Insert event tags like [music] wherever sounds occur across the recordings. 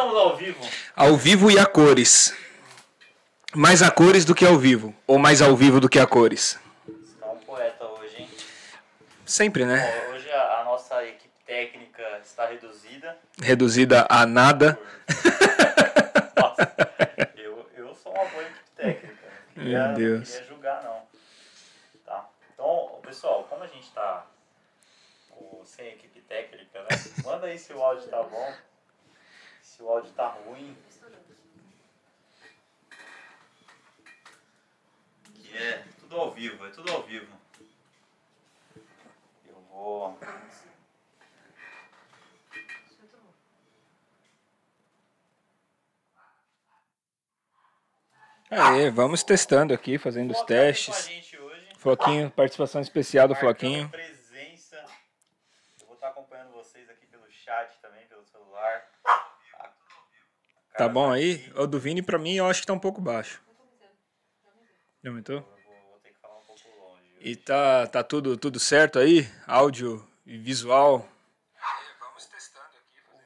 Estamos ao vivo. Ao vivo e a cores. Mais a cores do que ao vivo. Ou mais ao vivo do que a cores. Você tá um poeta hoje, hein? Sempre, né? Ó, Hoje a, a nossa equipe técnica está reduzida. Reduzida a nada. [laughs] Nossa, eu, eu sou uma boa equipe técnica. Não queria, Meu Deus. Não queria julgar, não. Tá? Então, pessoal, como a gente tá com- sem equipe técnica, né? Manda aí se o áudio tá bom. Se o áudio tá ruim. Que é tudo ao vivo, é tudo ao vivo. Eu vou. Aê, vamos testando aqui, fazendo os a testes. Floquinho, participação especial do Floquinho. presença. Eu vou estar acompanhando vocês aqui pelo chat também, pelo celular. Tá bom aí? O do Vini, pra mim, eu acho que tá um pouco baixo. Já aumentou? Eu vou, vou ter que falar um pouco longe. E tá, tá tudo, tudo certo aí? Áudio e visual?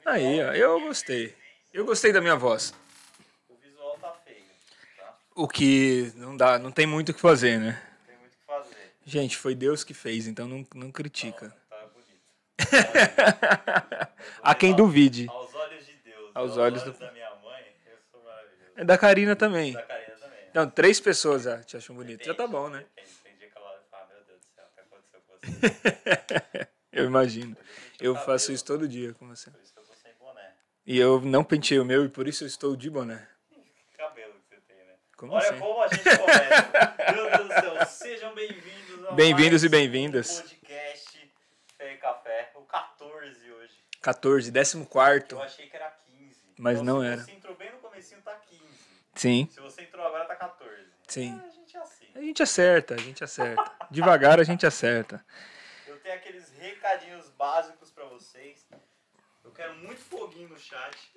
Aí, ó, eu gostei. Eu gostei da minha voz. O visual tá feio, tá? O que não dá, não tem muito o que fazer, né? Não tem muito o que fazer. Gente, foi Deus que fez, então não, não critica. [laughs] Tá bonito. Há quem duvide. Aos olhos de Deus. Aos olhos do- da minha mãe, eu sou maravilhoso. É da Karina também. Da Karina também. né? Não, três pessoas já te acham bonito. Já tá bom, né? Tem, tem dia que ela fala, meu Deus do céu, o que aconteceu com você? [laughs] Eu imagino. Eu faço isso todo dia com você. Por isso que eu tô sem boné. E eu não pentei o meu e por isso eu estou de boné. Que cabelo que você tem, né? Como Olha assim? como a gente começa. Meu Deus do céu, sejam bem-vindos a Bem-vindos e bem-vindas. um podcast Fé e Café, o 14 hoje. 14, 14. Eu achei que era 15. Mas Então, não era. você entrou bem no comecinho, tá 15. Sim, Se você entrou agora, tá 14. Sim. É, a gente é assim. a gente acerta, a gente acerta. Devagar a gente acerta. Eu tenho aqueles recadinhos básicos pra vocês. Eu quero muito foguinho no chat.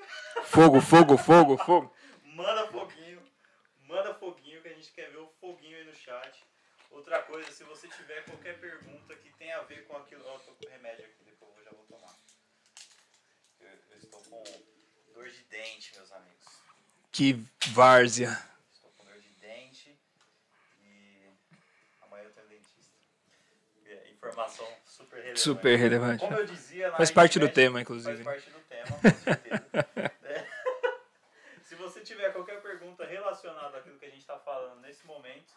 Fogo, fogo, fogo, fogo. Manda foguinho. Manda foguinho que a gente quer ver o foguinho aí no chat. Outra coisa, se você tiver qualquer pergunta que tenha a ver com aquilo. Ó, eu tô com remédio aqui, depois eu já vou tomar. Eu, eu estou com dor de dente, meus amigos. Que várzea. Estou com dor de dente e amanhã eu tenho dentista. Informação super relevante. Super relevante. Como eu dizia na Faz parte do tema, inclusive. Faz parte do tema, com [laughs] certeza. Se você tiver qualquer pergunta relacionada àquilo que a gente está falando nesse momento,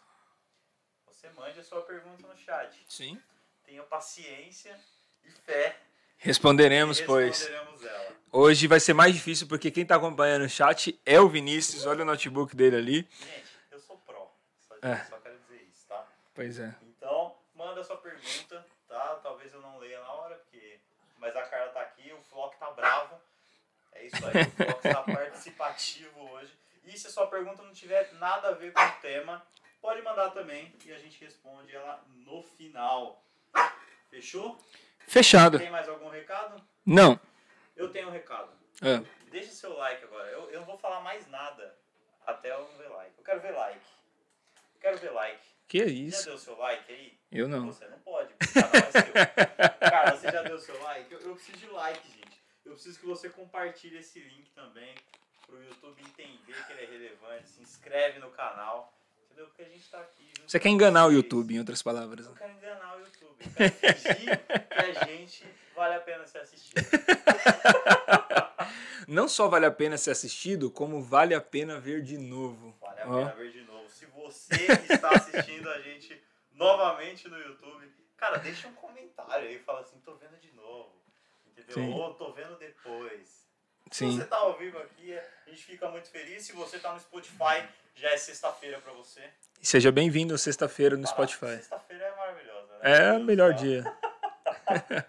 você mande a sua pergunta no chat. Sim. Tenha paciência e fé. Responderemos, pois. responderemos ela. Hoje vai ser mais difícil porque quem tá acompanhando o chat é o Vinícius. Olha o notebook dele ali. Gente, eu sou pró. Só, É. só quero dizer isso, tá? Pois é. Então, manda sua pergunta, tá? Talvez eu não leia na hora, porque. Mas a Carla tá aqui, o Flock tá bravo. É isso aí, o Flock tá [laughs] participativo hoje. E se a sua pergunta não tiver nada a ver com o tema, pode mandar também e a gente responde ela no final. Fechou? Fechado. Tem mais algum recado? Não. Eu tenho um recado. Ah, Deixa seu like agora. Eu, eu não vou falar mais nada até eu ver like. Eu quero ver like. Eu quero ver like. que é Já isso? deu seu like aí? Eu não. Você não pode, porque o canal é seu. [laughs] Cara, você já deu seu like? Eu, eu preciso de like, gente. Eu preciso que você compartilhe esse link também pro YouTube entender que ele é relevante. Se inscreve no canal. Entendeu? Porque a gente tá aqui. Você quer enganar o vocês. YouTube, em outras palavras. Eu quero enganar o YouTube. Eu quero fingir que a gente vale a pena ser assistido. [laughs] Não só vale a pena ser assistido, como vale a pena ver de novo. Vale a Ó. pena ver de novo. Se você está assistindo a gente novamente no YouTube, cara, deixa um comentário aí. Fala assim, tô vendo de novo. Entendeu? Sim. Ou tô vendo depois. Se Sim. você tá ao vivo aqui, a gente fica muito feliz. Se você tá no Spotify, já é sexta-feira pra você. Seja bem-vindo sexta-feira no Ah, Spotify. Sexta-feira é maravilhosa, né? É o melhor dia. [laughs]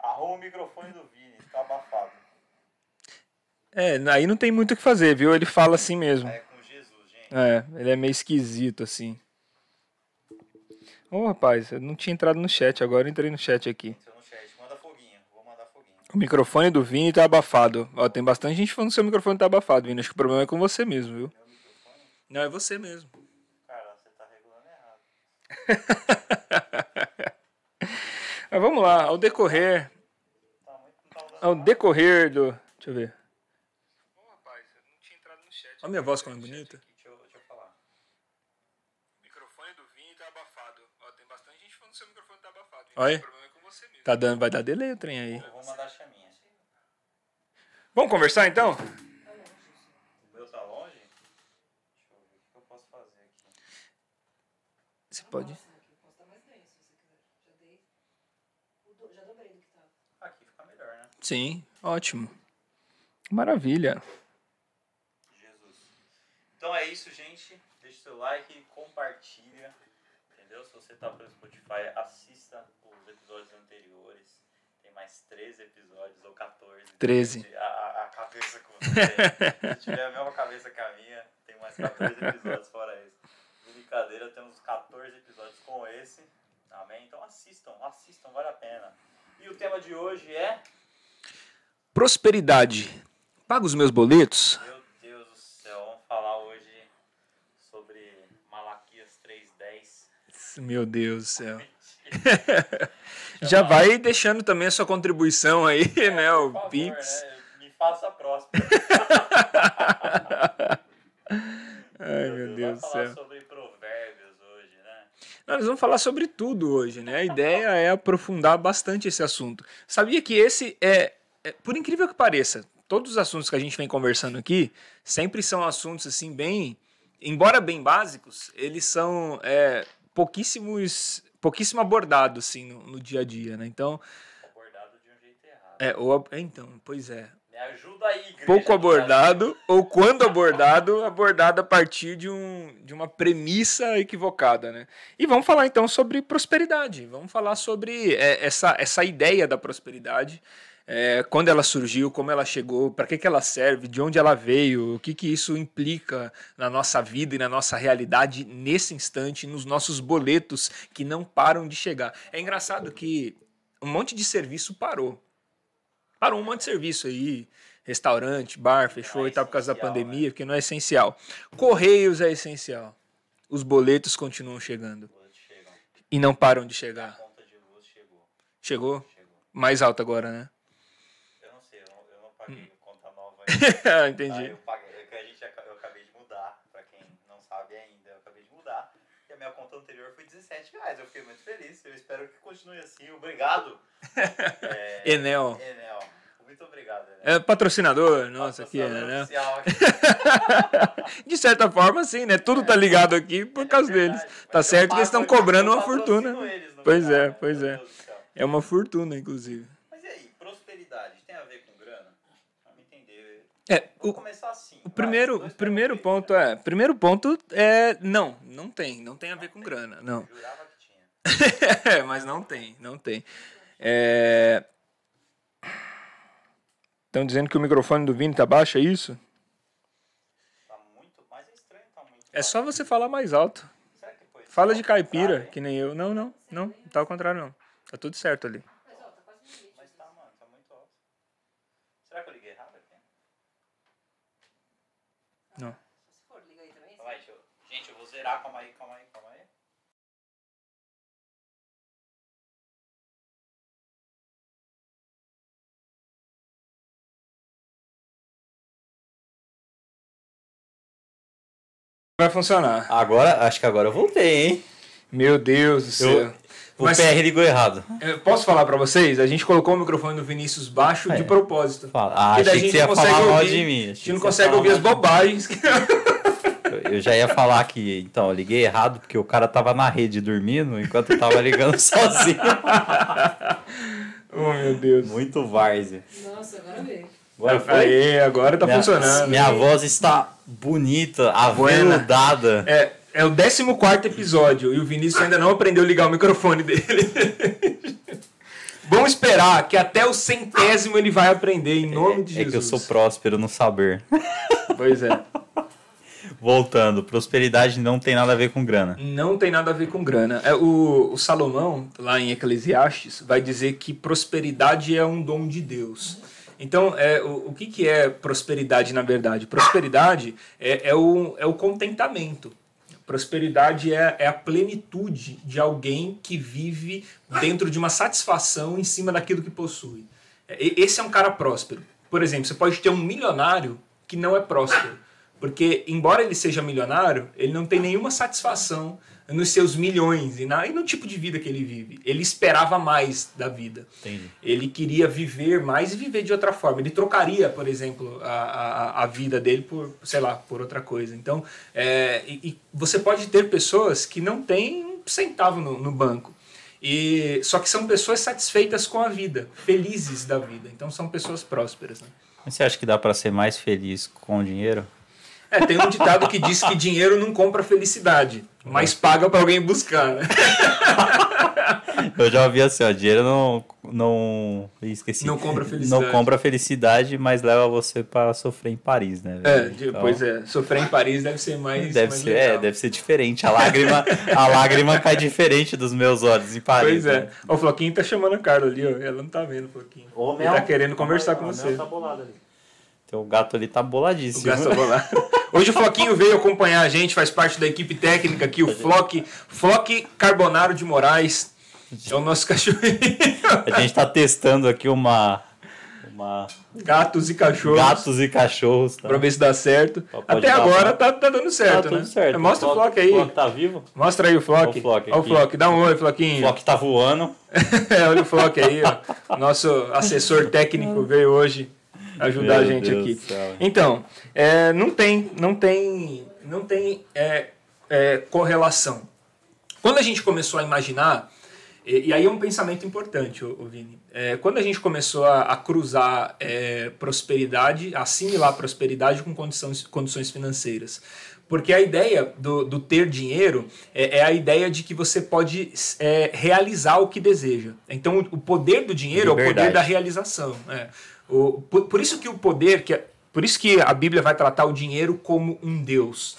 Arruma o microfone do Vini, tá abafado. É, aí não tem muito o que fazer, viu? Ele fala assim mesmo. É com Jesus, gente. É, ele é meio esquisito assim. Ô, rapaz, eu não tinha entrado no chat, agora eu entrei no chat aqui no chat, manda foguinho. Vou mandar foguinho. O microfone do Vini tá abafado. Ó, tem bastante gente falando que seu microfone tá abafado, Vini. Acho que o problema é com você mesmo, viu? Não, é você mesmo. Cara, você tá regulando errado. [laughs] Mas vamos lá, ao decorrer, Tá muito, não tá ao decorrer do... Deixa eu ver. Olha a minha voz como é bonita. Deixa eu, deixa eu falar. O microfone do Vini tá abafado. Ó, tem bastante gente falando que seu microfone tá abafado. Olha. O problema é com você mesmo. Tá dando, vai dar delay o trem aí. Eu vou mandar. Vamos conversar então? O meu tá longe? Deixa eu ver o que eu posso fazer aqui. Você pode. Aqui fica melhor, né? Sim, ótimo. Maravilha. Jesus. Então é isso, gente. Deixa o seu like, compartilha. Entendeu? Se você tá pelo Spotify, assista os episódios anteriores. Mais 13 episódios ou 14. 13. A, a, a cabeça que você. Se tiver a mesma cabeça que a minha, tem mais 14 episódios fora esse. Brincadeira, temos 14 episódios com esse. Amém? Então assistam, assistam, vale a pena. E o tema de hoje é. Prosperidade. Paga os meus boletos? Meu Deus do céu, vamos falar hoje sobre Malaquias 3.10. Meu Deus do céu. [laughs] Já vai deixando também a sua contribuição aí, [laughs] né? O favor, Pix. né? Me faça próspero. [laughs] Ai, meu Deus do Vamos falar céu. sobre provérbios hoje, né? Nós vamos falar sobre tudo hoje, né? A ideia é aprofundar bastante esse assunto. Sabia que esse é, é, por incrível que pareça, todos os assuntos que a gente vem conversando aqui sempre são assuntos assim bem, embora bem básicos, eles são é, pouquíssimos, pouquíssimo abordados assim no, no dia a dia, né? Então, Abordado de um jeito errado. é, ou, ab- então, pois é, Me ajuda aí, igreja. pouco do abordado ou quando abordado, abordado a partir de, um, de uma premissa equivocada, né? E vamos falar então sobre prosperidade. Vamos falar sobre é, essa, essa ideia da prosperidade, é, quando ela surgiu, como ela chegou, para que, que ela serve, de onde ela veio, o que, que isso implica na nossa vida e na nossa realidade nesse instante, nos nossos boletos que não param de chegar. É engraçado que um monte de serviço parou. Parou um monte de serviço aí, restaurante, bar, fechou Não é e tal por causa da pandemia, porque não é essencial. Correios é essencial. Os boletos continuam chegando Boletos e não param de A chegar. conta de. Chegou? Chegou. Mais alto agora, né? Eu não sei, eu não, eu não paguei nova ainda. Tá, Entendi. eu, paguei, é a gente, eu acabei de mudar, pra quem não sabe ainda, eu acabei de mudar. E a minha conta anterior foi 17 reais. Eu fiquei muito feliz. Eu espero que continue assim. Obrigado. [laughs] É, Enel. Enel. Muito obrigado, Enel. É patrocinador, nossa, aqui é, Patrocinador né? oficial aqui. [laughs] De certa forma, sim, né? Tudo tá ligado aqui por causa É verdade, deles. Tá certo que eles estão cobrando uma fortuna. eles, Pois é, né? pois é. É uma fortuna, inclusive. Mas e aí, prosperidade tem a ver com grana? Vamos entender. É, o, começar assim. O primeiro, o primeiro ponto é, primeiro ponto é não, não tem, não tem a ver com grana, não. Jurava que tinha. [laughs] É, mas não tem, não tem. É... Estão dizendo que o microfone do Vini tá baixo, é isso? Tá muito. Mas é estranho, tá muito. É só você falar mais alto. Será que foi Fala de caipira, que nem eu. Não, não, não, não tá ao contrário não. Tá tudo certo ali. Mas tá, mano, tá muito alto. Será que eu liguei errado aqui? Não. Se for, liga aí também. Calma aí, deixa eu... Gente, eu vou zerar. Calma aí, calma aí, calma aí. Vai funcionar. Agora, acho que agora eu voltei, hein? Meu Deus do céu. Eu- O Mas- PR ligou errado. Eu posso falar pra vocês? A gente colocou o microfone do Vinícius baixo de É. propósito. Fala. Ah, achei que você ia falar consegue mal ouvir- de mim. A gente não consegue ouvir as de- bobagens. [laughs] Eu- Eu já ia falar que, então, eu liguei errado porque o cara tava na rede dormindo enquanto eu tava ligando [laughs] sozinho. [laughs] oh, meu Deus. Muito várzea. Nossa, agora veio. Agora foi? Aê, agora tá minha, funcionando. Minha voz está bonita, Buena. aveludada. É, é o 14 episódio e o Vinícius ainda não aprendeu a ligar o microfone dele. [laughs] Vamos esperar que até o centésimo ele vai aprender, em nome de É Jesus. que eu sou próspero no saber. Pois é. Voltando, prosperidade não tem nada a ver com grana. Não tem nada a ver com grana. É, o, o Salomão, lá em Eclesiastes, vai dizer que prosperidade é um dom de Deus. Então, é, o, o que, que é prosperidade na verdade? Prosperidade é, é, o, é o contentamento. Prosperidade é, é a plenitude de alguém que vive dentro de uma satisfação em cima daquilo que possui. É, Esse é um cara próspero. Por exemplo, você pode ter um milionário que não é próspero. Porque, embora ele seja milionário, ele não tem nenhuma satisfação nos seus milhões e, na, e no tipo de vida que ele vive. Ele esperava mais da vida. Entendi. Ele queria viver mais e viver de outra forma. Ele trocaria, por exemplo, a, a, a vida dele por, sei lá, por outra coisa. Então, é, e, e você pode ter pessoas que não têm um centavo no, no banco. E, só que são pessoas satisfeitas com a vida, felizes da vida. Então são pessoas prósperas. Né? Você acha que dá para ser mais feliz com dinheiro? É, tem um ditado que diz que dinheiro não compra felicidade, mas paga para alguém buscar. Né? [laughs] Eu já ouvi assim, ó, dinheiro não não esqueci. Não compra [laughs] felicidade. Não compra felicidade, mas leva você para sofrer em Paris, né? É, velho? de- Então, pois é. Sofrer em Paris deve ser mais. Deve mais ser, legal. é, deve ser diferente. A lágrima, a lágrima cai diferente dos meus olhos em Paris. Pois é. né? Ó, O Floquinho tá chamando a Carla ali, ó. Ela não tá vendo o Floquinho. Ô, Ele tá querendo conversar com Mel você. Tá bolado ali. Teu gato ali tá O boladíssimo. Gasta Bolar. Hoje o Floquinho veio acompanhar a gente, faz parte da equipe técnica aqui, o Flock, Flock Carbonaro de Moraes. É o nosso cachorrinho. A gente tá testando aqui uma, uma Gatos e cachorros. gatos e cachorros. Tá? Pra ver se dá certo. Pode Até agora tá? tá, tá dando certo, Tá né? tudo certo. Mostra o Flock aí. Flock tá vivo? Mostra aí o Flock. O Flock Ó o. Flock. Dá um oi, O Floquinho. Flock tá voando. [laughs] É, olha o Flock aí, ó. Nosso assessor técnico veio hoje ajudar a Meu gente Deus aqui. Então, é, não tem, não tem, não tem é, é, correlação. Quando a gente começou a imaginar, e, e aí é um pensamento importante, ô Vini. É, quando a gente começou a, a cruzar é, prosperidade, assimilar prosperidade com condições, condições financeiras. Porque a ideia do, do ter dinheiro é, é a ideia de que você pode é, realizar o que deseja. Então, o, o poder do dinheiro é o poder da realização. é. O, por, por isso que o poder, que é- por isso que a Bíblia vai tratar o dinheiro como um Deus.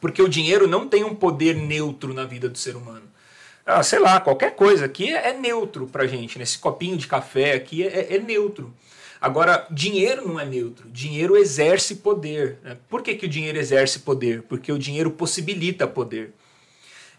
Porque o dinheiro não tem um poder neutro na vida do ser humano. Ah, sei lá, qualquer coisa aqui é, é neutro pra gente. Nesse copinho de café aqui é, é neutro. Agora, dinheiro não é neutro. Dinheiro exerce poder. né? Por que, que o dinheiro exerce poder? Porque o dinheiro possibilita poder.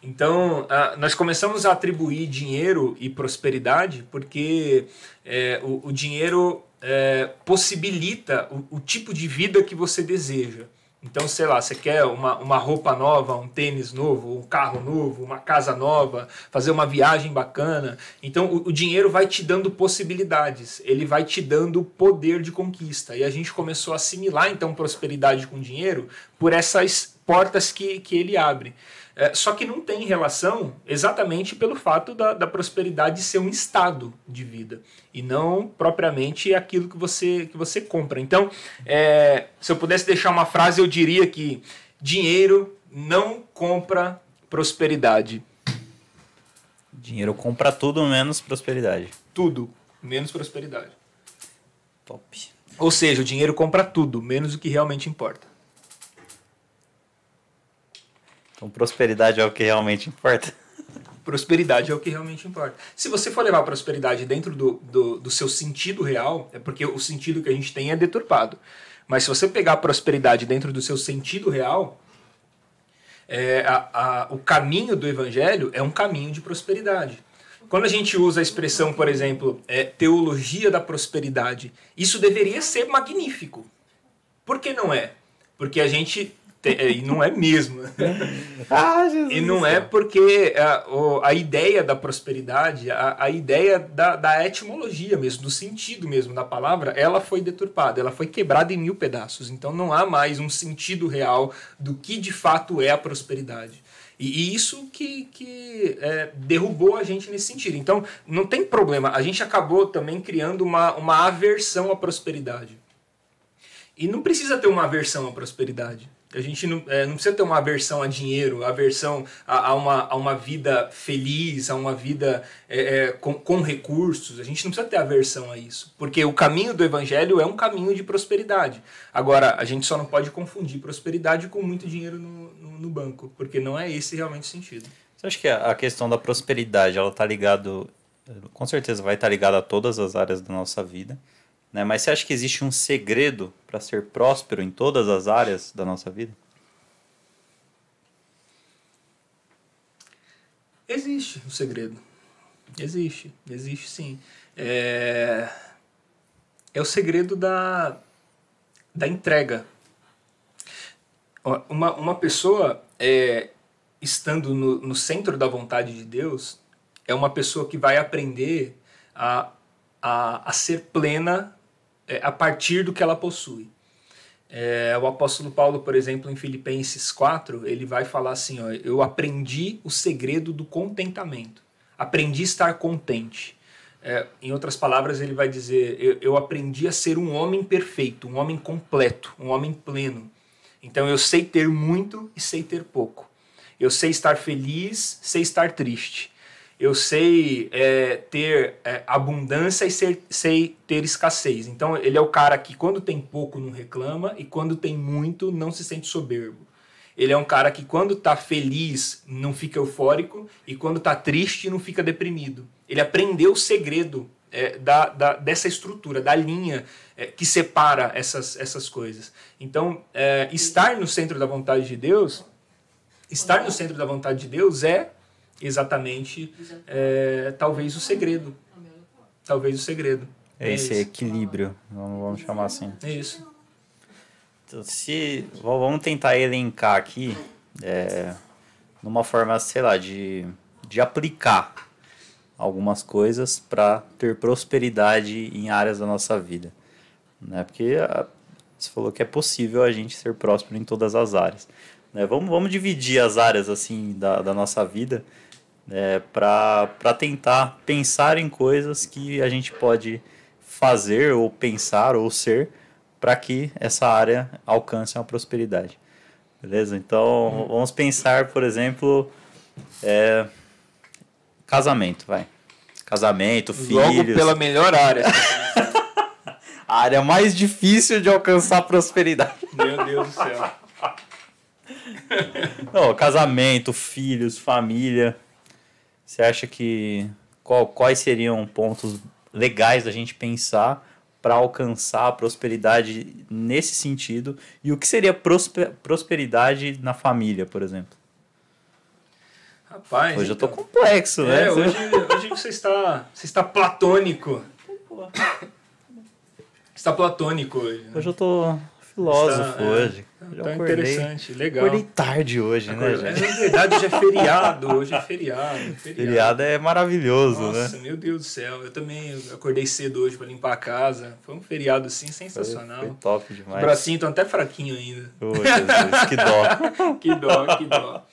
Então, nós começamos a atribuir dinheiro e prosperidade porque é, o, o dinheiro é, possibilita o, o tipo de vida que você deseja. Então, sei lá, você quer uma, uma roupa nova, um tênis novo, um carro novo, uma casa nova, fazer uma viagem bacana. Então, o, o dinheiro vai te dando possibilidades, ele vai te dando poder de conquista. E a gente começou a assimilar, então, prosperidade com dinheiro por essas portas que, que ele abre. É, só que não tem relação exatamente pelo fato da, da prosperidade ser um estado de vida e não propriamente aquilo que você, que você compra. Então, é, se eu pudesse deixar uma frase, eu diria que dinheiro não compra prosperidade. Dinheiro compra tudo menos prosperidade. Tudo, menos prosperidade. Top. Ou seja, o dinheiro compra tudo, menos o que realmente importa. Então, prosperidade é o que realmente importa. [laughs] Prosperidade é o que realmente importa. Se você for levar prosperidade dentro do, do, do seu sentido real, é porque o sentido que a gente tem é deturpado. Mas se você pegar a prosperidade dentro do seu sentido real, é, a- a- o caminho do evangelho é um caminho de prosperidade. Quando a gente usa a expressão, por exemplo, é, teologia da prosperidade, isso deveria ser magnífico. Por que não é? Porque a gente. É, e não é mesmo. [laughs] Ah, Jesus. E não é porque a, o- a ideia da prosperidade, a, a ideia da, da etimologia mesmo, do sentido mesmo da palavra, ela foi deturpada, ela foi quebrada em mil pedaços. Então não há mais um sentido real do que de fato é a prosperidade. E, e isso que, que é, derrubou a gente nesse sentido. Então não tem problema, a gente acabou também criando uma, uma aversão à prosperidade. E não precisa ter uma aversão à prosperidade. A gente não, é, não precisa ter uma aversão a dinheiro, aversão a, a, uma, a uma vida feliz, a uma vida é, é, com, com recursos. A gente não precisa ter aversão a isso. Porque o caminho do evangelho é um caminho de prosperidade. Agora, a gente só não pode confundir prosperidade com muito dinheiro no, no, no banco. Porque não é esse realmente o sentido. Você acha que a questão da prosperidade, ela tá ligado, com certeza vai estar ligada a todas as áreas da nossa vida, né? Mas você acha que existe um segredo para ser próspero em todas as áreas da nossa vida? Existe um segredo. Existe, existe sim. É, é o segredo da, da entrega. Uma, uma pessoa é, estando no, no centro da vontade de Deus é uma pessoa que vai aprender a, a, a ser plena a partir do que ela possui. É, o apóstolo Paulo, por exemplo, em Filipenses 4, ele vai falar assim: ó, Eu aprendi o segredo do contentamento. Aprendi a estar contente. É, em outras palavras, ele vai dizer: eu, eu aprendi a ser um homem perfeito, um homem completo, um homem pleno. Então eu sei ter muito e sei ter pouco. Eu sei estar feliz, sei estar triste. Eu sei é, ter é, abundância e ser, sei ter escassez. Então ele é o cara que quando tem pouco não reclama e quando tem muito não se sente soberbo. Ele é um cara que quando tá feliz não fica eufórico e quando tá triste não fica deprimido. Ele aprendeu o segredo é, da, da, dessa estrutura, da linha é, que separa essas, essas coisas. Então, é, estar no centro da vontade de Deus, estar no centro da vontade de Deus é exatamente, é, talvez, o segredo. Talvez o segredo. É esse isso. equilíbrio, vamos, vamos chamar assim. É isso. Então, se vamos tentar elencar aqui é, numa forma, sei lá, de, de aplicar algumas coisas para ter prosperidade em áreas da nossa vida, né? Porque a, você falou que é possível a gente ser próspero em todas as áreas, né? Vamos, vamos dividir as áreas assim da, da nossa vida é, para tentar pensar em coisas que a gente pode fazer ou pensar ou ser para que essa área alcance uma prosperidade. Beleza? Então, vamos pensar, por exemplo, é, casamento, vai. Casamento, Logo filhos. pela melhor área. [laughs] A área mais difícil de alcançar prosperidade. Meu Deus do céu. Não, casamento, filhos, família. Você acha que qual- quais seriam pontos legais da gente pensar para alcançar a prosperidade nesse sentido? E o que seria prospe- prosperidade na família, por exemplo? Rapaz. Hoje eu tô então. complexo, né? É, hoje, hoje você está, você está platônico. Está platônico hoje. né? Hoje eu tô filósofo é, hoje. Já Tá acordei, interessante, legal. acordei tarde hoje, né, É, gente? na verdade, hoje é feriado. Hoje é feriado. Feriado, Feriado é maravilhoso, Nossa, né? meu Deus do céu. Eu também acordei cedo hoje para limpar a casa. Foi um feriado assim Foi, sensacional. foi top Os demais. bracinhos estão até fraquinhos ainda. Ô, Jesus, que dó. [laughs] que dó, que dó.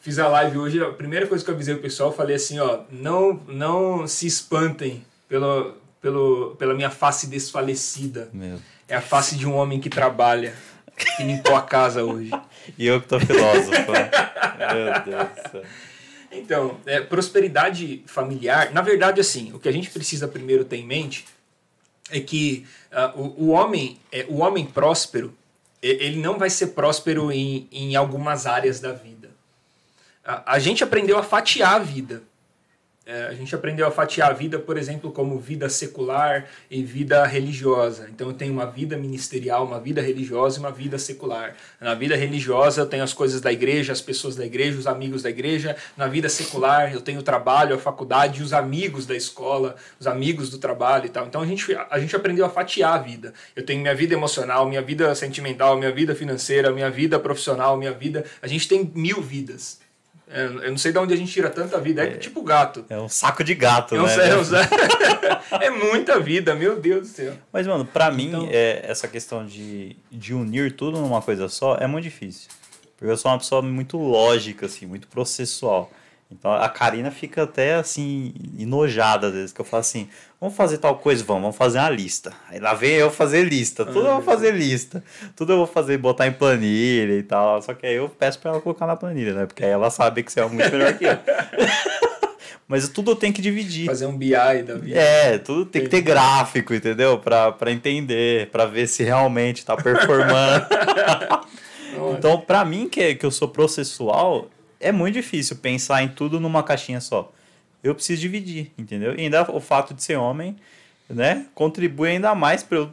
Fiz a live hoje, a primeira coisa que eu avisei o pessoal, falei assim, ó, não, não se espantem pelo, pelo, pela minha face desfalecida. Meu. É a face de um homem que trabalha, que limpou a casa hoje. E eu que tô filósofo. né? Meu Deus do céu. Então, é, prosperidade familiar, na verdade, assim, o que a gente precisa primeiro ter em mente é que ah, o, o homem, é, o homem próspero, ele não vai ser próspero em, em algumas áreas da vida. A, a gente aprendeu a fatiar a vida. É, a gente aprendeu a fatiar a vida, por exemplo, como vida secular e vida religiosa. Então eu tenho uma vida ministerial, uma vida religiosa e uma vida secular. Na vida religiosa eu tenho as coisas da igreja, as pessoas da igreja, os amigos da igreja. Na vida secular eu tenho o trabalho, a faculdade, os amigos da escola, os amigos do trabalho e tal. Então a gente, a gente aprendeu a fatiar a vida. Eu tenho minha vida emocional, minha vida sentimental, minha vida financeira, minha vida profissional, minha vida. A gente tem mil vidas. É, Eu não sei de onde a gente tira tanta vida. É, tipo gato. É um saco de gato, É, um- né? é um- [laughs] é muita vida, meu Deus do céu. Mas, mano, pra mim, Então- é, essa questão de, de unir tudo numa coisa só é muito difícil. Porque eu sou uma pessoa muito lógica, assim, muito processual. Então a Karina fica até assim, enojada às vezes, que eu falo assim, vamos fazer tal coisa, vamos, vamos fazer uma lista. Aí lá vem eu fazer lista, tudo eu vou fazer lista, tudo eu vou fazer, botar em planilha e tal. Só que aí eu peço pra ela colocar na planilha, né? Porque aí ela sabe que você é muito melhor que eu. [laughs] Mas tudo eu tenho que dividir. Fazer um BI da vida. É, tudo tem que ter gráfico, entendeu? Pra, pra entender, pra ver se realmente tá performando. [laughs] então, pra mim, que, que eu sou processual, é muito difícil pensar em tudo numa caixinha só. Eu preciso dividir, entendeu? E ainda o fato de ser homem, né, contribui ainda mais pra eu.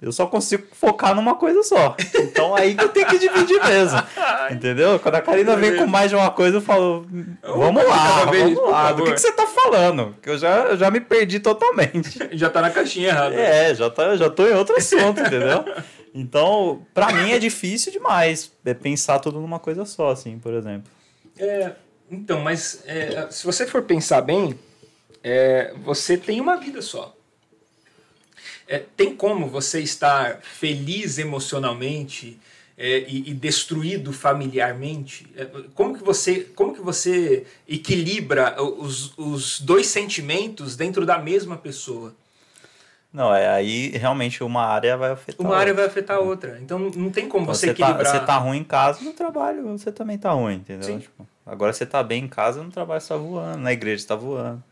Eu só consigo focar numa coisa só. Então aí que eu tenho que dividir mesmo. [laughs] Entendeu? Quando a Karina vem com mais de uma coisa, eu falo, vamos lá, vamos lá. Do que, que você tá falando? Que eu já, eu já me perdi totalmente. [laughs] Já tá na caixinha errada. É, já, tá, já tô em outro assunto, entendeu? Então, pra mim é difícil demais é pensar tudo numa coisa só, assim, por exemplo. É, então, mas é, se você for pensar bem, é, você tem uma vida só. É, tem como você estar feliz emocionalmente é, e, e destruído familiarmente? É, como que você, como que você equilibra os, os dois sentimentos dentro da mesma pessoa? Não, é aí realmente uma área vai afetar Uma área vai afetar a outra. Então não- tem como Então, você você, tá, equilibrar. você tá ruim em casa, no trabalho você também tá ruim, entendeu? Tipo, agora você tá bem em casa, no trabalho você tá voando, na igreja você tá voando.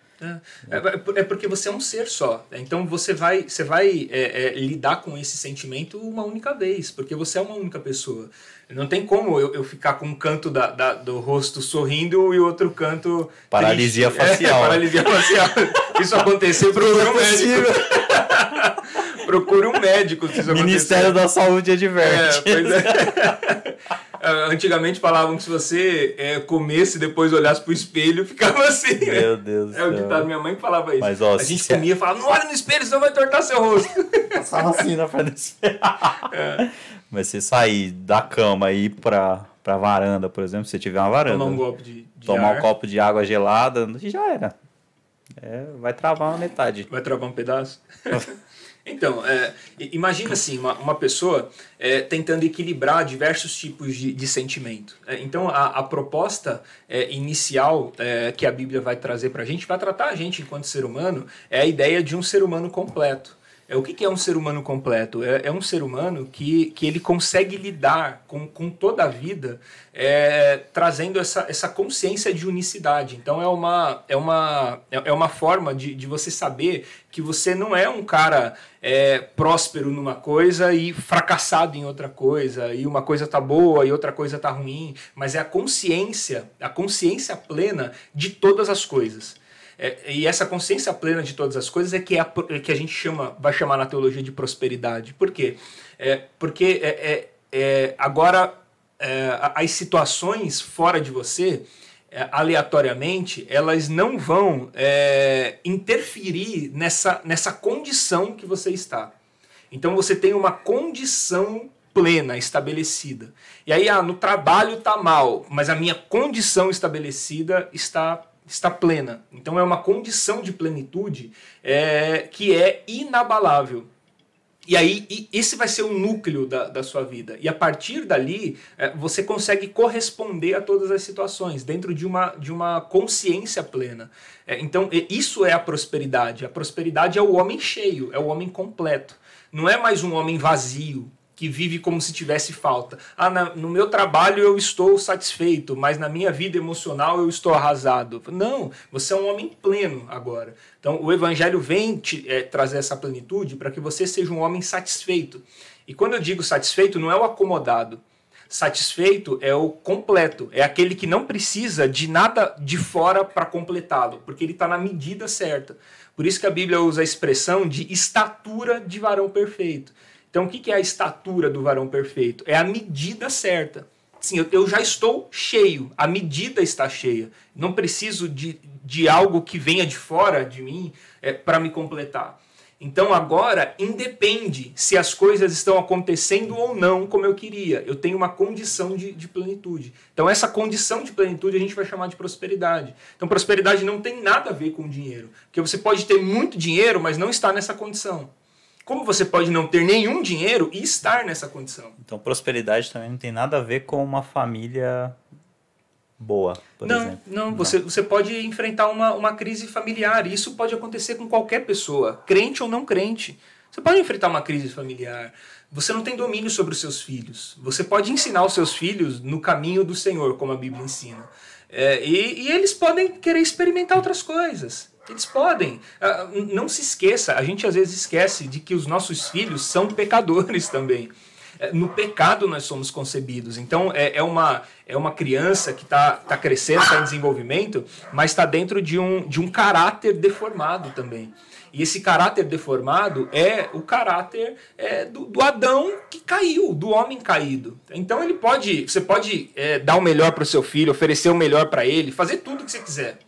É, é por- é porque você é um ser só. né? Então você vai, você vai é, é, lidar com esse sentimento uma única vez, porque você é uma única pessoa. Não tem como eu, eu ficar com um canto da, da- do rosto sorrindo e o outro canto. Paralisia triste. facial. É, [laughs] paralisia facial. Isso acontecer, procure um médico. [laughs] procure um médico se isso Ministério da Saúde é, adverte. pois é. Ah, [laughs] Antigamente falavam que se você é, comesse e depois olhasse pro espelho, ficava assim. né? Meu Deus do É o ditado, minha mãe que falava isso. Mas, ó, a gente comia e falava, não olha no espelho, senão vai tortar seu rosto. [laughs] Passava assim na frente desse... É. Mas você sair da cama e ir pra, pra varanda, por exemplo, se você tiver uma varanda, Tomar um golpe de, de tomar ar, um copo de água gelada, já era. É, vai travar na metade. vai travar um pedaço. [laughs] então, é, imagina assim, uma, uma pessoa é, tentando equilibrar diversos tipos de, de sentimento. É, então, a, a proposta é, inicial é, que a Bíblia vai trazer para a gente, vai tratar a gente enquanto ser humano, é a ideia de um ser humano completo. É, o que, que é um ser humano completo? É, é um ser humano que, que ele consegue lidar com, com toda a vida, é, trazendo essa, essa consciência de unicidade. Então é uma, é uma, é é uma forma de, de você saber que você não é um cara é, próspero numa coisa e fracassado em outra coisa, e uma coisa tá boa e outra coisa tá ruim, mas é a consciência, a consciência plena de todas as coisas. É, e essa consciência plena de todas as coisas é que, é a, é que a gente chama, vai chamar na teologia de prosperidade. Por quê? É, porque é, é, agora as situações fora de você, aleatoriamente, elas não vão interferir nessa, nessa condição que você está. Então você tem uma condição plena estabelecida. E aí, ah, no trabalho tá mal, mas a minha condição estabelecida está está plena. Então é uma condição de plenitude é, que é inabalável. E aí, e esse vai ser o núcleo da, da sua vida. E a partir dali, é, você consegue corresponder a todas as situações, dentro de uma, de uma consciência plena. É, então, isso é a prosperidade. A prosperidade é o homem cheio, é o homem completo. Não é mais um homem vazio, que vive como se tivesse falta. Ah, na- no meu trabalho eu estou satisfeito, mas na minha vida emocional eu estou arrasado. Não, você é um homem pleno agora. Então o evangelho vem te, eh, trazer essa plenitude para que você seja um homem satisfeito. E quando eu digo satisfeito, não é o acomodado. Satisfeito é o completo, é aquele que não precisa de nada de fora para completá-lo, porque ele está na medida certa. Por isso que a Bíblia usa a expressão de estatura de varão perfeito. Então, o que é a estatura do varão perfeito? É a medida certa. Sim, eu, já estou cheio, a medida está cheia. Não preciso de, de algo que venha de fora de mim para me completar. Então agora independe se as coisas estão acontecendo ou não como eu queria. Eu tenho uma condição de, de plenitude. Então essa condição de plenitude a gente vai chamar de prosperidade. Então prosperidade não tem nada a ver com dinheiro. Porque você pode ter muito dinheiro, mas não estar nessa condição. Como você pode não ter nenhum dinheiro e estar nessa condição? Então, prosperidade também não tem nada a ver com uma família boa, por não, exemplo. não, Você, você pode enfrentar uma, uma crise familiar. E isso pode acontecer com qualquer pessoa, crente ou não crente. Você pode enfrentar uma crise familiar. Você não tem domínio sobre os seus filhos. Você pode ensinar os seus filhos no caminho do Senhor, como a Bíblia ensina. É, e, e eles podem querer experimentar outras coisas. Eles podem. Ah, Não se esqueça, a gente às vezes esquece de que os nossos filhos são pecadores [laughs] também. É, No pecado nós somos concebidos. Então é, é uma, é uma criança que está tá crescendo, está em desenvolvimento, mas está dentro de um, de um caráter deformado também. E esse caráter deformado é o caráter é, do, do Adão que caiu, do homem caído. Então ele pode, você pode é, dar o melhor para o seu filho, oferecer o melhor para ele, fazer tudo o que você quiser.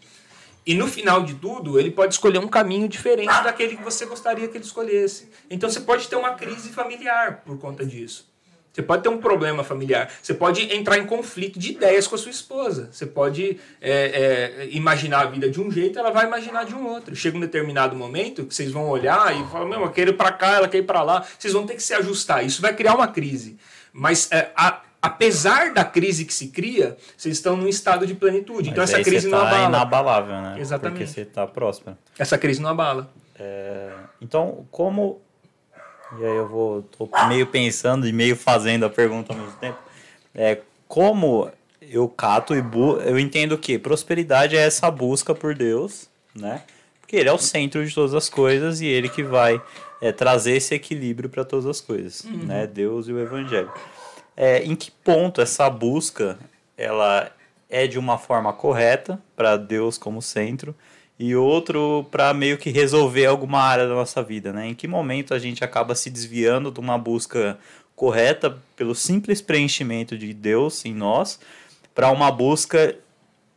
E no final de tudo, ele pode escolher um caminho diferente daquele que você gostaria que ele escolhesse. Então você pode ter uma crise familiar por conta disso. Você pode ter um problema familiar. Você pode entrar em conflito de ideias com a sua esposa. Você pode é, é, imaginar a vida de um jeito, ela vai imaginar de um outro. Chega um determinado momento que vocês vão olhar e falar: Meu, eu quero ir para cá, ela quer ir para lá. Vocês vão ter que se ajustar. Isso vai criar uma crise. Mas é, a, apesar da crise que se cria, vocês estão num estado de plenitude. então Mas essa aí crise não tá abala. inabalável, né? Exatamente. Porque você tá próspero. Essa crise não abala. Então, como. E aí eu vou. tô meio pensando e meio fazendo a pergunta ao mesmo tempo. É, como eu cato e bu eu entendo que prosperidade é essa busca por Deus, né? Porque ele é o centro de todas as coisas e ele que vai é, trazer esse equilíbrio para todas as coisas, né? Deus e o Evangelho. É, em que ponto essa busca ela é de uma forma correta para Deus como centro e outro para meio que resolver alguma área da nossa vida, né? Em que momento a gente acaba se desviando de uma busca correta pelo simples preenchimento de Deus em nós para uma busca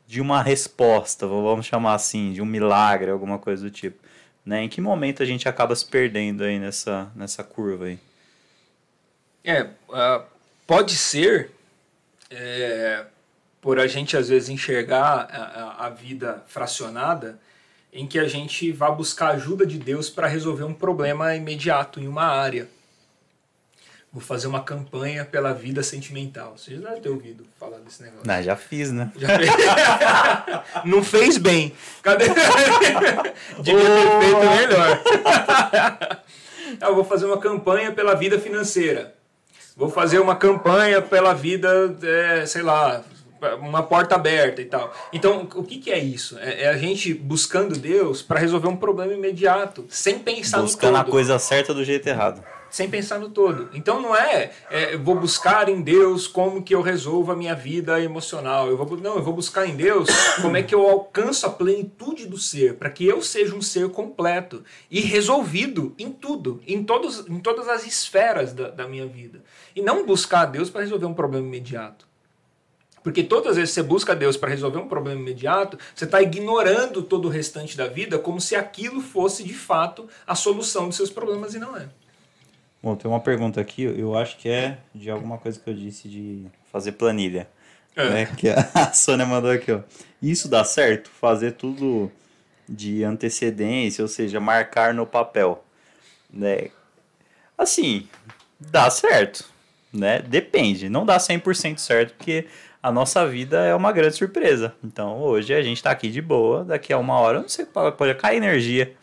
de uma resposta, vamos chamar assim, de um milagre, alguma coisa do tipo, né? Em que momento a gente acaba se perdendo aí nessa nessa curva aí? É, ah, pode ser é, por a gente às vezes enxergar a, a- vida fracionada em que a gente vá buscar ajuda de Deus para resolver um problema imediato em uma área. Vou fazer uma campanha pela vida sentimental. Você já deve ter ouvido falar desse negócio. Não, já fiz, né? Já fez? [laughs] Não fez bem. Cadê? [laughs] Devia ter feito melhor. [laughs] Eu vou fazer uma campanha pela vida financeira. Vou fazer uma campanha pela vida, é, sei lá, uma porta aberta e tal. Então, o que, que é isso? É, é a gente buscando Deus para resolver um problema imediato, sem pensar Buscando no a todo coisa certa do jeito errado. sem pensar no todo. Então não é, é, vou buscar em Deus como que eu resolvo a minha vida emocional. Eu vou, não, eu vou buscar em Deus [coughs] como é que eu alcanço a plenitude do ser, para que eu seja um ser completo e resolvido em tudo, em, todos, em todas as esferas da, da minha vida. E não buscar a Deus para resolver um problema imediato. Porque todas as vezes que você busca Deus para resolver um problema imediato, você está ignorando todo o restante da vida como se aquilo fosse de fato a solução dos seus problemas e não é. Bom, tem uma pergunta aqui, eu acho que é de alguma coisa que eu disse de fazer planilha. É. Né? Que a [laughs] Sônia mandou aqui, ó. Isso dá certo? Fazer tudo de antecedência, ou seja, marcar no papel. Né? Assim, dá certo. Né? Depende. Não dá 100% certo, porque a nossa vida é uma grande surpresa. Então, hoje a gente tá aqui de boa, daqui a uma hora, eu não sei, pode cair energia.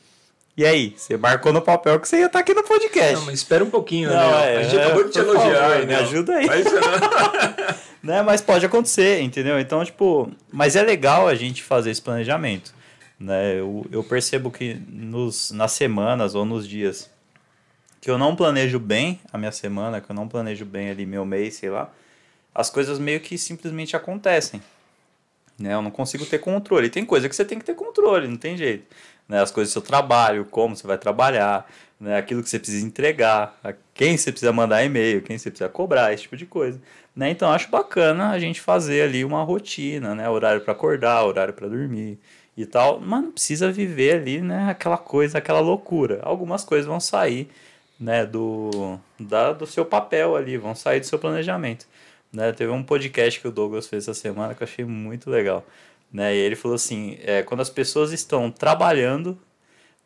E aí, você marcou no papel que você ia estar aqui no podcast. Não, mas espera um pouquinho, Não, né? é, a gente acabou de te elogiar. favor, né? me ajuda aí. Não. [laughs] [laughs] né? Mas pode acontecer, entendeu? Então, tipo, mas é legal a gente fazer esse planejamento, né? Eu, eu percebo que nos, nas semanas ou nos dias que eu não planejo bem a minha semana, que eu não planejo bem ali meu mês, sei lá, as coisas meio que simplesmente acontecem, né? Eu não consigo ter controle. Tem coisa que você tem que ter controle, não tem jeito. Né? As coisas do seu trabalho, como você vai trabalhar, né? aquilo que você precisa entregar, quem você precisa mandar e-mail, quem você precisa cobrar, esse tipo de coisa. Né? Então acho bacana a gente fazer ali uma rotina, né? Horário para acordar, horário para dormir e tal, mas não precisa viver ali, né? Aquela coisa, aquela loucura. Algumas coisas vão sair, né? Do, da, do seu papel ali, vão sair do seu planejamento. Né? Teve um podcast que o Douglas fez essa semana que eu achei muito legal. Né? E ele falou assim: é, quando as pessoas estão trabalhando,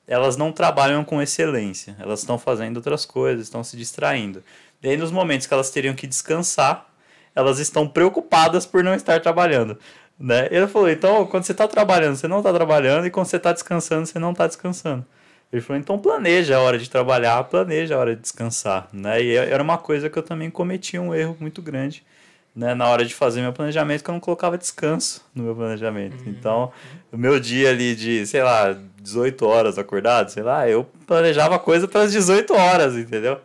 elas não trabalham com excelência, elas estão fazendo outras coisas, estão se distraindo. E aí, nos momentos que elas teriam que descansar, elas estão preocupadas por não estar trabalhando. Né? Ele falou: então, quando você está trabalhando, você não está trabalhando, e quando você está descansando, você não está descansando. Ele falou: então planeja a hora de trabalhar, planeja a hora de descansar. Né? E era uma coisa que eu também cometi um erro muito grande né, na hora de fazer meu planejamento, que eu não colocava descanso no meu planejamento. Então, o meu dia ali de, sei lá, 18 horas acordado, sei lá, eu planejava coisa para as 18 horas, entendeu?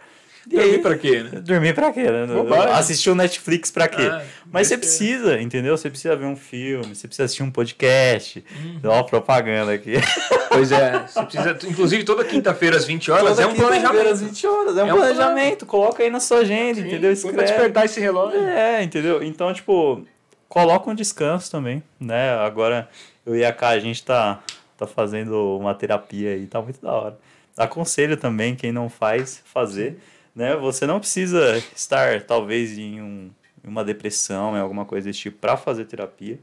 Dormir pra quê, né? Dormir pra quê, né? Bobagem. Assistir o Netflix pra quê? Ah, Mas você precisa, entendeu? Você precisa ver um filme, você precisa assistir um podcast. Uhum. Propaganda aqui. [laughs] Pois é, você precisa, inclusive toda quinta-feira às 20 horas Toda é um planejamento. às 20 horas, é um É um planejamento. Coloca aí na sua agenda, Sim, entendeu? põe pra Escreve. despertar esse relógio. É, entendeu? Então, tipo, coloca um descanso também, né? Agora, eu e a Cá, a gente tá, tá fazendo uma terapia aí, tá muito da hora. Aconselho também quem não faz, fazer. Né? Você não precisa estar, talvez, em, um, em uma depressão, em alguma coisa desse tipo, para fazer terapia.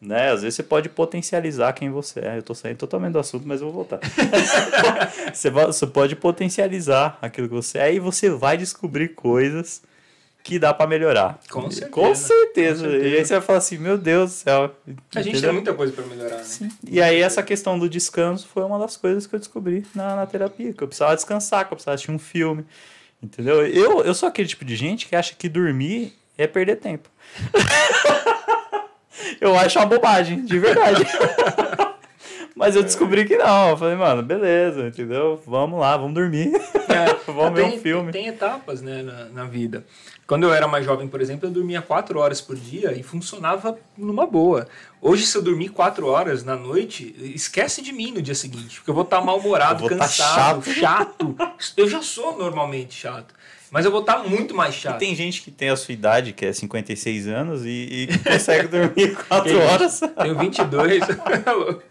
Né? Às vezes você pode potencializar quem você é. Eu tô saindo totalmente do assunto, mas eu vou voltar. [laughs] você, pode potencializar aquilo que você é e você vai descobrir coisas que dá para melhorar. Com certeza. Com certeza. Com certeza. E aí você vai falar assim, meu Deus do céu. A gente tem muita coisa pra melhorar, né? E aí essa questão do descanso foi uma das coisas que eu descobri na, na terapia, que eu precisava descansar, que eu precisava assistir um filme, entendeu? Eu, eu sou aquele tipo de gente que acha que dormir é perder tempo. [laughs] eu acho uma bobagem, de verdade. [laughs] Mas eu descobri que não. Eu falei, mano, beleza, entendeu? Vamos lá, vamos dormir. [laughs] vamos ver tem, um filme. Tem etapas né, na, na vida. Quando eu era mais jovem, por exemplo, eu dormia quatro horas por dia e funcionava numa boa. Hoje, se eu dormir quatro horas na noite, esquece de mim no dia seguinte, porque eu vou estar mal-humorado, Eu vou tá cansado, chato. Eu já sou normalmente chato, mas eu vou estar muito mais E chato. tem gente que tem a sua idade, que é 56 anos, e, e consegue dormir [laughs] 4 Tem gente- horas. Tenho 22. [laughs] [laughs]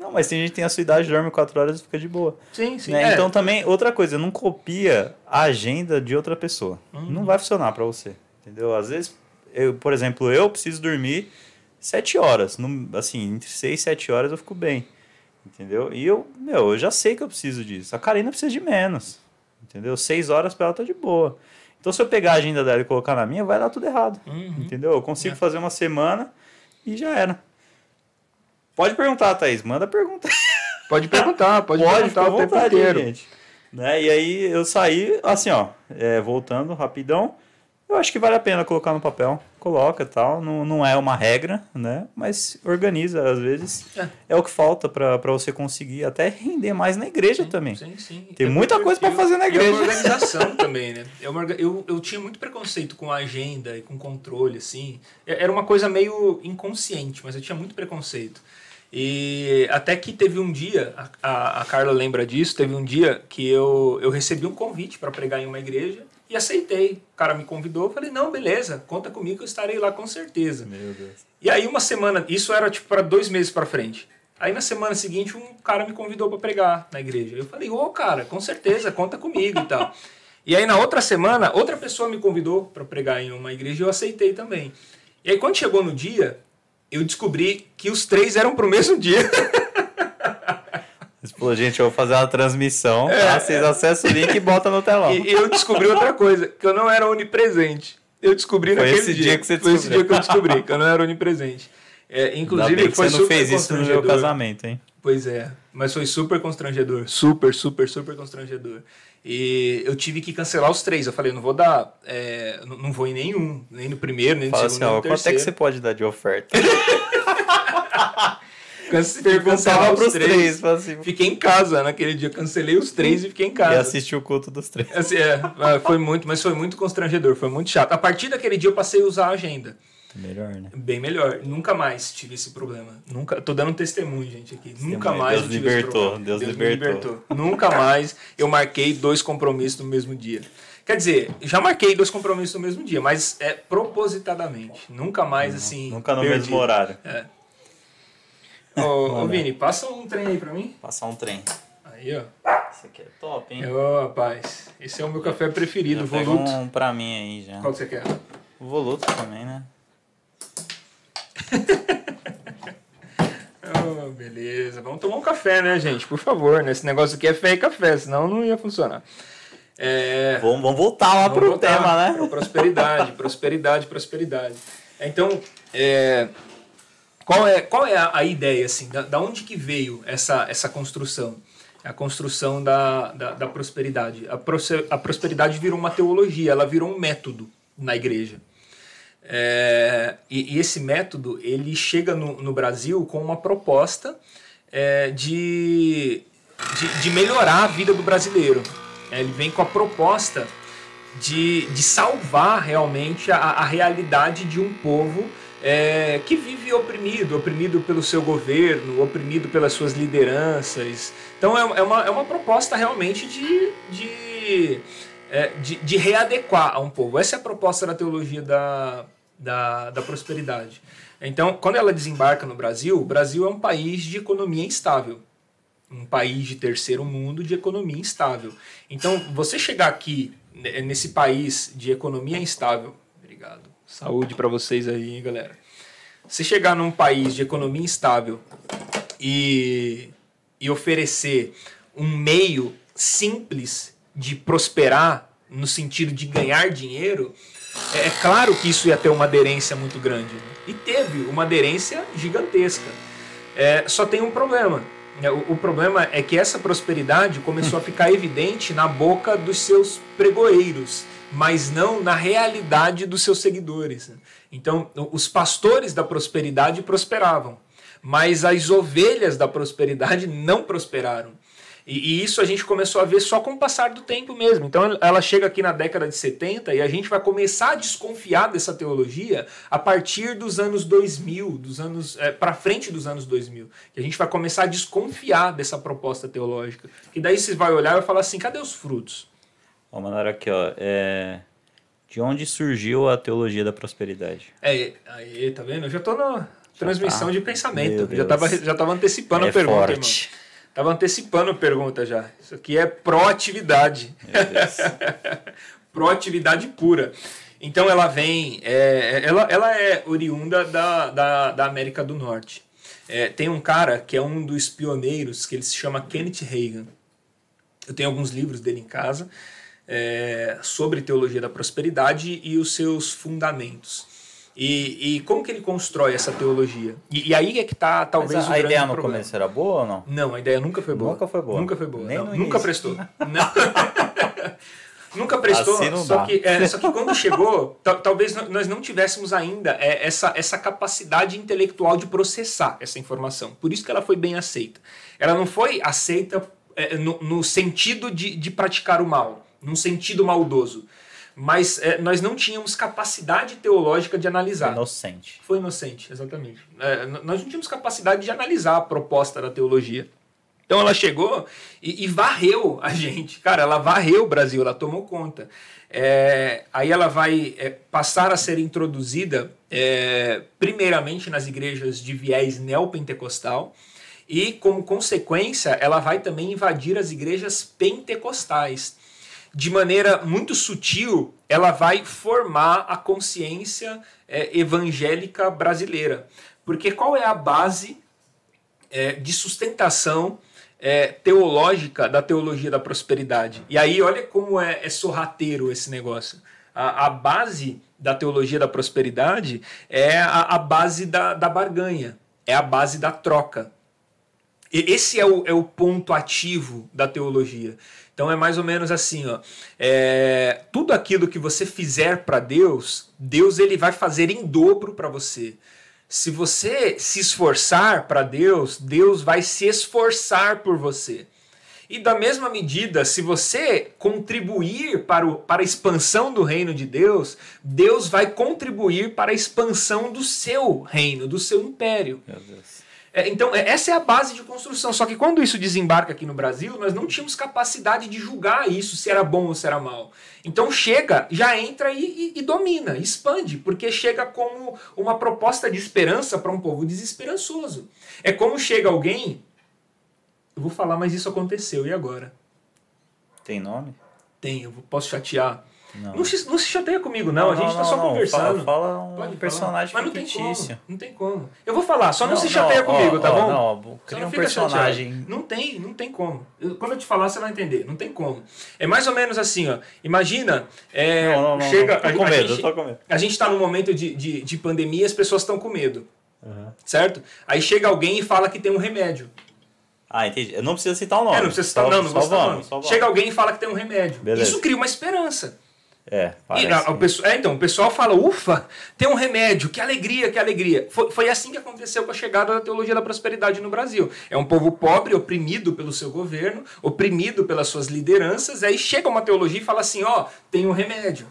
Não, mas tem gente que tem a sua idade, dorme 4 horas e fica de boa. sim, sim. né? é. Então também, outra coisa, não copia a agenda de outra pessoa. Uhum. Não vai funcionar pra você. Entendeu? Às vezes, eu, por exemplo, eu preciso dormir 7 horas. Num- assim, entre 6 e 7 horas eu fico bem. Entendeu? E eu, meu, eu já sei que eu preciso disso. A Karina precisa de menos. Entendeu? 6 horas pra ela tá de boa. Então, se eu pegar a agenda dela e colocar na minha, vai dar tudo errado. Uhum. Entendeu? Eu consigo É. fazer uma semana e já era. Pode perguntar, Thaís. Manda pergunta. Pode perguntar, pode, Pode, perguntar o tempo vontade, inteiro. gente. Né? E aí eu saí, assim, ó, é, voltando rapidão. Eu acho que vale a pena colocar no papel. Coloca e tal. Não, não é uma regra, né? Mas organiza, às vezes. É. É, o que falta pra pra você conseguir até render mais na igreja também. Sim, sim. Tem É muita coisa pra eu- fazer na É igreja. uma organização [laughs] também, né? É uma orga- eu, eu tinha muito preconceito com a agenda e com controle, assim. É- Era uma coisa meio inconsciente, mas eu tinha muito preconceito. E até que teve um dia, a, a, Carla lembra disso, teve um dia que eu, eu recebi um convite para pregar em uma igreja e aceitei. O cara me convidou, eu falei, não, beleza, conta comigo que eu estarei lá com certeza. Meu Deus. E aí uma semana, isso era tipo para dois meses para frente. Aí na semana seguinte um cara me convidou para pregar na igreja. Eu falei, ô cara, com certeza, conta comigo e tal. E aí na outra semana, outra pessoa me convidou para pregar em uma igreja e eu aceitei também. E aí quando chegou no dia, eu descobri que os três eram pro mesmo dia. Você falou, gente, eu vou fazer uma transmissão. tá? Vocês acessam o link e botam no telão. É. E eu descobri outra coisa, que eu não era onipresente. Eu descobri Foi naquele esse dia. que você Foi esse descobriu. dia que eu descobri, que eu não era onipresente. É, inclusive, que foi você não super fez isso no meu casamento, hein? Pois é, mas foi super constrangedor. Super, super, super constrangedor. E eu tive que cancelar os três. Eu falei, não vou dar. é, não vou em nenhum. Nem no primeiro, nem no Fala segundo, assim, nem no quanto é que você pode dar de oferta? [laughs] Perguntava os pros três. fala assim, Fiquei em casa naquele dia. Cancelei os três e fiquei em e casa. assistiu o culto dos três. Assim, é, foi muito, mas foi muito constrangedor, foi muito chato. A partir daquele dia eu passei a usar a agenda. Melhor, né? Bem melhor. Nunca mais tive esse problema. Nunca, tô dando um testemunho, gente, aqui. Nunca mais Deus eu tive esse libertou, problema. Deus me libertou. Nunca mais eu marquei dois compromissos no mesmo dia. Quer dizer, já marquei dois compromissos no mesmo dia, mas é propositadamente. Nunca mais, assim. Nunca no perdido. mesmo horário. Ô, ô, Mano. Vini, passa um trem aí pra mim. Passar um trem. Aí, ó. Isso aqui é top, hein? Ô, rapaz. Esse é o meu café preferido, Já Voluto. um pra mim aí já. Qual que você quer? O Voluto também, né? [laughs] Oh, beleza. Vamos tomar um café, né, gente? Por favor, né? Esse negócio aqui é fé e café, senão não ia funcionar. É... Vamos, vamos voltar lá Vamos pro voltar tema, né? Prosperidade, prosperidade, prosperidade. Então, é, qual é, qual é a, a ideia, assim? Da, da onde que veio essa, essa construção? A construção da, da, da prosperidade. A, a prosperidade virou uma teologia, ela virou um método na igreja. É, e, e esse método ele chega no, no Brasil com uma proposta é, de, de, de melhorar a vida do brasileiro. É, ele vem com a proposta de, de salvar realmente a, a realidade de um povo é, que vive oprimido, oprimido pelo seu governo, oprimido pelas suas lideranças. Então é, é uma, é uma proposta realmente de, de, é, de, de readequar a um povo. Essa é a proposta da teologia da, da, da prosperidade. Então, quando ela desembarca no Brasil, o Brasil é um país de economia instável. Um país de terceiro mundo de economia instável. Então, você chegar aqui ne- nesse país de economia instável, obrigado. Saúde para vocês aí, galera. Você chegar num país de economia instável e, e oferecer um meio simples de prosperar no sentido de ganhar dinheiro, é, é claro que isso ia ter uma aderência muito grande. E teve uma aderência gigantesca. É, só tem um problema. né? O, problema é que essa prosperidade começou a ficar evidente na boca dos seus pregoeiros, mas não na realidade dos seus seguidores. Então, os pastores da prosperidade prosperavam, mas as ovelhas da prosperidade não prosperaram. E, e isso a gente começou a ver só com o passar do tempo mesmo. Então ela chega aqui na década de 70 e a gente vai começar a desconfiar dessa teologia a partir dos anos 2000, dos anos é, para frente dos anos 2000. Que a gente vai começar a desconfiar dessa proposta teológica. E daí você vai olhar e vai falar assim: cadê os frutos? Ó, mandaram aqui, ó. É... De onde surgiu a teologia da prosperidade? É, aí, tá vendo? Eu já tô na transmissão tá. de pensamento. Já tava, já tava antecipando é a pergunta, forte. irmão. Tava antecipando a pergunta já. Isso aqui é proatividade. [laughs] Proatividade pura. Então ela vem, é, ela, ela é oriunda da, da, da América do Norte. É, tem um cara que é um dos pioneiros, que ele se chama Kenneth Reagan. Eu tenho alguns livros dele em casa é, sobre teologia da prosperidade e os seus fundamentos. E, e como que ele constrói essa teologia? E, e aí é que está Mas talvez a, o a grande ideia no problema. começo era boa ou não? Não, a ideia nunca foi boa. Nunca foi boa. Nunca foi boa. Nem não, [laughs] [laughs] nunca prestou. Nunca prestou. Assim só, dá. que, é, só que quando chegou, tal- talvez nós não tivéssemos ainda é, essa, essa capacidade intelectual de processar essa informação. Por isso que ela foi bem aceita. Ela não foi aceita é, no, no sentido de, de praticar o mal, num sentido maldoso. Mas é, nós não tínhamos capacidade teológica de analisar. Inocente. Foi inocente, exatamente. É, nós não tínhamos capacidade de analisar a proposta da teologia. Então ela chegou e, e varreu a gente. Cara, ela varreu o Brasil, ela tomou conta. É, aí ela vai é, passar a ser introduzida, é, primeiramente nas igrejas de viés neopentecostal, e como consequência, ela vai também invadir as igrejas pentecostais de maneira muito sutil, ela vai formar a consciência é, evangélica brasileira. Porque qual é a base é, de sustentação é, teológica da teologia da prosperidade? E aí, olha como é, é sorrateiro esse negócio. A, a base da teologia da prosperidade é a, a base da, da barganha, é a base da troca. Esse é o, é o ponto ativo da teologia. Então é mais ou menos assim, ó. É, tudo aquilo que você fizer para Deus, Deus ele vai fazer em dobro para você. Se você se esforçar para Deus, Deus vai se esforçar por você. E da mesma medida, se você contribuir para, o, para a expansão do reino de Deus, Deus vai contribuir para a expansão do seu reino, do seu império. Meu Deus. É, então, é, essa é a base de construção. Só que quando isso desembarca aqui no Brasil, nós não tínhamos capacidade de julgar isso, se era bom ou se era mal. Então chega, já entra e, e- e domina, expande, porque chega como uma proposta de esperança para um povo desesperançoso. É como chega alguém. Eu vou falar, mas isso aconteceu, e agora? Tem nome? Tem, eu posso chatear. Não. Não se, não se chateia comigo, não, a gente tá só não. conversando. Fala, fala um Pode personagem falar. Mas não tem como. Não tem como. Eu vou falar, só não, se chateia ó, comigo, tá ó, bom? Não, Você cria não um fica personagem. chateado. Não tem, não tem como. Eu- quando eu te falar, você vai entender. Não tem como. É mais ou menos assim, ó. Imagina, é, Não, não, não. chega. Tô a, com a medo, gente, tô com medo. a gente tá num momento de, de, de pandemia e as pessoas estão com medo. Certo? Aí chega alguém e fala que tem um remédio. Ah, entendi. Eu não preciso citar o nome. É, não precisa Só- citar, não, não só vamos, nome. só vamos. Chega alguém e fala que tem um remédio. Beleza. Isso cria uma esperança. É, E é, então, o pessoal fala, ufa, tem um remédio, que alegria, que alegria. Foi, foi assim que aconteceu com a chegada da teologia da prosperidade no Brasil. É um povo pobre, oprimido pelo seu governo, oprimido pelas suas lideranças, aí chega uma teologia e fala assim, ó, tem um remédio.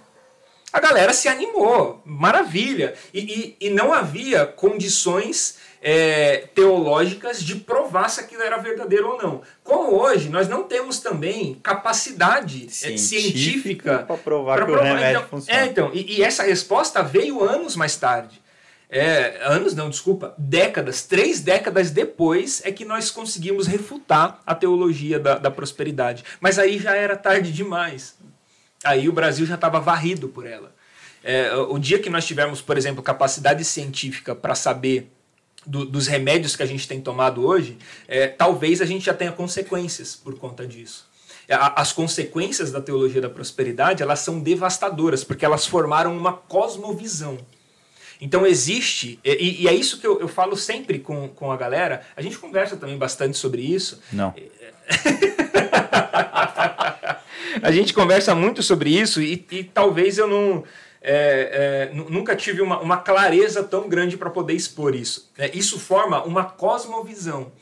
A galera se animou, maravilha. E, e, e não havia condições é, teológicas de provar se aquilo era verdadeiro ou não. Como hoje, nós não temos também capacidade é, científica para provar Pra que o provar, remédio então, funciona. É, então, e, e essa resposta veio anos mais tarde. É, anos não, desculpa, décadas, três décadas depois é que nós conseguimos refutar a teologia da, da prosperidade. Mas aí já era tarde demais. Aí o Brasil já estava varrido por ela. É, o dia que nós tivermos, por exemplo, capacidade científica para saber do, dos remédios que a gente tem tomado hoje, é, talvez a gente já tenha consequências por conta disso. A, as consequências da teologia da prosperidade elas são devastadoras, porque elas formaram uma cosmovisão. Então existe, e, e é isso que eu, eu, falo sempre com, com a galera, a gente conversa também bastante sobre isso. Não. [laughs] [laughs] a gente conversa muito sobre isso e, e talvez eu não. É, é, nunca tive uma, uma, clareza tão grande para poder expor isso. É, isso forma uma cosmovisão.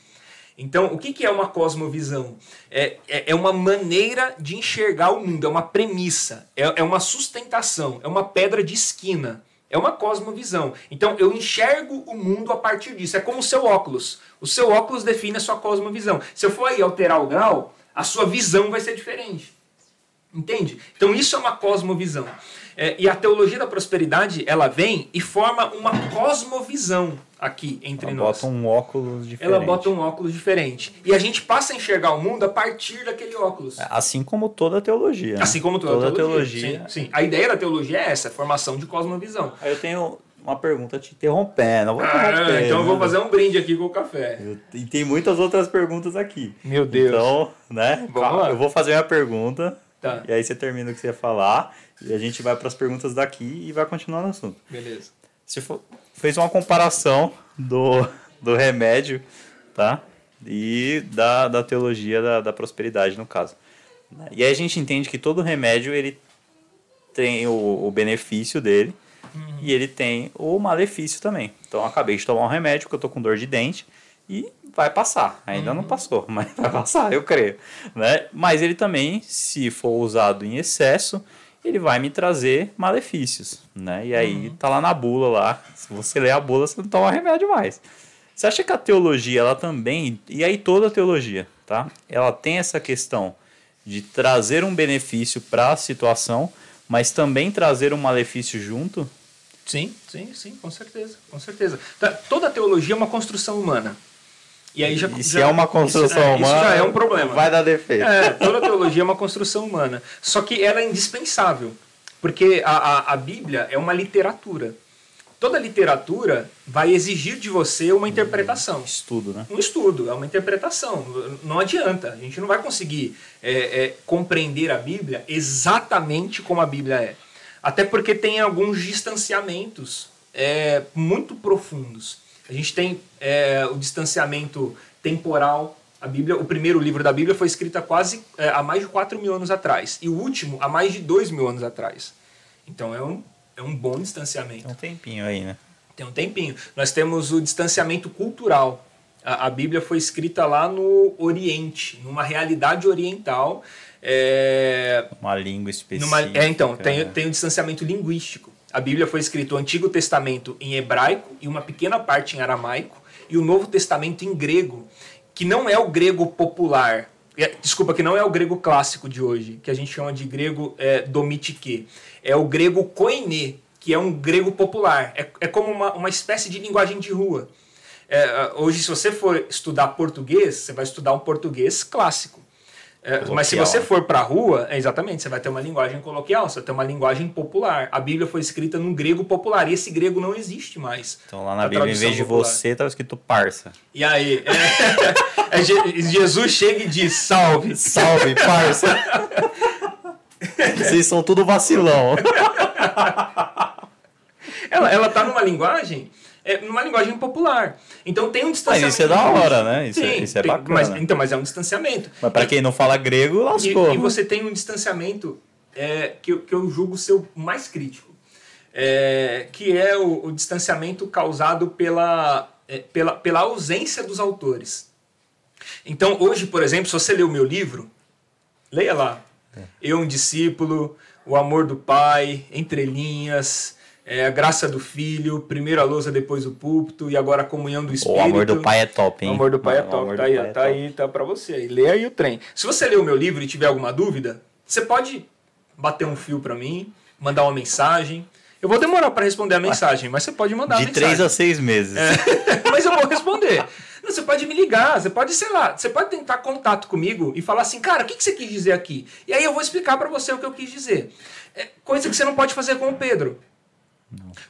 Então, o que, que é uma cosmovisão? É, é, é, uma maneira de enxergar o mundo, é uma premissa, é, é uma sustentação, é uma pedra de esquina. É uma cosmovisão. Então eu enxergo o mundo a partir disso. É como o seu óculos. O seu óculos define a sua cosmovisão. Se eu for aí alterar o grau, a sua visão vai ser diferente. Entende? Então isso é uma cosmovisão. É, e a teologia da prosperidade, ela vem e forma uma cosmovisão aqui entre ela nós. Ela bota um óculos diferente. Ela bota um óculos diferente. E a gente passa a enxergar o mundo a partir daquele óculos. Assim como toda a teologia. Né? Assim como toda, toda a teologia. teologia. Sim, sim, A ideia da teologia é essa, formação de cosmovisão. Aí eu tenho uma pergunta te interrompendo. Vou ah, então eu vou fazer um brinde aqui com o café. e tem muitas outras perguntas aqui. Meu Deus. Então, né? Vamos lá. Eu vou fazer uma pergunta. Tá. E aí você termina o que você ia falar. E a gente vai para as perguntas daqui e vai continuar no assunto. Beleza. Você fez uma comparação do, do remédio, tá? E da, da teologia da, da prosperidade, no caso. E aí a gente entende que todo remédio ele tem o, o benefício dele uhum. e ele tem o malefício também. Então eu acabei de tomar um remédio porque eu tô com dor de dente e vai passar. Ainda uhum. não passou, [laughs] mas vai passar, eu creio. Né? Mas ele também, se for usado em excesso, ele vai me trazer malefícios, né? E aí uhum. tá lá na bula lá. Se você ler a bula, você não toma remédio mais. Você acha que a teologia, ela também, e aí toda a teologia, tá? Ela tem essa questão de trazer um benefício para a situação, mas também trazer um malefício junto? Sim, sim, sim, com certeza, com certeza. Tá, toda a teologia é uma construção humana. E aí já, e se já, é uma construção isso, humana, isso já é um problema. Vai dar defeito. É, toda teologia é uma construção humana. Só que ela é indispensável. Porque a, a, a Bíblia é uma literatura. Toda literatura vai exigir de você uma interpretação. Um estudo, né? Um estudo, é uma interpretação. Não adianta. A gente não vai conseguir é, é, compreender a Bíblia exatamente como a Bíblia é. Até porque tem alguns distanciamentos é, muito profundos. A gente tem é, o distanciamento temporal. A Bíblia, o primeiro livro da Bíblia foi escrito há quase é, há mais de 4 mil anos atrás e o último há mais de 2 mil anos atrás. Então é um, é um bom distanciamento. Tem um tempinho aí, né? Tem um tempinho. Nós temos o distanciamento cultural. A, a Bíblia foi escrita lá no Oriente, numa realidade oriental. É, uma língua específica. Numa, é, então, tem, tem o distanciamento linguístico. A Bíblia foi escrita o Antigo Testamento em hebraico e uma pequena parte em aramaico, e o Novo Testamento em grego, que não é o grego popular, é, desculpa, que não é o grego clássico de hoje, que a gente chama de grego é, domitike. É o grego koine, que é um grego popular. É, é como uma, uma espécie de linguagem de rua. É, hoje, se você for estudar português, você vai estudar um português clássico. É, mas se você for para a rua, é, exatamente, você vai ter uma linguagem coloquial, você vai ter uma linguagem popular. A Bíblia foi escrita num grego popular e esse grego não existe mais. Então lá na Bíblia, em vez de popular. você, estava escrito parça. E aí? É, [laughs] é, Jesus chega e diz: salve. Salve, parça. [laughs] Vocês são tudo vacilão. ela, ela tá numa linguagem é numa linguagem popular. Então tem um distanciamento. Mas isso é da hora, né? Isso, é- Sim, é, isso é tem, bacana. Mas, então, mas é um distanciamento. Mas para quem não fala grego, lascou. E, e você tem um distanciamento é, que, eu, que eu julgo ser o mais crítico. É, que é o, o, distanciamento causado pela, é, pela, pela ausência dos autores. Então, hoje, por exemplo, se você ler o meu livro, leia lá. É. Eu, um discípulo, o amor do Pai, entre linhas, é, a graça do Filho, primeiro a lousa, depois o púlpito, e agora a comunhão do Espírito. O amor do Pai é top, hein? O amor do Pai é top, tá aí, é tá aí, tá pra você aí. Lê aí o trem. Se você ler o meu livro e tiver alguma dúvida, você pode bater um fio para mim, mandar uma mensagem. Eu vou demorar para responder a mensagem, mas você pode mandar a De mensagem. três a seis meses. [laughs] mas eu vou responder. Não, você pode me ligar, você pode, sei lá, você pode tentar contato comigo e falar assim, cara, o que, que você quis dizer aqui? E aí eu vou explicar para você o que eu quis dizer. É coisa que você não pode fazer com o Pedro.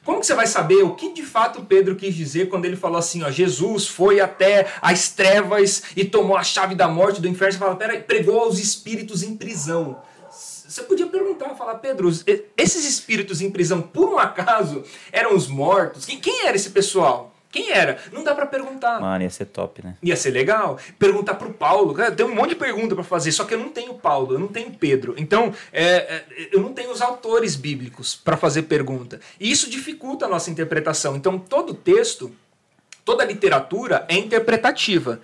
Como que você vai saber o que de fato Pedro quis dizer quando ele falou assim, ó, Jesus foi até as trevas e tomou a chave da morte do inferno? Você fala, peraí, pregou aos espíritos em prisão. Você podia perguntar, falar, Pedro, esses espíritos em prisão, por um acaso, eram os mortos? Quem era esse pessoal? Quem era? Não dá para perguntar. Mano, ia ser top, né? Ia ser legal. Perguntar pro Paulo. Cara, tem um monte de pergunta para fazer, só que eu não tenho Paulo, eu não tenho Pedro. Então, é, é, eu não tenho os autores bíblicos para fazer pergunta. E isso dificulta a nossa interpretação. Então, todo texto, toda literatura é interpretativa.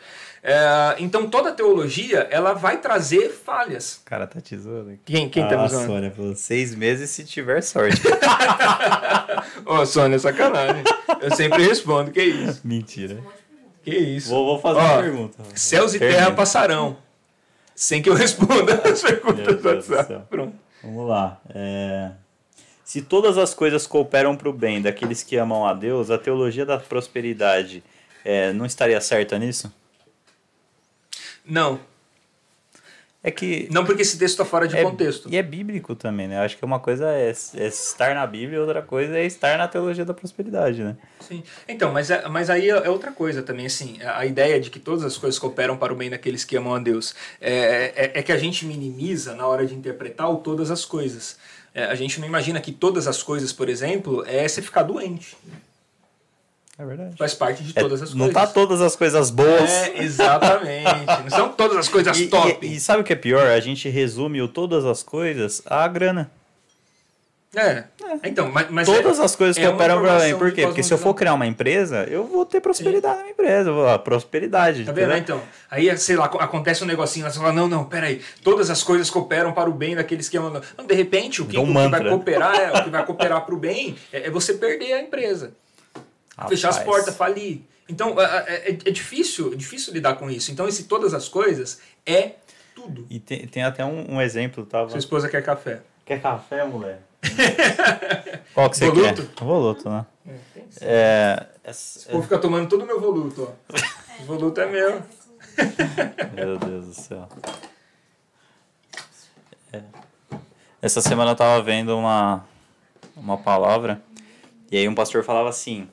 É, então toda teologia ela vai trazer falhas. O cara tá te zoando. Quem, quem ah, tá me a zoando? Sônia falou seis meses se tiver sorte. [laughs] Ô, oh, Sônia, sacanagem. Eu sempre respondo, que isso? Mentira. Que isso? Vou, vou fazer Ó, uma pergunta. Céus e terra passarão. Sem que eu responda as [laughs] perguntas do WhatsApp. Pronto. Vamos lá. É... Se todas as coisas cooperam para o bem daqueles que amam a Deus, a teologia da prosperidade é, não estaria certa nisso? Não. É que. Não porque esse texto está fora de é, contexto. E é bíblico também, né? Eu acho que uma coisa é, é, estar na Bíblia e outra coisa é estar na teologia da prosperidade, né? Sim. Então, mas, é, mas aí é outra coisa também, assim. A ideia de que todas as coisas cooperam para o bem daqueles que amam a Deus é, é, é que a gente minimiza na hora de interpretar o todas as coisas. É, a gente não imagina que todas as coisas, por exemplo, é você ficar doente. É verdade. Faz parte de todas as não coisas. tá todas as coisas boas. É, exatamente. não são todas as coisas [laughs] E, top. e, e sabe o que é pior? A gente resume o todas as coisas à grana. É. Então, mas, mas Todas é- as coisas é que operam para bem. informação Por quê? Porque se eu for criar uma empresa, eu vou ter prosperidade na minha empresa. eu vou- A prosperidade. Tá vendo? né? Então, aí, sei lá, acontece um negocinho, você fala, não, não, peraí, todas as coisas cooperam para o bem daqueles que amam. Não, de repente, o que, É um o que vai cooperar, é, o que vai cooperar para o bem é, é você perder a empresa. Fechar as Rapaz. portas, falir. Então, é, é- é difícil, é difícil lidar com isso. Então, esse todas as coisas é tudo. E tem, tem até um, um exemplo, tava. Sua esposa quer café. Quer café, mulher? [laughs] Qual que você Voluto? quer? Voluto, né? É, tem que ser. É, O povo fica tomando todo o meu voluto, ó. [laughs] O voluto é meu. [laughs] Meu Deus do céu. É. Essa semana eu tava vendo uma, uma palavra, e aí um pastor falava assim,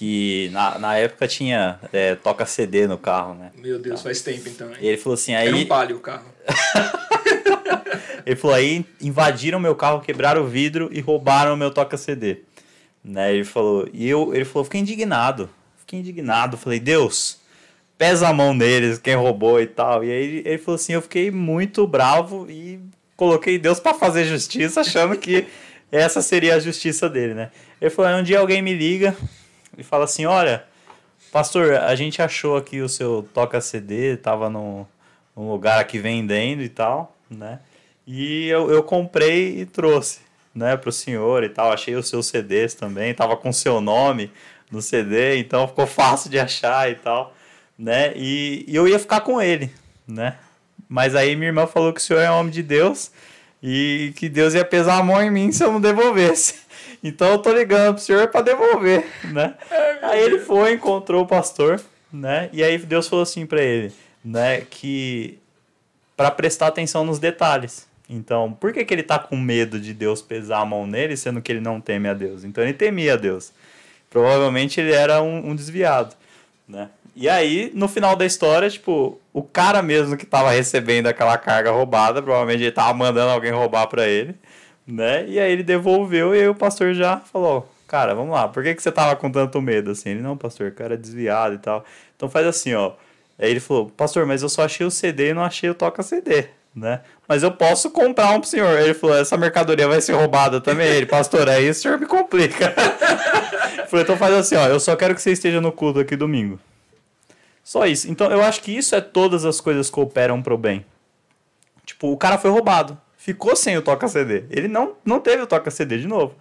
que na, na época tinha é, toca CD no carro, né? Meu Deus, faz tempo então, E hein? ele falou assim, Era um aí, palio o carro. [laughs] ele falou, aí invadiram meu carro, quebraram o vidro e roubaram o meu toca CD. Né? Ele falou, e eu, ele falou, fiquei indignado, fiquei indignado, falei, Deus, pesa a mão neles, quem roubou e tal. E aí ele, falou assim, eu fiquei muito bravo e coloquei Deus pra fazer justiça, achando que [laughs] essa seria a justiça dele, né? Ele falou, aí um dia alguém me liga e fala assim, olha, pastor, a gente achou aqui o seu toca CD, tava no, num lugar aqui vendendo e tal, né? E eu, eu comprei e trouxe, né, pro senhor e tal. Achei os seus CDs também, tava com seu nome no CD, então ficou [laughs] fácil de achar e tal, né? E, e eu ia ficar com ele, né? Mas aí minha irmã falou que o senhor é homem de Deus e que Deus ia pesar a mão em mim se eu não devolvesse. [laughs] Então eu tô ligando pro senhor para devolver, né? Aí ele foi, encontrou o pastor, né? E aí Deus falou assim para ele, né, que para prestar atenção nos detalhes. Então, por que, que ele tá com medo de Deus pesar a mão nele, sendo que ele não teme a Deus? Então ele temia a Deus. Provavelmente ele era um, um desviado, né? E aí, no final da história, tipo, o cara mesmo que tava recebendo aquela carga roubada, provavelmente ele tava mandando alguém roubar para ele, né? E aí ele devolveu e aí o pastor já falou, cara, vamos lá, por que, que você tava com tanto medo assim? Ele, não, pastor, cara é desviado e tal. Então faz assim, ó. Aí ele falou, pastor, mas eu só achei o CD e não achei o toca-CD, né? Mas eu posso comprar um pro senhor. Ele falou, essa mercadoria vai ser roubada também. Ele, pastor, aí o senhor me complica. Eu [laughs] falei, então faz assim, ó, eu só quero que você esteja no culto aqui domingo. Só isso. Então eu acho que isso é todas as coisas que cooperam pro bem. Tipo, o cara foi roubado. Ficou sem o toca-CD. Ele não, não teve o toca-CD de novo.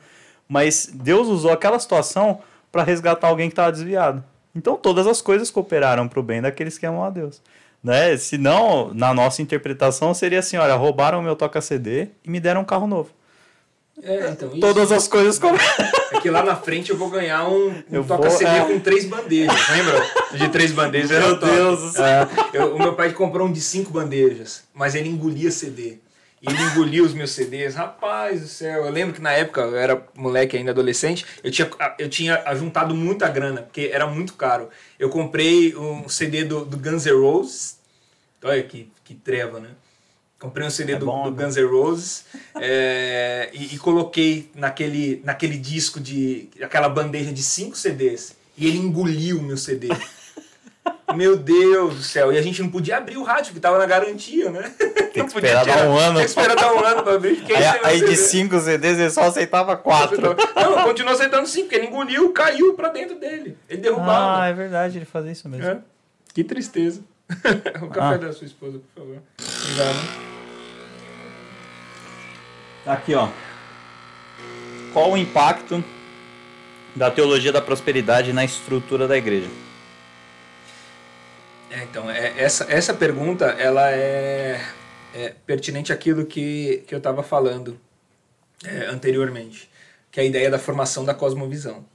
Mas Deus usou aquela situação para resgatar alguém que estava desviado. Então todas as coisas cooperaram pro bem daqueles que amam a Deus. Né? Se não, na nossa interpretação seria assim, olha, roubaram o meu toca-CD e me deram um carro novo. É, então, isso. Todas as coisas como. [laughs] É que lá na frente eu vou ganhar um, um toca-CD é. com três bandejas, lembra? De três bandejas. era Meu. Deus do céu. É, eu- o meu pai comprou um de cinco bandejas, mas ele engolia CD. E ele engolia os meus CDs. Rapaz do céu, eu lembro que na época, eu era moleque ainda adolescente, eu tinha, eu tinha juntado muita grana, porque era muito caro. Eu comprei um CD do, do Guns N' Roses. Olha que, que treva, né? Comprei um CD É do, bom, do né? Guns N' Roses é, e, e coloquei naquele, naquele disco de. aquela bandeja de cinco CDs. E ele engoliu o meu CD. Meu Deus do céu. E a gente não podia abrir o rádio, que tava na garantia, né? Tem que esperar dar um ano. Tem que esperar dar um ano pra abrir. Quem Aí, aí de? 5 CDs ele só aceitava 4. Não, continuou aceitando sim, porque ele engoliu, caiu pra dentro dele. Ele derrubava. Ah, é verdade, ele fazia isso mesmo. É. Que tristeza. [laughs] o café Ah. da sua esposa, por favor. Obrigado. Aqui, ó. Qual o impacto da teologia da prosperidade na estrutura da igreja? É, então, é, essa, essa pergunta ela é, é pertinente àquilo que, que eu estava falando é, anteriormente, que é a ideia da formação da cosmovisão.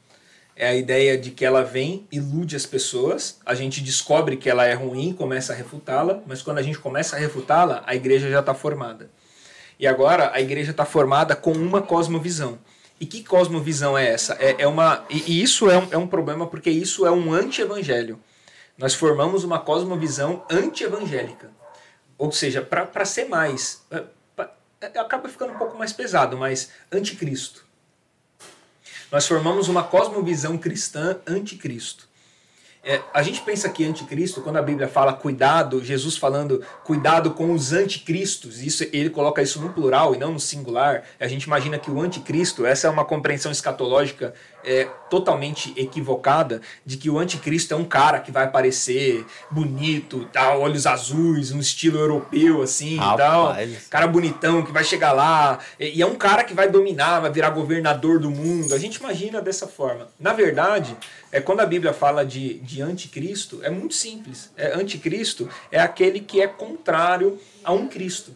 É a ideia de que ela vem, ilude as pessoas, a gente descobre que ela é ruim, começa a refutá-la, mas quando a gente começa a refutá-la, a igreja já está formada. E agora a igreja está formada com uma cosmovisão. E que cosmovisão é essa? É, é uma, e, e isso é um, é um problema porque isso é um anti-evangelho. Nós formamos uma cosmovisão anti-evangélica. Ou seja, para ser mais. é, é, acaba ficando um pouco mais pesado, mas anticristo. Nós formamos uma cosmovisão cristã anticristo. É, a gente pensa que anticristo, quando a Bíblia fala cuidado, Jesus falando cuidado com os anticristos, isso, ele coloca isso no plural e não no singular. A gente imagina que o anticristo, essa é uma compreensão escatológica é, totalmente equivocada, de que o anticristo é um cara que vai aparecer bonito, tal, olhos azuis, um estilo europeu assim e tal. Rapaz. Cara bonitão que vai chegar lá. E e é um cara que vai dominar, vai virar governador do mundo. A gente imagina dessa forma. Na verdade, é quando a Bíblia fala de, de anticristo, é muito simples. É, anticristo é aquele que é contrário a um Cristo.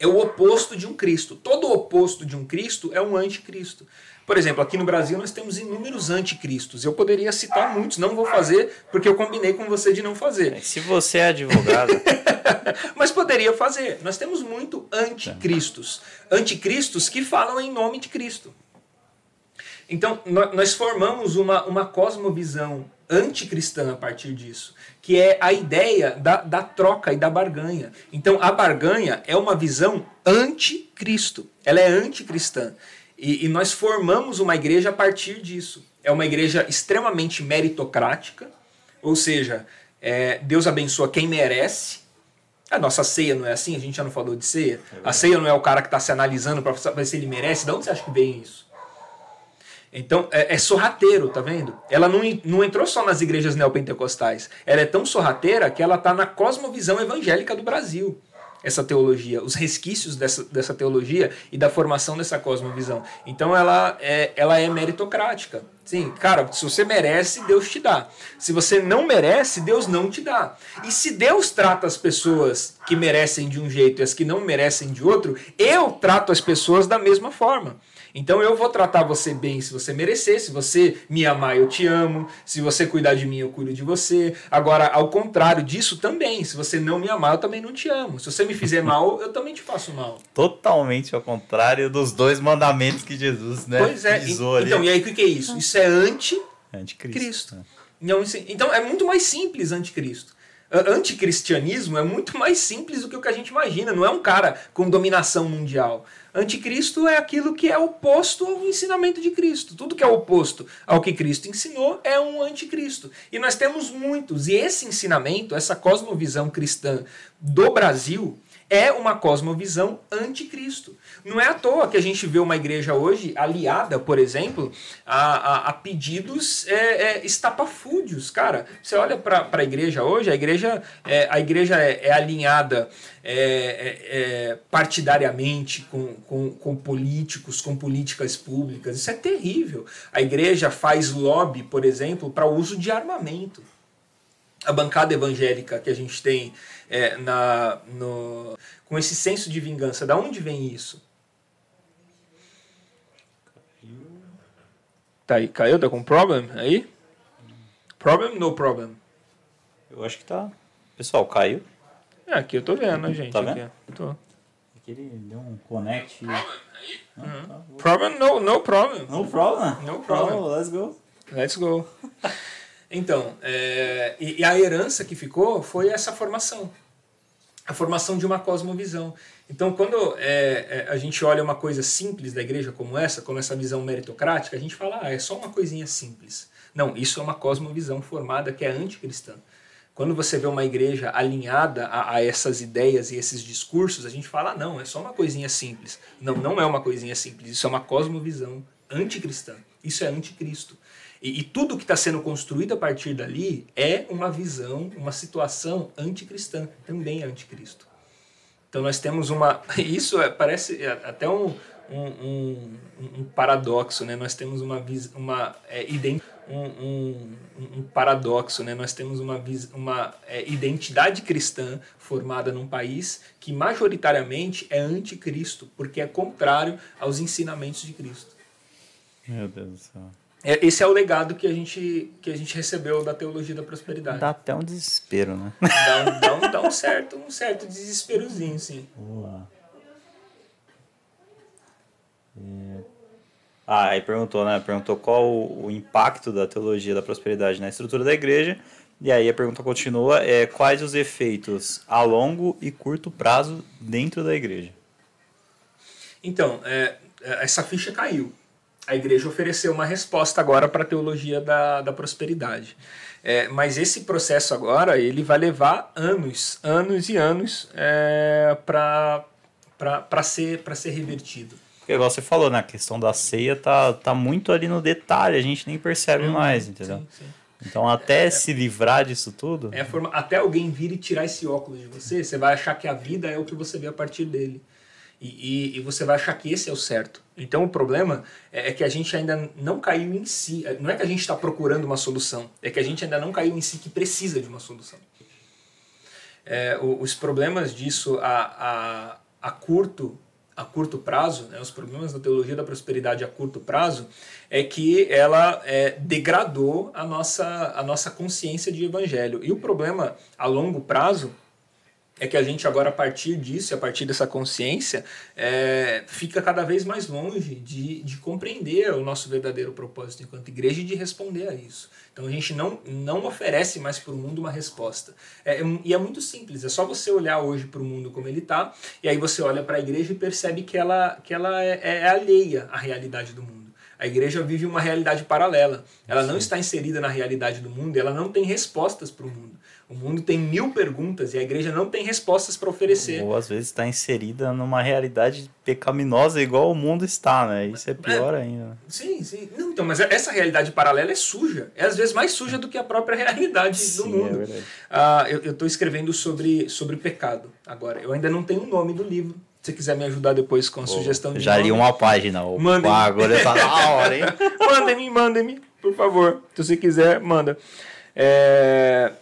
É o oposto de um Cristo. Todo oposto de um Cristo é um anticristo. Por exemplo, aqui no Brasil nós temos inúmeros anticristos. Eu poderia citar muitos, não vou fazer porque eu combinei com você de não fazer. Se você é advogado, [laughs] Mas poderia fazer. Nós temos muito anticristos. Anticristos que falam em nome de Cristo. Então, nó- nós formamos uma, uma cosmovisão anticristã a partir disso, que é a ideia da, da troca e da barganha. Então, a barganha é uma visão anticristo. Ela é anticristã. E, e nós formamos uma igreja a partir disso. É uma igreja extremamente meritocrática, ou seja, é, Deus abençoa quem merece, a nossa ceia não é assim? A gente já não falou de ceia? A ceia não é o cara que está se analisando para saber se ele merece? De onde você acha que vem isso? Então, é, é sorrateiro, tá vendo? Ela não, não entrou só nas igrejas neopentecostais. Ela é tão sorrateira que ela está na cosmovisão evangélica do Brasil. Essa teologia, os resquícios dessa, dessa teologia e da formação dessa cosmovisão. Então, ela é, ela é meritocrática. Sim, cara, se você merece, Deus te dá. Se você não merece, Deus não te dá. E se Deus trata as pessoas que merecem de um jeito e as que não merecem de outro, eu trato as pessoas da mesma forma. Então eu vou tratar você bem se você merecer, se você me amar, eu te amo, se você cuidar de mim, eu cuido de você. Agora, ao contrário disso também, se você não me amar, eu também não te amo. Se você me fizer [laughs] mal, eu também te faço mal. totalmente ao contrário dos dois mandamentos que Jesus, né, Pois é. ali. Então, e aí o que que é isso? Isso é anti Anticristo. Cristo. Não, isso- então é muito mais simples anticristo. Anticristianismo é muito mais simples do que o que a gente imagina. Não é um cara com dominação mundial. Anticristo é aquilo que é oposto ao ensinamento de Cristo. Tudo que é oposto ao que Cristo ensinou é um anticristo. E nós temos muitos. E esse ensinamento, essa cosmovisão cristã do Brasil, é uma cosmovisão anticristo. Não é à toa que a gente vê uma igreja hoje aliada, por exemplo, a, a- a pedidos é, é, estapafúdios. Cara, você olha para a igreja hoje, a igreja é, a igreja é, é alinhada é, é, é, partidariamente com, com, com políticos, com políticas públicas. Isso é terrível. A igreja faz lobby, por exemplo, para o uso de armamento a bancada evangélica que a gente tem é, na, no, com esse senso de vingança. Da onde vem isso? Tá aí, caiu? Tá com problem aí? Problem? No problem. Eu acho que tá. Pessoal, caiu. É, aqui eu tô vendo, gente. Tá aqui, vendo? ó. Tô. Aqui ele deu um connect. Não, tá, vou- Problem? No, no problem. No problem. No problem. Oh, let's go. Let's go. [laughs] Então, é, e, e a herança que ficou foi essa formação. A formação de uma cosmovisão. Então, quando é, é, a gente olha uma coisa simples da igreja como essa, como essa visão meritocrática, a gente fala, ah, é só uma coisinha simples. Não, isso é uma cosmovisão formada que é anticristã. Quando você vê uma igreja alinhada a, a essas ideias e esses discursos, a gente fala, ah, não, é só uma coisinha simples. Não, não é uma coisinha simples, isso é uma cosmovisão anticristã. Isso é anticristo. E, e tudo que está sendo construído a partir dali é uma visão, uma situação anticristã, também é anticristo. Então nós temos uma. [laughs] Isso é- parece é, até um, um, um- um paradoxo, né? Nós temos uma, uma é, ident- um, um, paradoxo, né? Nós temos uma, uma é, identidade cristã formada num país que majoritariamente é anticristo, porque é contrário aos ensinamentos de Cristo. Meu Deus do céu. É, Esse é o legado que a gente, que a gente recebeu da teologia da prosperidade. Dá até um desespero, né? Dá um, dá um, dá um certo, um certo desesperozinho, sim. Vamos lá. É. Ah, aí perguntou, né? Perguntou qual o, o impacto da teologia da prosperidade na estrutura da igreja. E aí a pergunta continua: é, quais os efeitos a longo e curto prazo dentro da igreja? Então, é, é, essa ficha caiu. A igreja ofereceu uma resposta agora para a teologia da, da prosperidade. É, mas esse processo agora, ele vai levar anos, anos e anos é, para ser, pra ser revertido. Porque, igual você falou, né? A questão da ceia tá, tá muito ali no detalhe, a gente nem percebe mais, entendeu? Sim, sim. Então, até se livrar disso tudo. É forma, até alguém vir e tirar esse óculos de você, você vai achar que a vida é o que você vê a partir dele. E, e, e você vai achar que esse é o certo. Então o problema é, é que a gente ainda não caiu em si. Não é que a gente está procurando uma solução, é que a gente ainda não caiu em si que precisa de uma solução. É, os problemas disso a, a, a curto a curto prazo, né, os problemas da teologia da prosperidade a curto prazo, é que ela é, degradou a nossa, a nossa consciência de evangelho. E o problema a longo prazo é que a gente agora, a partir disso, a partir dessa consciência, é, fica cada vez mais longe de, de compreender o nosso verdadeiro propósito enquanto igreja e de responder a isso. Então a gente não, não oferece mais para o mundo uma resposta. É, é- e é muito simples, é só você olhar hoje para o mundo como ele está, e aí você olha para a igreja e percebe que ela, que ela é, é alheia à realidade do mundo. A igreja vive uma realidade paralela. Ela não está inserida na realidade do mundo, ela não tem respostas para o mundo. O mundo tem mil perguntas e a igreja não tem respostas para oferecer. Ou às vezes está inserida numa realidade pecaminosa igual o mundo está, né? Isso é pior ainda. né? Sim, sim. Não, então, mas essa realidade paralela é suja. É às vezes mais suja do que a própria [laughs] realidade do Sim, é mundo. verdade. Ah, eu estou escrevendo sobre, sobre pecado agora. Eu ainda não tenho o nome do livro. Se você quiser me ajudar depois com a sugestão de Já li nome, uma página. Opa, Mandem. agora tá na hora, hein? [laughs] mandem-me, mandem-me, por favor. Se você quiser, manda. É,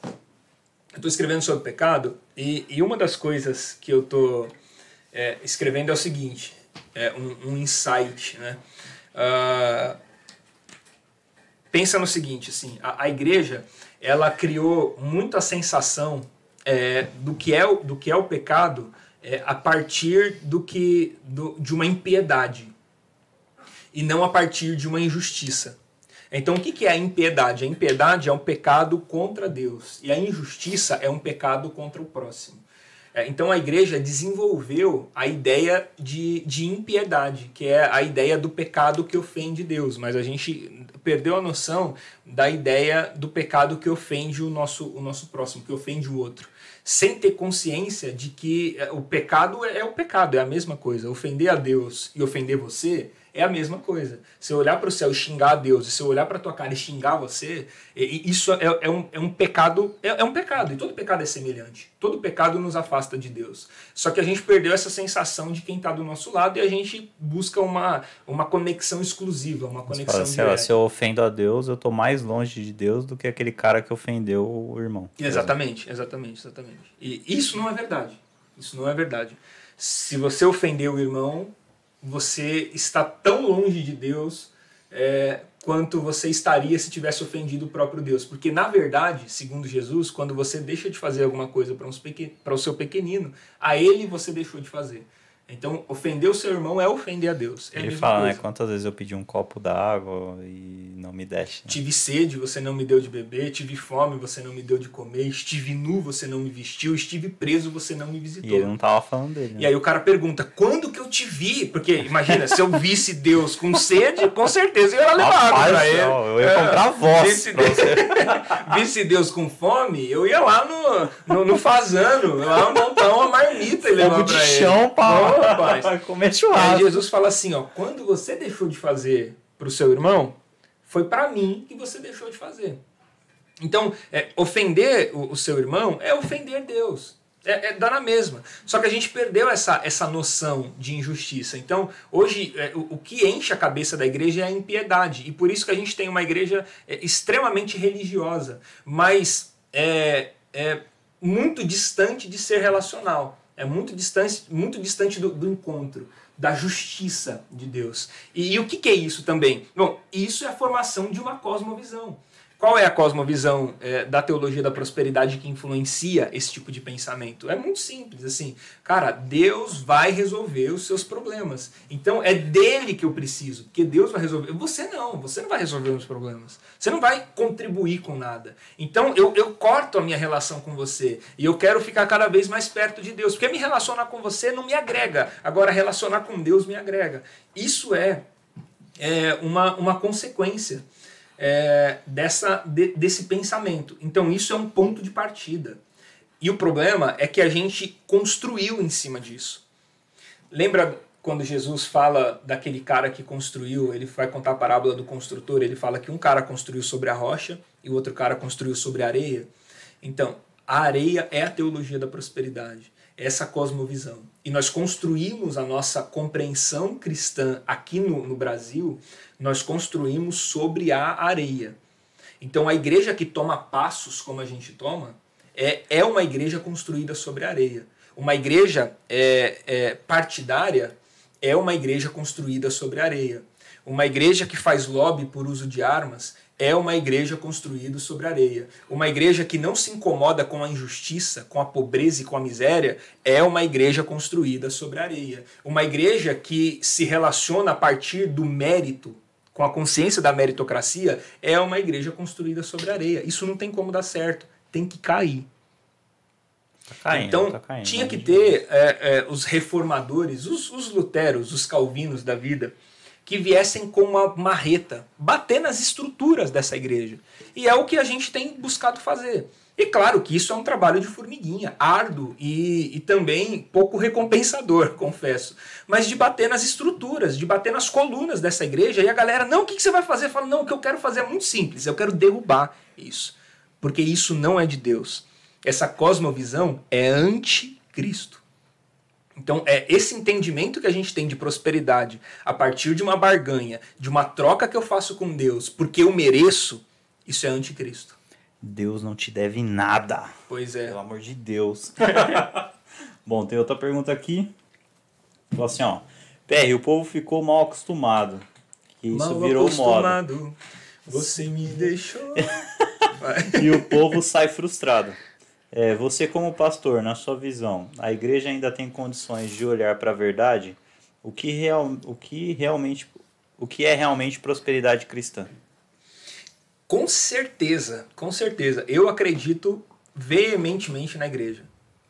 Eu estou escrevendo sobre pecado e, e uma das coisas que eu estou escrevendo é o seguinte, é um, um insight, né? Ah, pensa no seguinte, assim, a, a igreja ela criou muito a sensação é, do que é o, do que é o pecado é, a partir do que do, de uma impiedade e não a partir de uma injustiça. Então, o que é a impiedade? A impiedade é um pecado contra Deus e a injustiça é um pecado contra o próximo. É, Então, a igreja desenvolveu a ideia de, de impiedade, que é a ideia do pecado que ofende Deus, mas a gente perdeu a noção da ideia do pecado que ofende o nosso, o nosso próximo, que ofende o outro sem ter consciência de que é, o pecado é, é o pecado, é a mesma coisa. Ofender a Deus e ofender você é a mesma coisa. Se eu olhar para o céu e xingar a Deus, e se eu olhar para tua cara e xingar você, isso é, é um, é um pecado, é, é um pecado, e todo pecado é semelhante. Todo pecado nos afasta de Deus. Só que a gente perdeu essa sensação de quem está do nosso lado e a gente busca uma, uma conexão exclusiva, uma conexão Fala, lá, direta. se eu ofendo a Deus, eu tô mais longe de Deus do que aquele cara que ofendeu o irmão. Exatamente, exatamente, exatamente. E isso não é verdade. Isso não é verdade. Se você ofendeu o irmão, você está tão longe de Deus é, quanto você estaria se tivesse ofendido o próprio Deus. Porque, na verdade, segundo Jesus, quando você deixa de fazer alguma coisa para o seu pequenino, a ele você deixou de fazer. Então, ofender o seu irmão é ofender a Deus. É a Ele mesma fala, né? coisa. Quantas vezes eu pedi um copo d'água e não me deste. né? Tive sede, você não me deu de beber. Tive fome, você não me deu de comer. Estive nu, você não me vestiu. Estive preso, você não me visitou. E ele não tava falando dele. E Né? aí o cara pergunta, quando que eu te vi? Porque, imagina, se eu visse Deus com sede, com certeza eu ia levar água pra ele. eu ia É, comprar voz Visse, pra você. [laughs] visse Deus com fome, eu ia lá no, no, no fazano, lá montar uma marmita e levar Fogo de pra ele. chão pra rapaz. [laughs] comer Aí. Jesus fala assim, ó, quando você deixou de fazer pro seu irmão, foi para mim que você deixou de fazer. Então, é, ofender o, o seu irmão é ofender Deus. É, é dar na mesma. Só que a gente perdeu essa, essa noção de injustiça. Então, hoje, é, o, o que enche a cabeça da igreja é a impiedade. E por isso que a gente tem uma igreja é, extremamente religiosa, mas é, é muito distante de ser relacional. É muito distante, muito distante do, do encontro, da justiça de Deus. E, e o que, que é isso também? Bom, isso é a formação de uma cosmovisão. Qual é a cosmovisão é, da teologia da prosperidade que influencia esse tipo de pensamento? É muito simples, assim, cara, Deus vai resolver os seus problemas. Então é dele que eu preciso, porque Deus vai resolver. Você não, você não vai resolver os problemas. Você não vai contribuir com nada. Então eu, eu corto a minha relação com você e eu quero ficar cada vez mais perto de Deus, porque me relacionar com você não me agrega. Agora relacionar com Deus me agrega. Isso é, é uma, uma consequência é, dessa, de- desse pensamento. Então, isso é um ponto de partida. E o problema é que a gente construiu em cima disso. Lembra quando Jesus fala daquele cara que construiu, ele vai contar a parábola do construtor, ele fala que um cara construiu sobre a rocha e o outro cara construiu sobre a areia. Então, a areia é a teologia da prosperidade, é essa cosmovisão. E nós construímos a nossa compreensão cristã aqui no, no Brasil, nós construímos sobre a areia. Então, a igreja que toma passos como a gente toma é, é uma igreja construída sobre areia. Uma igreja é, é, partidária é uma igreja construída sobre areia. Uma igreja que faz lobby por uso de armas é uma igreja construída sobre areia. Uma igreja que não se incomoda com a injustiça, com a pobreza e com a miséria é uma igreja construída sobre areia. Uma igreja que se relaciona a partir do mérito, com a consciência da meritocracia, é uma igreja construída sobre areia. Isso não tem como dar certo, tem que cair. Tá caindo, então, tá caindo. tinha que ter é, é, os reformadores, os, os luteros, os calvinos da vida, que viessem com uma marreta, bater nas estruturas dessa igreja. E é o que a gente tem buscado fazer. E claro que isso é um trabalho de formiguinha, árduo e, e também pouco recompensador, [laughs] confesso. Mas de bater nas estruturas, de bater nas colunas dessa igreja. E a galera, não, o que, que você vai fazer? Fala, não, o que eu quero fazer é muito simples, eu quero derrubar isso. Porque isso não é de Deus. Essa cosmovisão é anticristo. Então, é esse entendimento que a gente tem de prosperidade a partir de uma barganha, de uma troca que eu faço com Deus, porque eu mereço, isso é anticristo. Deus não te deve nada. Pois é. Pelo amor de Deus. [laughs] [laughs] Bom, tem outra pergunta aqui. Fala assim, ó. PR, o povo ficou mal acostumado. Que isso Mal virou moda. acostumado, Você me deixou. [laughs] E o povo sai frustrado. É, você como pastor, na sua visão, a igreja ainda tem condições de olhar para a verdade? O que, real, o que realmente o que é realmente prosperidade cristã? Com certeza, com certeza. Eu acredito veementemente na igreja.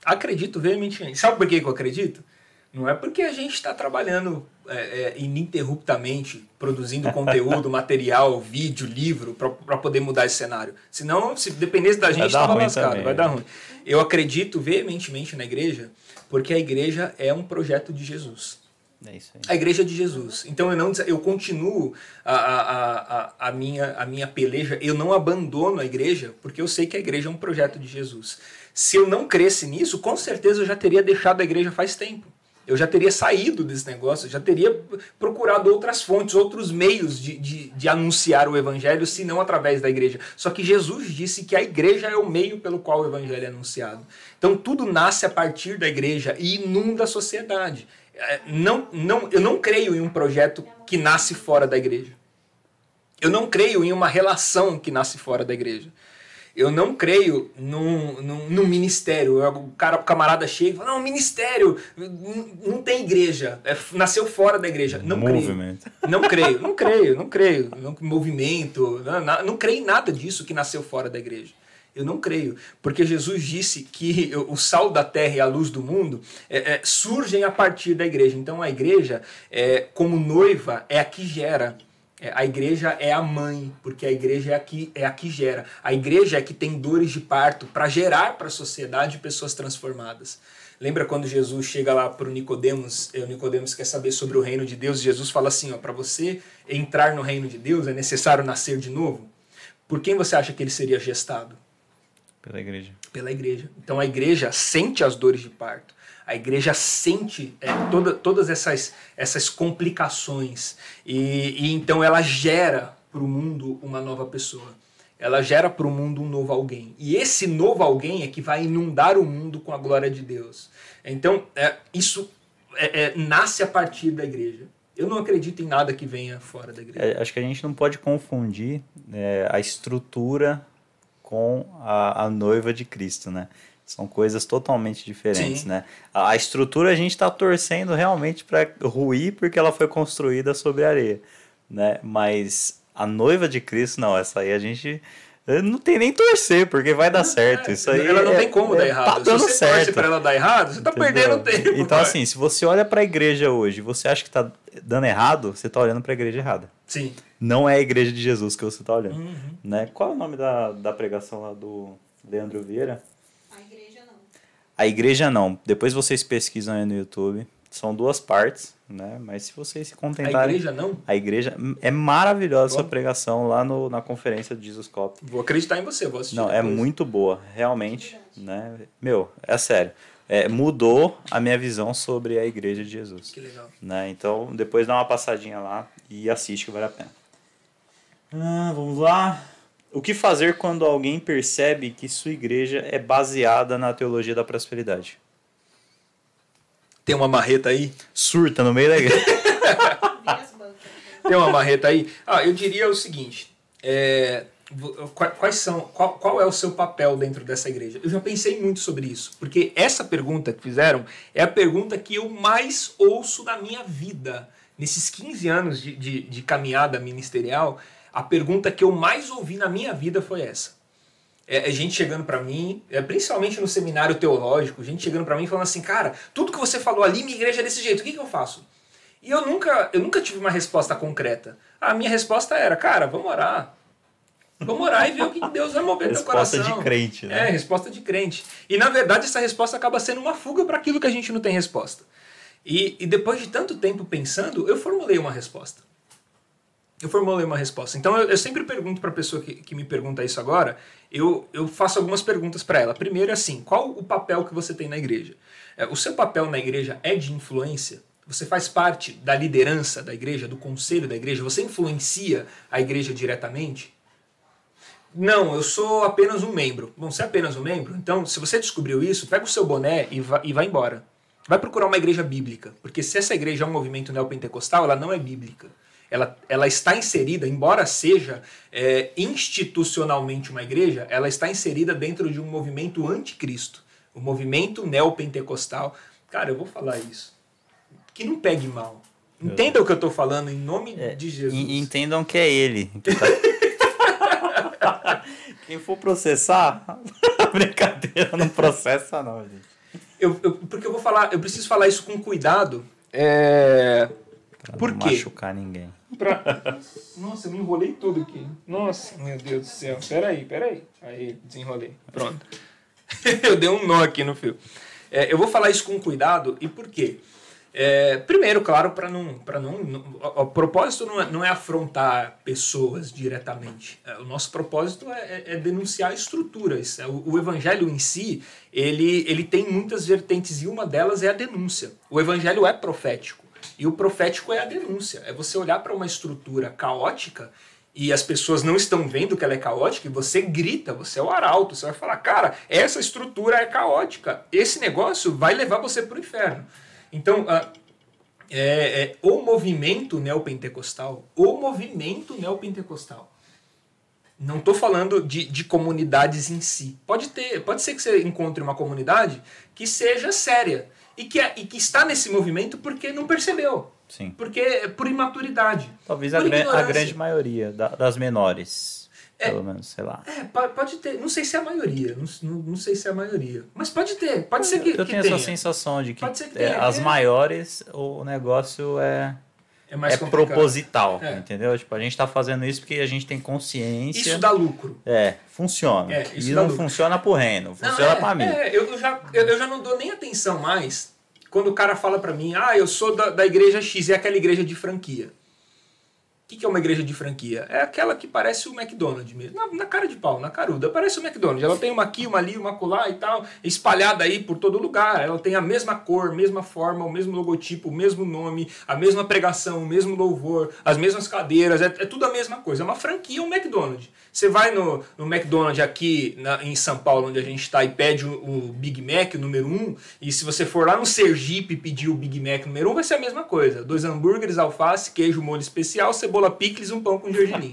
Acredito veementemente. Sabe por que eu acredito? Não é porque a gente está trabalhando é, é, ininterruptamente, produzindo conteúdo, [laughs] material, vídeo, livro, para poder mudar esse cenário. Senão, se dependesse da gente, dar estava ruim lascado, também, vai dar ruim. Eu acredito veementemente na igreja, porque a igreja é um projeto de Jesus. É isso aí. A igreja de Jesus. Então eu não eu continuo a, a, a, a, minha, a minha peleja, eu não abandono a igreja, porque eu sei que a igreja é um projeto de Jesus. Se eu não cresce nisso, com certeza eu já teria deixado a igreja faz tempo. Eu já teria saído desse negócio, já teria procurado outras fontes, outros meios de, de, de anunciar o evangelho, se não através da igreja. Só que Jesus disse que a igreja é o meio pelo qual o evangelho é anunciado. Então tudo nasce a partir da igreja e inunda a sociedade. É, Não, não, eu não creio em um projeto que nasce fora da igreja. Eu não creio em uma relação que nasce fora da igreja. Eu não creio num, num, num ministério. O cara, o camarada chega e fala, não, ministério, não, não tem igreja. É, nasceu fora da igreja. Não Movimento. creio. Não creio, não creio, não creio. Não, movimento, não, não, não creio em nada disso que nasceu fora da igreja. Eu não creio, porque Jesus disse que o sal da terra e a luz do mundo é, é, surgem a partir da igreja. Então a igreja, é, como noiva, é a que gera. É, a igreja é a mãe, porque a igreja é a que, é a que gera. A igreja é a que tem dores de parto para gerar para a sociedade pessoas transformadas. Lembra quando Jesus chega lá para o Nicodemos, o Nicodemos quer saber sobre o reino de Deus, Jesus fala assim, ó, para você entrar no reino de Deus é necessário nascer de novo? Por quem você acha que ele seria gestado? Pela igreja. Pela igreja. Então a igreja sente as dores de parto. A igreja sente é, toda, todas essas, essas complicações e, e então ela gera para o mundo uma nova pessoa. Ela gera para o mundo um novo alguém. E esse novo alguém é que vai inundar o mundo com a glória de Deus. Então, é, isso é, é, nasce a partir da igreja. Eu não acredito em nada que venha fora da igreja. É, acho que a gente não pode confundir é, a estrutura com a, a noiva de Cristo, né? São coisas totalmente diferentes, Sim. né? A estrutura a gente está torcendo realmente para ruir porque ela foi construída sobre areia, né? Mas a noiva de Cristo, não, essa aí a gente eh, não tem nem torcer, porque vai dar é, certo. Isso aí ela não é, tem como é, dar errado. Tá dando se você certo. torce para ela dar errado, você tá Entendeu? perdendo tempo. Então, vai. assim, se você olha para a igreja hoje você acha que tá dando errado, você tá olhando para a igreja errada. Sim. Não é a igreja de Jesus que você tá olhando. Uhum. Né? Qual é o nome da, da pregação lá do Leandro Vieira? A igreja não. A igreja não. Depois vocês pesquisam aí no YouTube. São duas partes, né? Mas se vocês se A contentarem. igreja não? A igreja é maravilhosa essa pregação lá no, na conferência de Jesus Cop. Vou acreditar em você, vou assistir. Não, é depois. muito boa, realmente, né? Meu, é sério. É, mudou a minha visão sobre a igreja de Jesus. Que legal. Né? Então, depois dá uma passadinha lá e assiste que vale a pena. Ah, vamos lá. O que fazer quando alguém percebe que sua igreja é baseada na teologia da prosperidade? Tem uma marreta aí? Surta no meio da igreja. [laughs] Tem uma marreta aí? Ah, eu diria o seguinte. é, quais são, qual, qual é o seu papel dentro dessa igreja? Eu já pensei muito sobre isso, porque essa pergunta que fizeram é a pergunta que eu mais ouço na minha vida. Nesses 15 anos de, de, de caminhada ministerial, a pergunta que eu mais ouvi na minha vida foi essa. É, é gente chegando pra mim, é, principalmente no seminário teológico, gente chegando pra mim falando assim, cara, tudo que você falou ali, minha igreja é desse jeito, o que, que eu faço? E eu nunca, eu nunca tive uma resposta concreta. A minha resposta era, cara, vamos orar. Vamos orar e ver o que Deus vai mover no teu Resposta coração. de crente, né? É, resposta de crente. E na verdade essa resposta acaba sendo uma fuga para aquilo que a gente não tem resposta. E, e depois de tanto tempo pensando, eu formulei uma resposta. Eu formulei uma resposta. Então eu, eu sempre pergunto para a pessoa que, que me pergunta isso agora, eu, eu faço algumas perguntas para ela. Primeiro é assim, qual o papel que você tem na igreja? É, o seu papel na igreja é de influência? Você faz parte da liderança da igreja, do conselho da igreja? Você influencia a igreja diretamente? Não, eu sou apenas um membro. Bom, você é apenas um membro? Então, se você descobriu isso, pega o seu boné e vai, e embora. Vai procurar uma igreja bíblica. Porque se essa igreja é um movimento neopentecostal, ela não é bíblica. Ela, ela está inserida, embora seja é, institucionalmente uma igreja, ela está inserida dentro de um movimento anticristo. O movimento neopentecostal. Cara, eu vou falar isso. Que não pegue mal. Entenda o que eu estou falando em nome de Jesus. E- entendam que é ele. que tá- [laughs] Quem for processar, [laughs] brincadeira, não processa não, gente. Eu, eu- porque eu vou falar, eu preciso falar isso com cuidado. É. Pra Por não quê? machucar ninguém. Pra... [laughs] Nossa, eu me enrolei todo aqui. Nossa, meu Deus do céu. Peraí, peraí. Aí, desenrolei. Pronto. [laughs] eu dei um nó aqui no fio. É, eu vou falar isso com cuidado e por quê? É, primeiro, claro, para não, para não, não- o, o propósito não é, não é afrontar pessoas diretamente. É, o nosso propósito é, é- é denunciar estruturas. É, O, o evangelho em si, ele, ele tem muitas vertentes e uma delas é a denúncia. O evangelho é profético e o profético é a denúncia. É você olhar para uma estrutura caótica e as pessoas não estão vendo que ela é caótica e você grita, você é o arauto, você vai falar, cara, essa estrutura é caótica. Esse negócio vai levar você para o inferno. Então, ah, é, é o movimento neopentecostal, o movimento neopentecostal. Não estou falando de, de comunidades em si. Pode ter, pode ser que você encontre uma comunidade que seja séria e que, é- e que está nesse movimento porque não percebeu, Sim. porque é por imaturidade. Talvez a, gran- a grande maioria da- das menores. É. Pelo menos, sei lá. É, po- pode ter. Não sei se é a maioria. Não, não, não sei se é a maioria. Mas pode ter. Pode ser que, eu que tenho tenha. essa sensação de que, que é, as é. maiores, o negócio é, É mais é complicado. proposital, É. entendeu? Tipo, a gente tá fazendo isso porque a gente tem consciência. Isso dá lucro. É, funciona. É, isso e não lucro. funciona pro reino, funciona é, pra mim. É, eu, já, eu, já não dou nem atenção mais quando o cara fala pra mim, ah, eu sou da, da igreja X, é aquela igreja de franquia. Que, que é uma igreja de franquia? É aquela que parece o McDonald's mesmo. Na, na cara de pau, na caruda. Parece o McDonald's. Ela tem uma aqui, uma ali, uma colar e tal, espalhada aí por todo lugar. Ela tem a mesma cor, mesma forma, o mesmo logotipo, o mesmo nome, a mesma pregação, o mesmo louvor, as mesmas cadeiras. É, é tudo a mesma coisa. É uma franquia, um McDonald's. Você vai no, no McDonald's aqui na- em São Paulo, onde a gente está, e pede o, o Big Mac, o número 1, um, e se você for lá no Sergipe pedir o Big Mac número 1, um, vai ser a mesma coisa. Dois hambúrgueres, alface, queijo, molho especial, cebola picles e um pão com gergelim.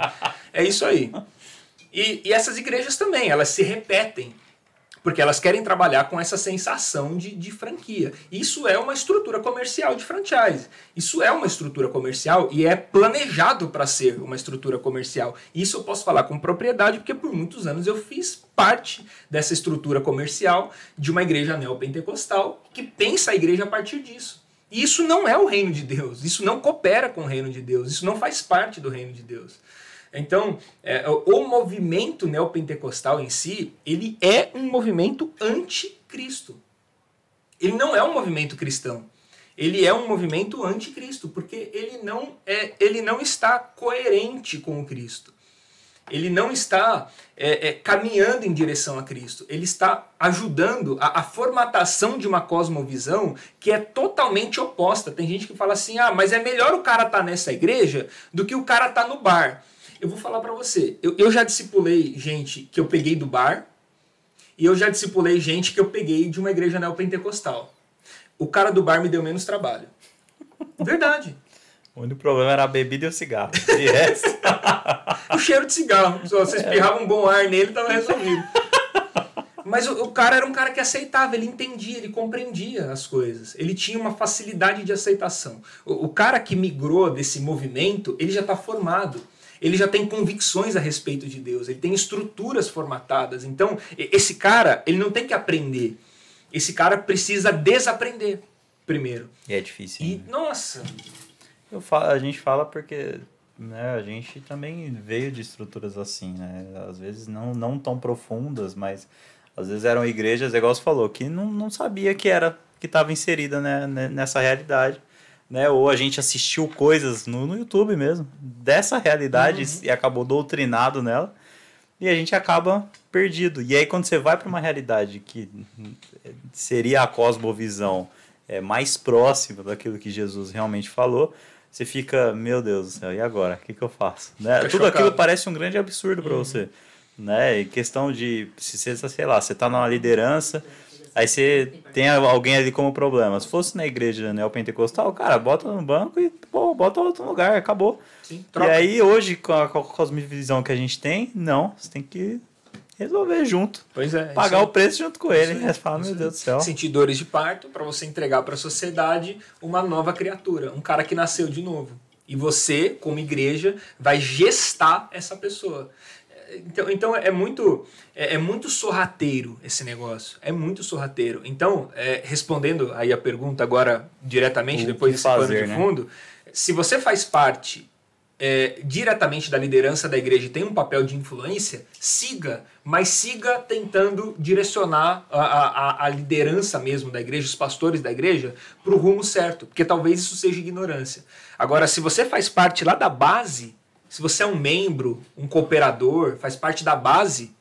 é isso aí. E, e essas igrejas também, elas se repetem. Porque elas querem trabalhar com essa sensação de, de franquia. Isso é uma estrutura comercial de franchise. Isso é uma estrutura comercial e é planejado para ser uma estrutura comercial. Isso eu posso falar com propriedade, porque por muitos anos eu fiz parte dessa estrutura comercial de uma igreja neopentecostal que pensa a igreja a partir disso. Isso não é o reino de Deus. Isso não coopera com o reino de Deus. Isso não faz parte do reino de Deus. Então, é, o movimento neopentecostal em si, ele é um movimento anticristo. Ele não é um movimento cristão. Ele é um movimento anticristo, porque ele não, é, ele não está coerente com o Cristo. Ele não está é, é, caminhando em direção a Cristo. Ele está ajudando a, a formatação de uma cosmovisão que é totalmente oposta. Tem gente que fala assim: ah, mas é melhor o cara estar nessa igreja do que o cara estar no bar. Eu vou falar para você. Eu, eu já discipulei gente que eu peguei do bar e eu já discipulei gente que eu peguei de uma igreja neopentecostal. O cara do bar me deu menos trabalho. Verdade. O único problema era a bebida e o cigarro. E resto, [laughs] o cheiro de cigarro. Se você espirrava um bom ar nele, estava resolvido. Mas o, o cara era um cara que aceitava, ele entendia, ele compreendia as coisas. Ele tinha uma facilidade de aceitação. O, o cara que migrou desse movimento, ele já está formado. Ele já tem convicções a respeito de Deus, ele tem estruturas formatadas. Então, esse cara, ele não tem que aprender. Esse cara precisa desaprender primeiro. e é difícil. E, né? nossa, Eu falo, a gente fala porque né, a gente também veio de estruturas assim, né? Às vezes não, não tão profundas, mas às vezes eram igrejas, igual você falou, que não, não sabia que era, que estava inserida né, né, nessa realidade. Né? Ou a gente assistiu coisas no, no YouTube mesmo, dessa realidade e acabou doutrinado nela. E a gente acaba perdido. E aí, quando você vai para uma realidade que seria a cosmovisão é, mais próxima daquilo que Jesus realmente falou, você fica, meu Deus do céu, e agora? O que, que eu faço? Né? Tudo aquilo chocado. parece um grande absurdo para você. Né? E questão de, se você, sei lá, você tá numa liderança, aí você tem alguém ali como problema. Se fosse na igreja neopentecostal, cara, bota no banco e pô, bota outro lugar, acabou. sim, E aí, hoje, com a, com a cosmovisão que a gente tem, não, você tem que resolver junto. Pois é. Pagar o preço junto com ele. Aí você fala, meu. Deus do céu. sentir dores de parto para você entregar para a sociedade uma nova criatura, um cara que nasceu de novo. E você, como igreja, vai gestar essa pessoa. Então, então é muito é, é muito sorrateiro esse negócio. É muito sorrateiro. Então, é, respondendo aí a pergunta agora diretamente, O depois desse pano fazer, de né? fundo, se você faz parte é, diretamente da liderança da igreja e tem um papel de influência, siga, mas siga tentando direcionar a, a, a liderança mesmo da igreja, os pastores da igreja, para o rumo certo, porque talvez isso seja ignorância. Agora, se você faz parte lá da base, se você é um membro, um cooperador, faz parte da base,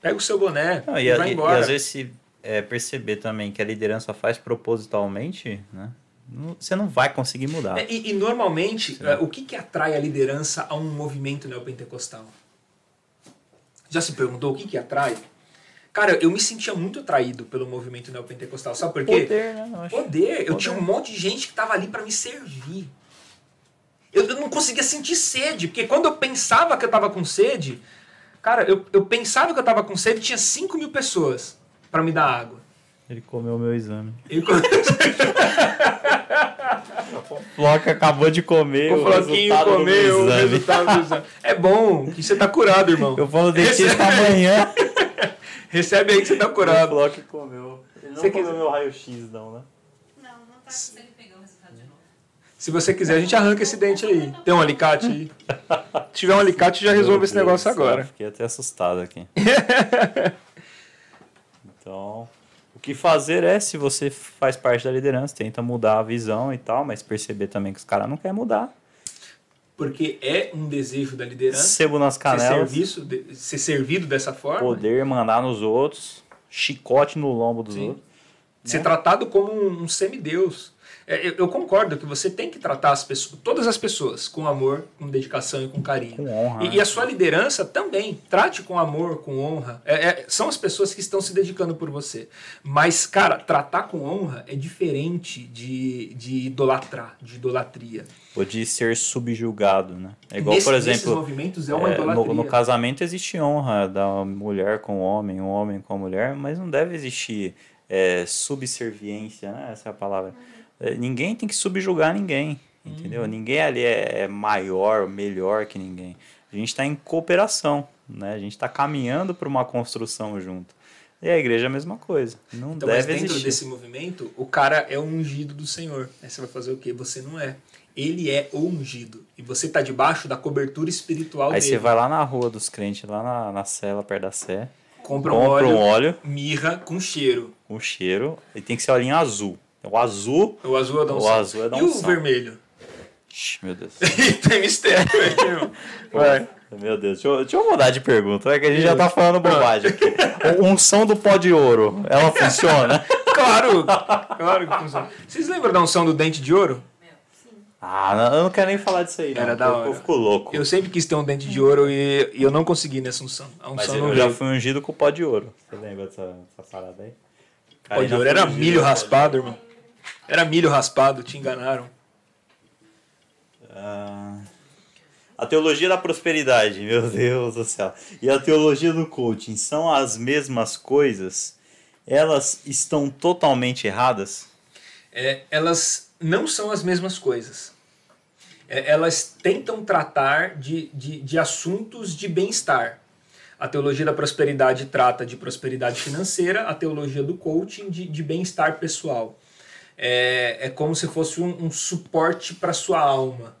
pega o seu boné Não, e, e, a- vai e- embora. e às vezes se é, perceber também que a liderança faz propositalmente, né? Você não vai conseguir mudar. É, E, e normalmente, Sim. é, o que, que atrai a liderança a um movimento neopentecostal? Já se perguntou o que, que atrai? Cara, eu me sentia muito atraído pelo movimento neopentecostal. Sabe por quê? Poder, né? Eu acho. Poder. Eu Poder. tinha um monte de gente que tava ali para me servir. Eu, eu não conseguia sentir sede, porque quando eu pensava que eu tava com sede, cara, eu, eu pensava que eu tava com sede, tinha 5 mil pessoas para me dar água. Ele comeu meu exame. E [laughs] O Flock acabou de comer o Floquinho do meu comeu o resultado do exame. É bom que você tá curado, irmão. Eu vou no dentista Recebe- amanhã. [laughs] Recebe aí que você tá O curado. Flock comeu. Ele não Você comeu quiser- meu raio-x, não, né? Não, não tá Se ele pegar o resultado de novo. Se você quiser, a gente arranca esse dente aí. Tem um alicate aí? Se tiver um alicate, já resolve esse negócio agora. Fiquei até assustado aqui. [laughs] então, o que fazer é, se você faz parte da liderança, tenta mudar a visão e tal, mas perceber também que os caras não querem mudar. Porque é um desejo da liderança. Sebo nas Ser, canelas, serviço, de- ser servido dessa forma. poder mandar nos outros, chicote no lombo dos Sim. outros. Ser né? tratado como um, um semideus. É, eu, eu concordo que você tem que tratar as pessoas, todas as pessoas com amor, com dedicação e com carinho. Com honra. E, né? e a sua liderança também. Trate com amor, com honra. É- é- são as pessoas que estão se dedicando por você. Mas, cara, tratar com honra é diferente de, de idolatrar, de idolatria. Ou de ser subjugado, né? É igual, Nesse- por exemplo, movimentos é uma É, idolatria. no, no casamento existe honra da mulher com o homem, o homem com a mulher, mas não deve existir é, subserviência, né? Essa é a palavra. É, ninguém tem que subjugar ninguém, entendeu? Ninguém ali é, é maior, melhor que ninguém. A gente está em cooperação, né? A gente está caminhando para uma construção junto. E a igreja é a mesma coisa. Não Então, mas deve dentro existir. desse movimento, o cara é o ungido do Senhor. Aí você vai fazer o quê? Você não é. Ele é o ungido. E você está debaixo da cobertura espiritual Aí dele. você vai lá na rua dos crentes, lá na, na cela, perto da sé, compra um compra óleo, um óleo mirra com cheiro. com cheiro, e tem que ser olhinho azul. O azul O azul é da O azul é da E o vermelho? Ixi, meu Deus. [laughs] Tem mistério aí, irmão. [laughs] Vai. Meu Deus, deixa eu, deixa eu mudar de pergunta, é que a gente já tá falando bobagem aqui. [laughs] Unção do pó de ouro, ela funciona? Claro, claro que funciona. Vocês lembram da unção do dente de ouro? Ah, não, eu não quero nem falar disso aí, não. Era da eu, hora. eu fico louco. Eu sempre quis ter um dente de ouro e, e eu não consegui nessa unção. A Mas unção eu não já fui ungido com o pó de ouro. Você lembra dessa, dessa parada aí? Pó de ouro era milho raspado, irmão. Era milho raspado, te enganaram. Ah, a teologia da prosperidade, meu [laughs] Deus do céu. E a teologia do coaching são as mesmas coisas? Elas estão totalmente erradas? É, elas não são as mesmas coisas. É, elas tentam tratar de, de, de assuntos de bem-estar. A teologia da prosperidade trata de prosperidade financeira, a teologia do coaching de, de bem-estar pessoal. É, é como se fosse um, um suporte para sua alma,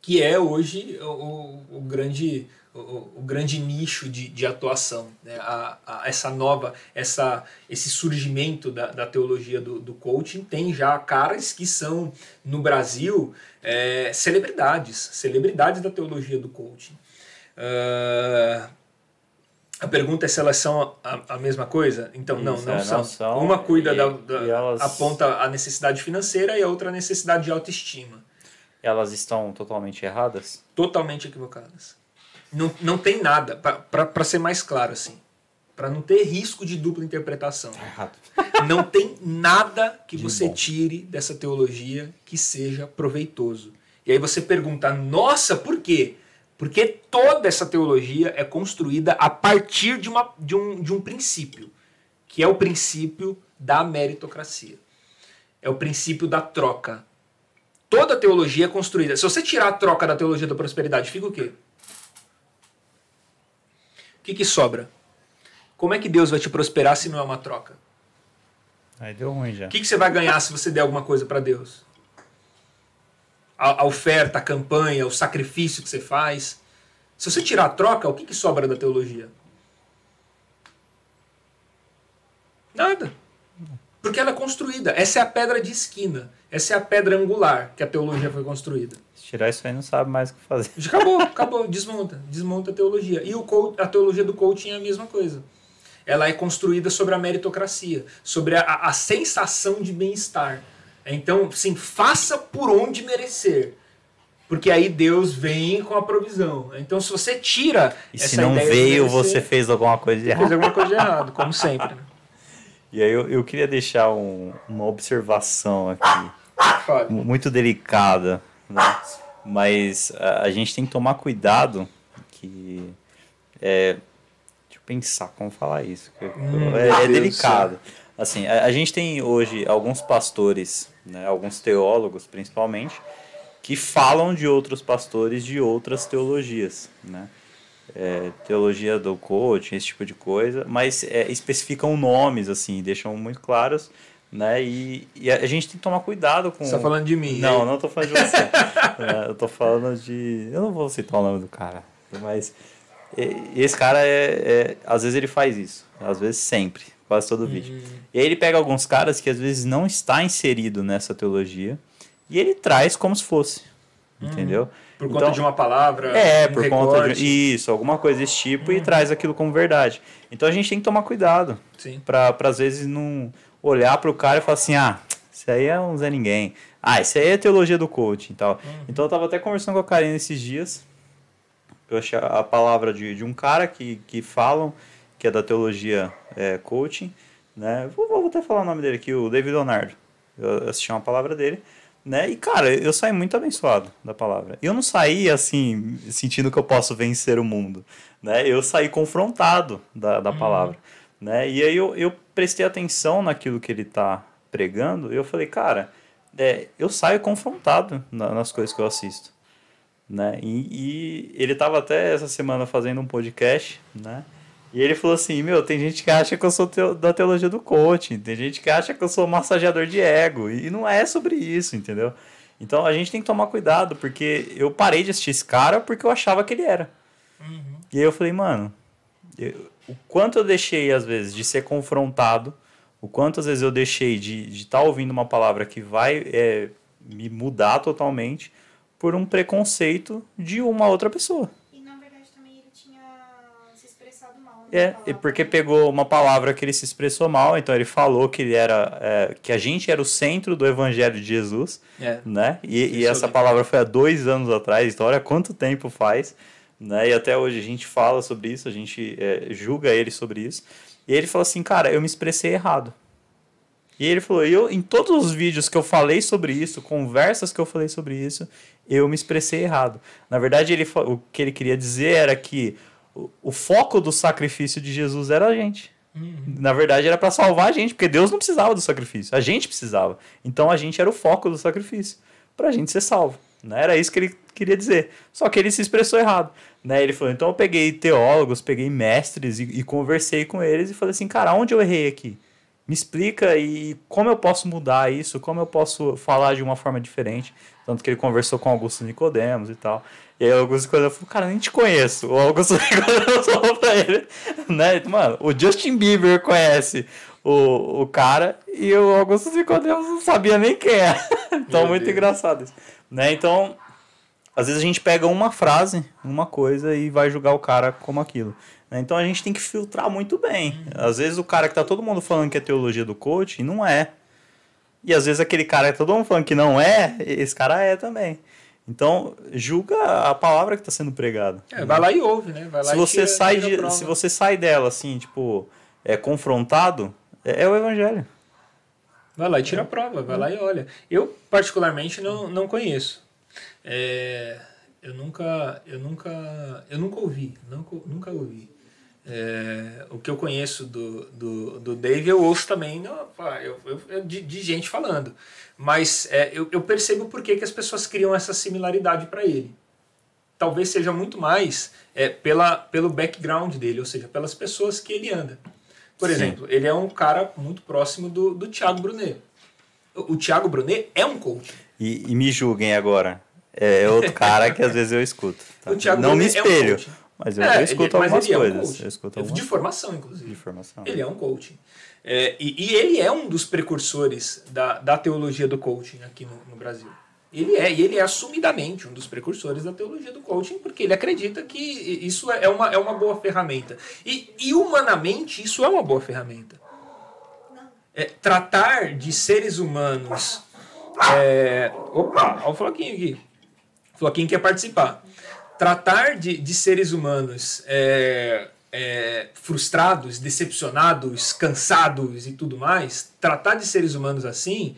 que é hoje o, o, o grande o, o grande nicho de, de atuação, né? a, a, essa nova, essa, esse surgimento da, da teologia do, do coaching tem já caras que são no Brasil é, celebridades, celebridades da teologia do coaching. Ah, a pergunta é se elas são a, a mesma coisa? Então, não, Isso, não, é, são. não são, Uma cuida e- da, da- e elas- aponta a necessidade financeira e a outra a necessidade de autoestima. Elas estão totalmente erradas? Totalmente equivocadas. Não, não tem nada, para ser mais claro assim, para não ter risco de dupla interpretação. Errado. [laughs] Não tem nada que De você bom. tire dessa teologia que seja proveitoso. E aí você pergunta, nossa, por quê? Porque toda essa teologia é construída a partir de, uma, de, um, de um princípio, que é o princípio da meritocracia. É o princípio da troca. Toda teologia é construída. Se você tirar a troca da teologia da prosperidade, fica o quê? O que, que sobra? Como é que Deus vai te prosperar se não é uma troca? Aí deu ruim já. O que, que você vai ganhar se você der alguma coisa para Deus? A, a oferta, a campanha, o sacrifício que você faz. Se você tirar a troca, o que, que sobra da teologia? Nada. Porque ela é construída. Essa é a pedra de esquina. Essa é a pedra angular que a teologia foi construída. Se tirar isso aí, não sabe mais o que fazer. Acabou, acabou. Desmonta. Desmonta a teologia. E o a teologia do coaching é a mesma coisa. Ela é construída sobre a meritocracia, sobre a, a sensação de bem-estar. Então, sim, faça por onde merecer. Porque aí Deus vem com a provisão. Então, se você tira E se não veio, merecer, você fez alguma coisa de fez errado. alguma coisa de errado, como sempre. Né? [laughs] E aí eu, eu queria deixar um- uma observação aqui. Fale. muito delicada, né? Mas a, a gente tem que tomar cuidado que é, deixa eu pensar como falar isso. Hum, é, é Deus delicado. Assim, a, a gente tem hoje alguns pastores, né, alguns teólogos principalmente, que falam de outros pastores de outras teologias, né? É, teologia do coaching, esse tipo de coisa, mas é, especificam nomes assim, deixam muito claros, né? E, e a gente tem que tomar cuidado com Você tá falando de mim. não, né? não tô falando de você. [laughs] É, eu tô falando de. Eu não vou citar o nome do cara. Mas esse cara é, é- Às vezes ele faz isso. Às vezes sempre. Quase todo vídeo. Hum. E aí ele pega alguns caras que às vezes não está inserido nessa teologia. E ele traz como se fosse. Entendeu? Por conta Então- de uma palavra. É, um por conta de. Isso, alguma coisa desse tipo e traz aquilo como verdade. Então a gente tem que tomar cuidado Sim. pra, pra às vezes não olhar pro cara e falar assim, ah, isso aí é um Zé Ninguém. Ah, isso aí é teologia do coaching e tal. Então eu tava até conversando com a Karine esses dias. Eu achei a palavra de, de um cara que, que falam que é da teologia é, coaching, né? Vou, vou até falar o nome dele aqui, o David Leonardo. Eu assisti uma palavra dele, né? E, cara, eu saí muito abençoado da palavra. Eu não saí, assim, sentindo que eu posso vencer o mundo, né? Eu saí confrontado da, da palavra, né? E aí eu, eu prestei atenção naquilo que ele tá pregando e eu falei, cara, é, eu saio confrontado na- nas coisas que eu assisto, né? E, e ele tava até essa semana fazendo um podcast, né? E ele falou assim, meu, tem gente que acha que eu sou teo- da teologia do coaching, tem gente que acha que eu sou massageador de ego, e não é sobre isso, entendeu? Então a gente tem que tomar cuidado, porque eu parei de assistir esse cara porque eu achava que ele era. E aí eu falei, mano, eu- o quanto eu deixei, às vezes, de ser confrontado, o quanto às vezes eu deixei de estar de tá ouvindo uma palavra que vai é, me mudar totalmente por um preconceito de uma outra pessoa. E na verdade também ele tinha se expressado mal. É, porque pegou uma palavra que ele se expressou mal, então ele falou que ele era, é, que a gente era o centro do evangelho de Jesus, É. né? E, e essa palavra foi há dois anos atrás, então olha quanto tempo faz, né? E até hoje a gente fala sobre isso, a gente é, julga ele sobre isso. E ele falou assim, cara, eu me expressei errado. E ele falou, eu, em todos os vídeos que eu falei sobre isso, conversas que eu falei sobre isso, eu me expressei errado. Na verdade, ele, o que ele queria dizer era que o, o foco do sacrifício de Jesus era a gente. Na verdade, era para salvar a gente, porque Deus não precisava do sacrifício, a gente precisava. Então a gente era o foco do sacrifício, para a gente ser salvo. Né? Era isso que ele queria dizer. Só que ele se expressou errado. Né? Ele falou: então eu peguei teólogos, peguei mestres e, e conversei com eles e falei assim, cara, onde eu errei aqui? Me explica e como eu posso mudar isso, como eu posso falar de uma forma diferente. Tanto que ele conversou com Augusto Nicodemos e tal. E aí o Augusto falou, cara, nem te conheço. O Augusto [laughs] Nicodemos falou pra ele, né? Mano, o Justin Bieber conhece o, o cara e o Augusto Nicodemos não sabia nem quem é. [laughs] então, Meu muito Deus. engraçado isso. Né? Então, às vezes a gente pega uma frase, uma coisa e vai julgar o cara como aquilo. né? Então a gente tem que filtrar muito bem. Às vezes o cara que tá todo mundo falando que é teologia do coaching não é. E às vezes aquele cara que tá todo mundo falando que não é, esse cara é também. Então, julga a palavra que está sendo pregada. É, vai lá e ouve, né? Vai lá Se você tira- sai tira de, se você sai dela assim, tipo, é confrontado, é, é o evangelho. Vai lá e tira a prova, vai lá e olha. Eu, particularmente, não, não conheço. É, eu nunca, eu nunca, eu nunca ouvi, nunca, nunca ouvi. É, o que eu conheço do, do, do Dave, eu ouço também eu, eu- eu- de, de gente falando. Mas é, eu, eu percebo por que, que as pessoas criam essa similaridade para ele. Talvez seja muito mais é, pela, pelo background dele, ou seja, pelas pessoas que ele anda. Por Sim. exemplo, ele é um cara muito próximo do, do Thiago Brunet. O, o Thiago Brunet é um coach. E, e me julguem agora. É outro cara que às vezes eu escoto. tá? O Thiago Não me Brunet é um espelho, coach. Mas eu, É, eu escuto ele- mas algumas ele é um coisas. coach. eu escuto De algumas formação, de inclusive. informação. Ele é um coaching. É, e, e ele é um dos precursores da, da teologia do coaching aqui no, no Brasil. Ele é, e ele é assumidamente um dos precursores da teologia do coaching, porque ele acredita que isso é uma, é uma boa ferramenta. E, e humanamente, isso é uma boa ferramenta. É, tratar de seres humanos. É, opa, olha o floquinho aqui. Falou, quem quer participar? Tratar de, de seres humanos é, é, frustrados, decepcionados, cansados e tudo mais, tratar de seres humanos assim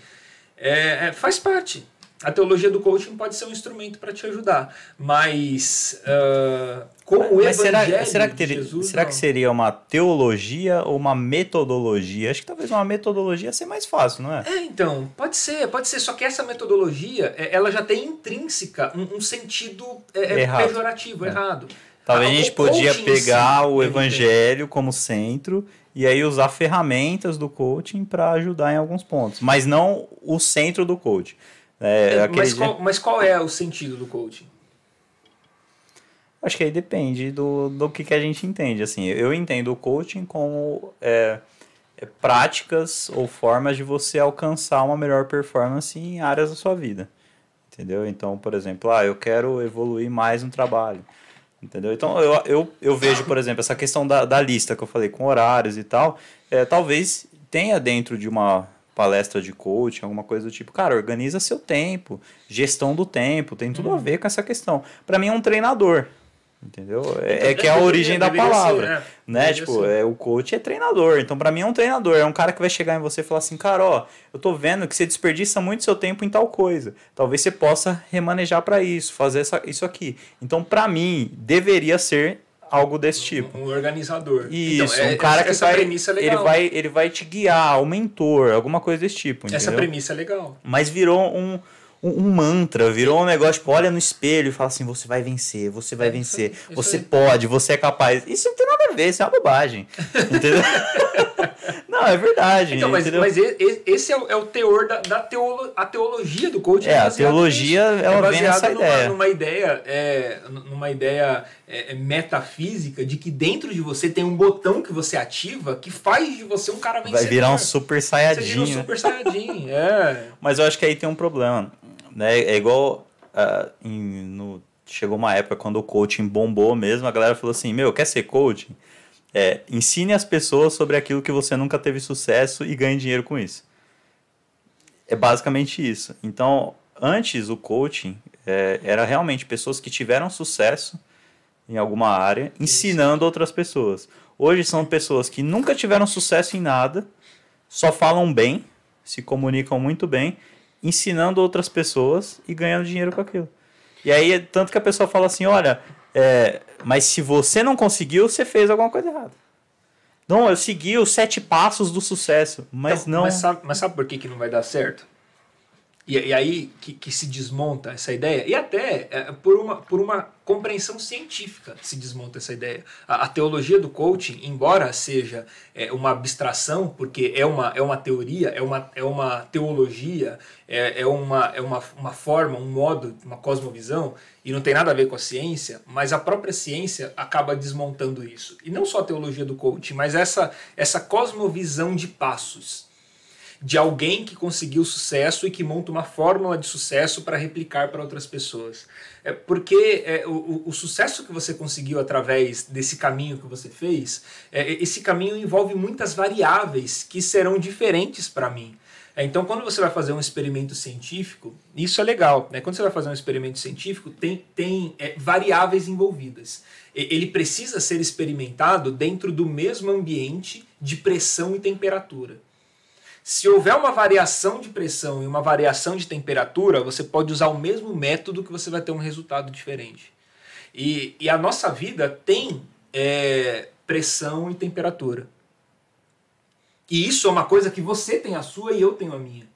é, é faz parte. A teologia do coaching pode ser um instrumento para te ajudar, mas uh, como mas o será, evangelho será que teria, Jesus, será que seria uma teologia ou uma metodologia? Acho que talvez uma metodologia seja mais fácil, não é? É, então, pode ser, pode ser. Só que essa metodologia, é, ela já tem intrínseca um, um sentido é, é Errado. pejorativo, É. errado. Talvez a Ah, gente o podia pegar o evangelho como centro e aí usar ferramentas do coaching para ajudar em alguns pontos, mas não o centro do coaching. É, É, mas, qual, mas qual é o sentido do coaching? Acho que aí depende do, do que, que a gente entende. Assim, eu entendo o coaching como é, é, práticas ou formas de você alcançar uma melhor performance em áreas da sua vida. Entendeu? Então, por exemplo, ah, eu quero evoluir mais no trabalho. Entendeu? Então, eu, eu, eu vejo, por exemplo, essa questão da, da lista que eu falei, com horários e tal, é, talvez tenha dentro de uma palestra de coaching, alguma coisa do tipo, cara, organiza seu tempo, gestão do tempo, tem tudo a ver com essa questão. Para mim é um treinador, entendeu? É, é que é a origem da ser, palavra, né? né? Deveria Tipo, ser. é, o coach é treinador, então para mim é um treinador, é um cara que vai chegar em você e falar assim, cara, ó, eu tô vendo que você desperdiça muito seu tempo em tal coisa, talvez você possa remanejar para isso, fazer essa, isso aqui. Então, para mim, deveria ser algo desse tipo. Um organizador. Isso, Então, é- um cara que essa vai, premissa é ele vai, ele vai te guiar, um mentor, alguma coisa desse tipo, Essa entendeu? premissa é legal. Mas virou um, um, mantra, virou um negócio, tipo, olha no espelho e fala assim, você vai vencer, você vai É vencer, você pode, você é capaz. Isso não tem nada a ver, isso é uma bobagem, entendeu? [laughs] não, é verdade, Então, mas, mas esse é o, é o teor da, da teolo, a teologia do coaching. É, a baseada teologia, nisso. ela é vem baseada nessa numa, ideia. numa ideia, é, numa ideia é, é, metafísica de que dentro de você tem um botão que você ativa que faz de você um cara vencedor. Vai virar um super Você vira saiyajin, um né? super saiyajin, é. [laughs] Mas eu acho que aí tem um problema, né? É igual ah, em- no, chegou uma época quando o coaching bombou mesmo, a galera falou assim, meu, quer ser coaching? É, ensine as pessoas sobre aquilo que você nunca teve sucesso e ganhe dinheiro com isso. É basicamente isso. Então, antes o coaching é, era realmente pessoas que tiveram sucesso em alguma área, ensinando outras pessoas. Hoje são pessoas que nunca tiveram sucesso em nada, só falam bem, se comunicam muito bem, ensinando outras pessoas e ganhando dinheiro com aquilo. E aí, tanto que a pessoa fala assim: olha, é, mas se você não conseguiu, você fez alguma coisa errada. Não, eu segui os sete passos do sucesso, mas Então, não. Mas sabe, mas sabe por que, que não vai dar certo? E, e aí que, que se desmonta essa ideia, e até é, por, uma, por uma compreensão científica se desmonta essa ideia. A, a teologia do coaching, embora seja é, uma abstração, porque é uma, é uma teoria, é uma, é uma teologia, é, é, uma, é uma, uma forma, um modo, uma cosmovisão, e não tem nada a ver com a ciência, mas a própria ciência acaba desmontando isso. E não só a teologia do coaching, mas essa, essa cosmovisão de passos de alguém que conseguiu sucesso e que monta uma fórmula de sucesso para replicar para outras pessoas. É porque é, o, o- sucesso que você conseguiu através desse caminho que você fez, é, esse caminho envolve muitas variáveis que serão diferentes para mim. É, Então, quando você vai fazer um experimento científico, isso é legal. Né? Quando você vai fazer um experimento científico, tem, tem é, variáveis envolvidas. Ele precisa ser experimentado dentro do mesmo ambiente de pressão e temperatura. Se houver uma variação de pressão e uma variação de temperatura, você pode usar o mesmo método que você vai ter um resultado diferente. E, e a nossa vida tem é, pressão e temperatura. E isso é uma coisa que você tem a sua e eu tenho a minha.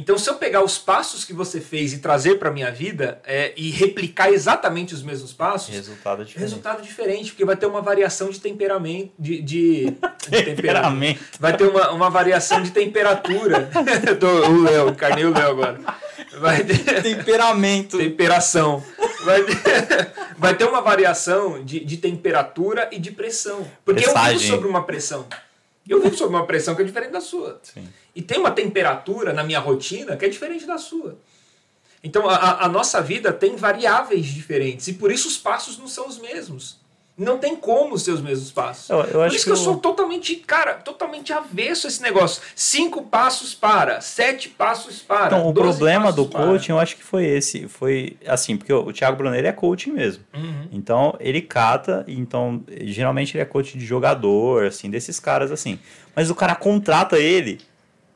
Então, se eu pegar os passos que você fez e trazer para a minha vida é, e replicar exatamente os mesmos passos, Resultado diferente. resultado diferente, porque vai ter uma variação de temperamento, de, de, de [laughs] temperamento. Vai ter uma, uma variação de temperatura. [laughs] Do, o Léo, encarnei o Léo agora. Vai ter [laughs] Temperamento. temperação. Vai ter, vai ter uma variação de, de temperatura e de pressão. Porque eu Pressagem. vivo sobre uma pressão. Eu vivo sobre uma pressão que é diferente da sua. Sim. E tem uma temperatura na minha rotina que é diferente da sua. Então a- a, nossa vida tem variáveis diferentes e por isso os passos não são os mesmos. Não tem como ser os mesmos passos. Eu, eu Por acho isso que eu sou totalmente, cara, totalmente avesso a esse negócio. Cinco passos para, sete passos para. Então, o 12 problema do passos para. coaching, eu acho que foi esse. Foi assim, porque o, o Thiago Brunner é coaching mesmo. Uhum. Então, ele cata, então, geralmente ele é coach de jogador, assim, desses caras assim. Mas o cara contrata ele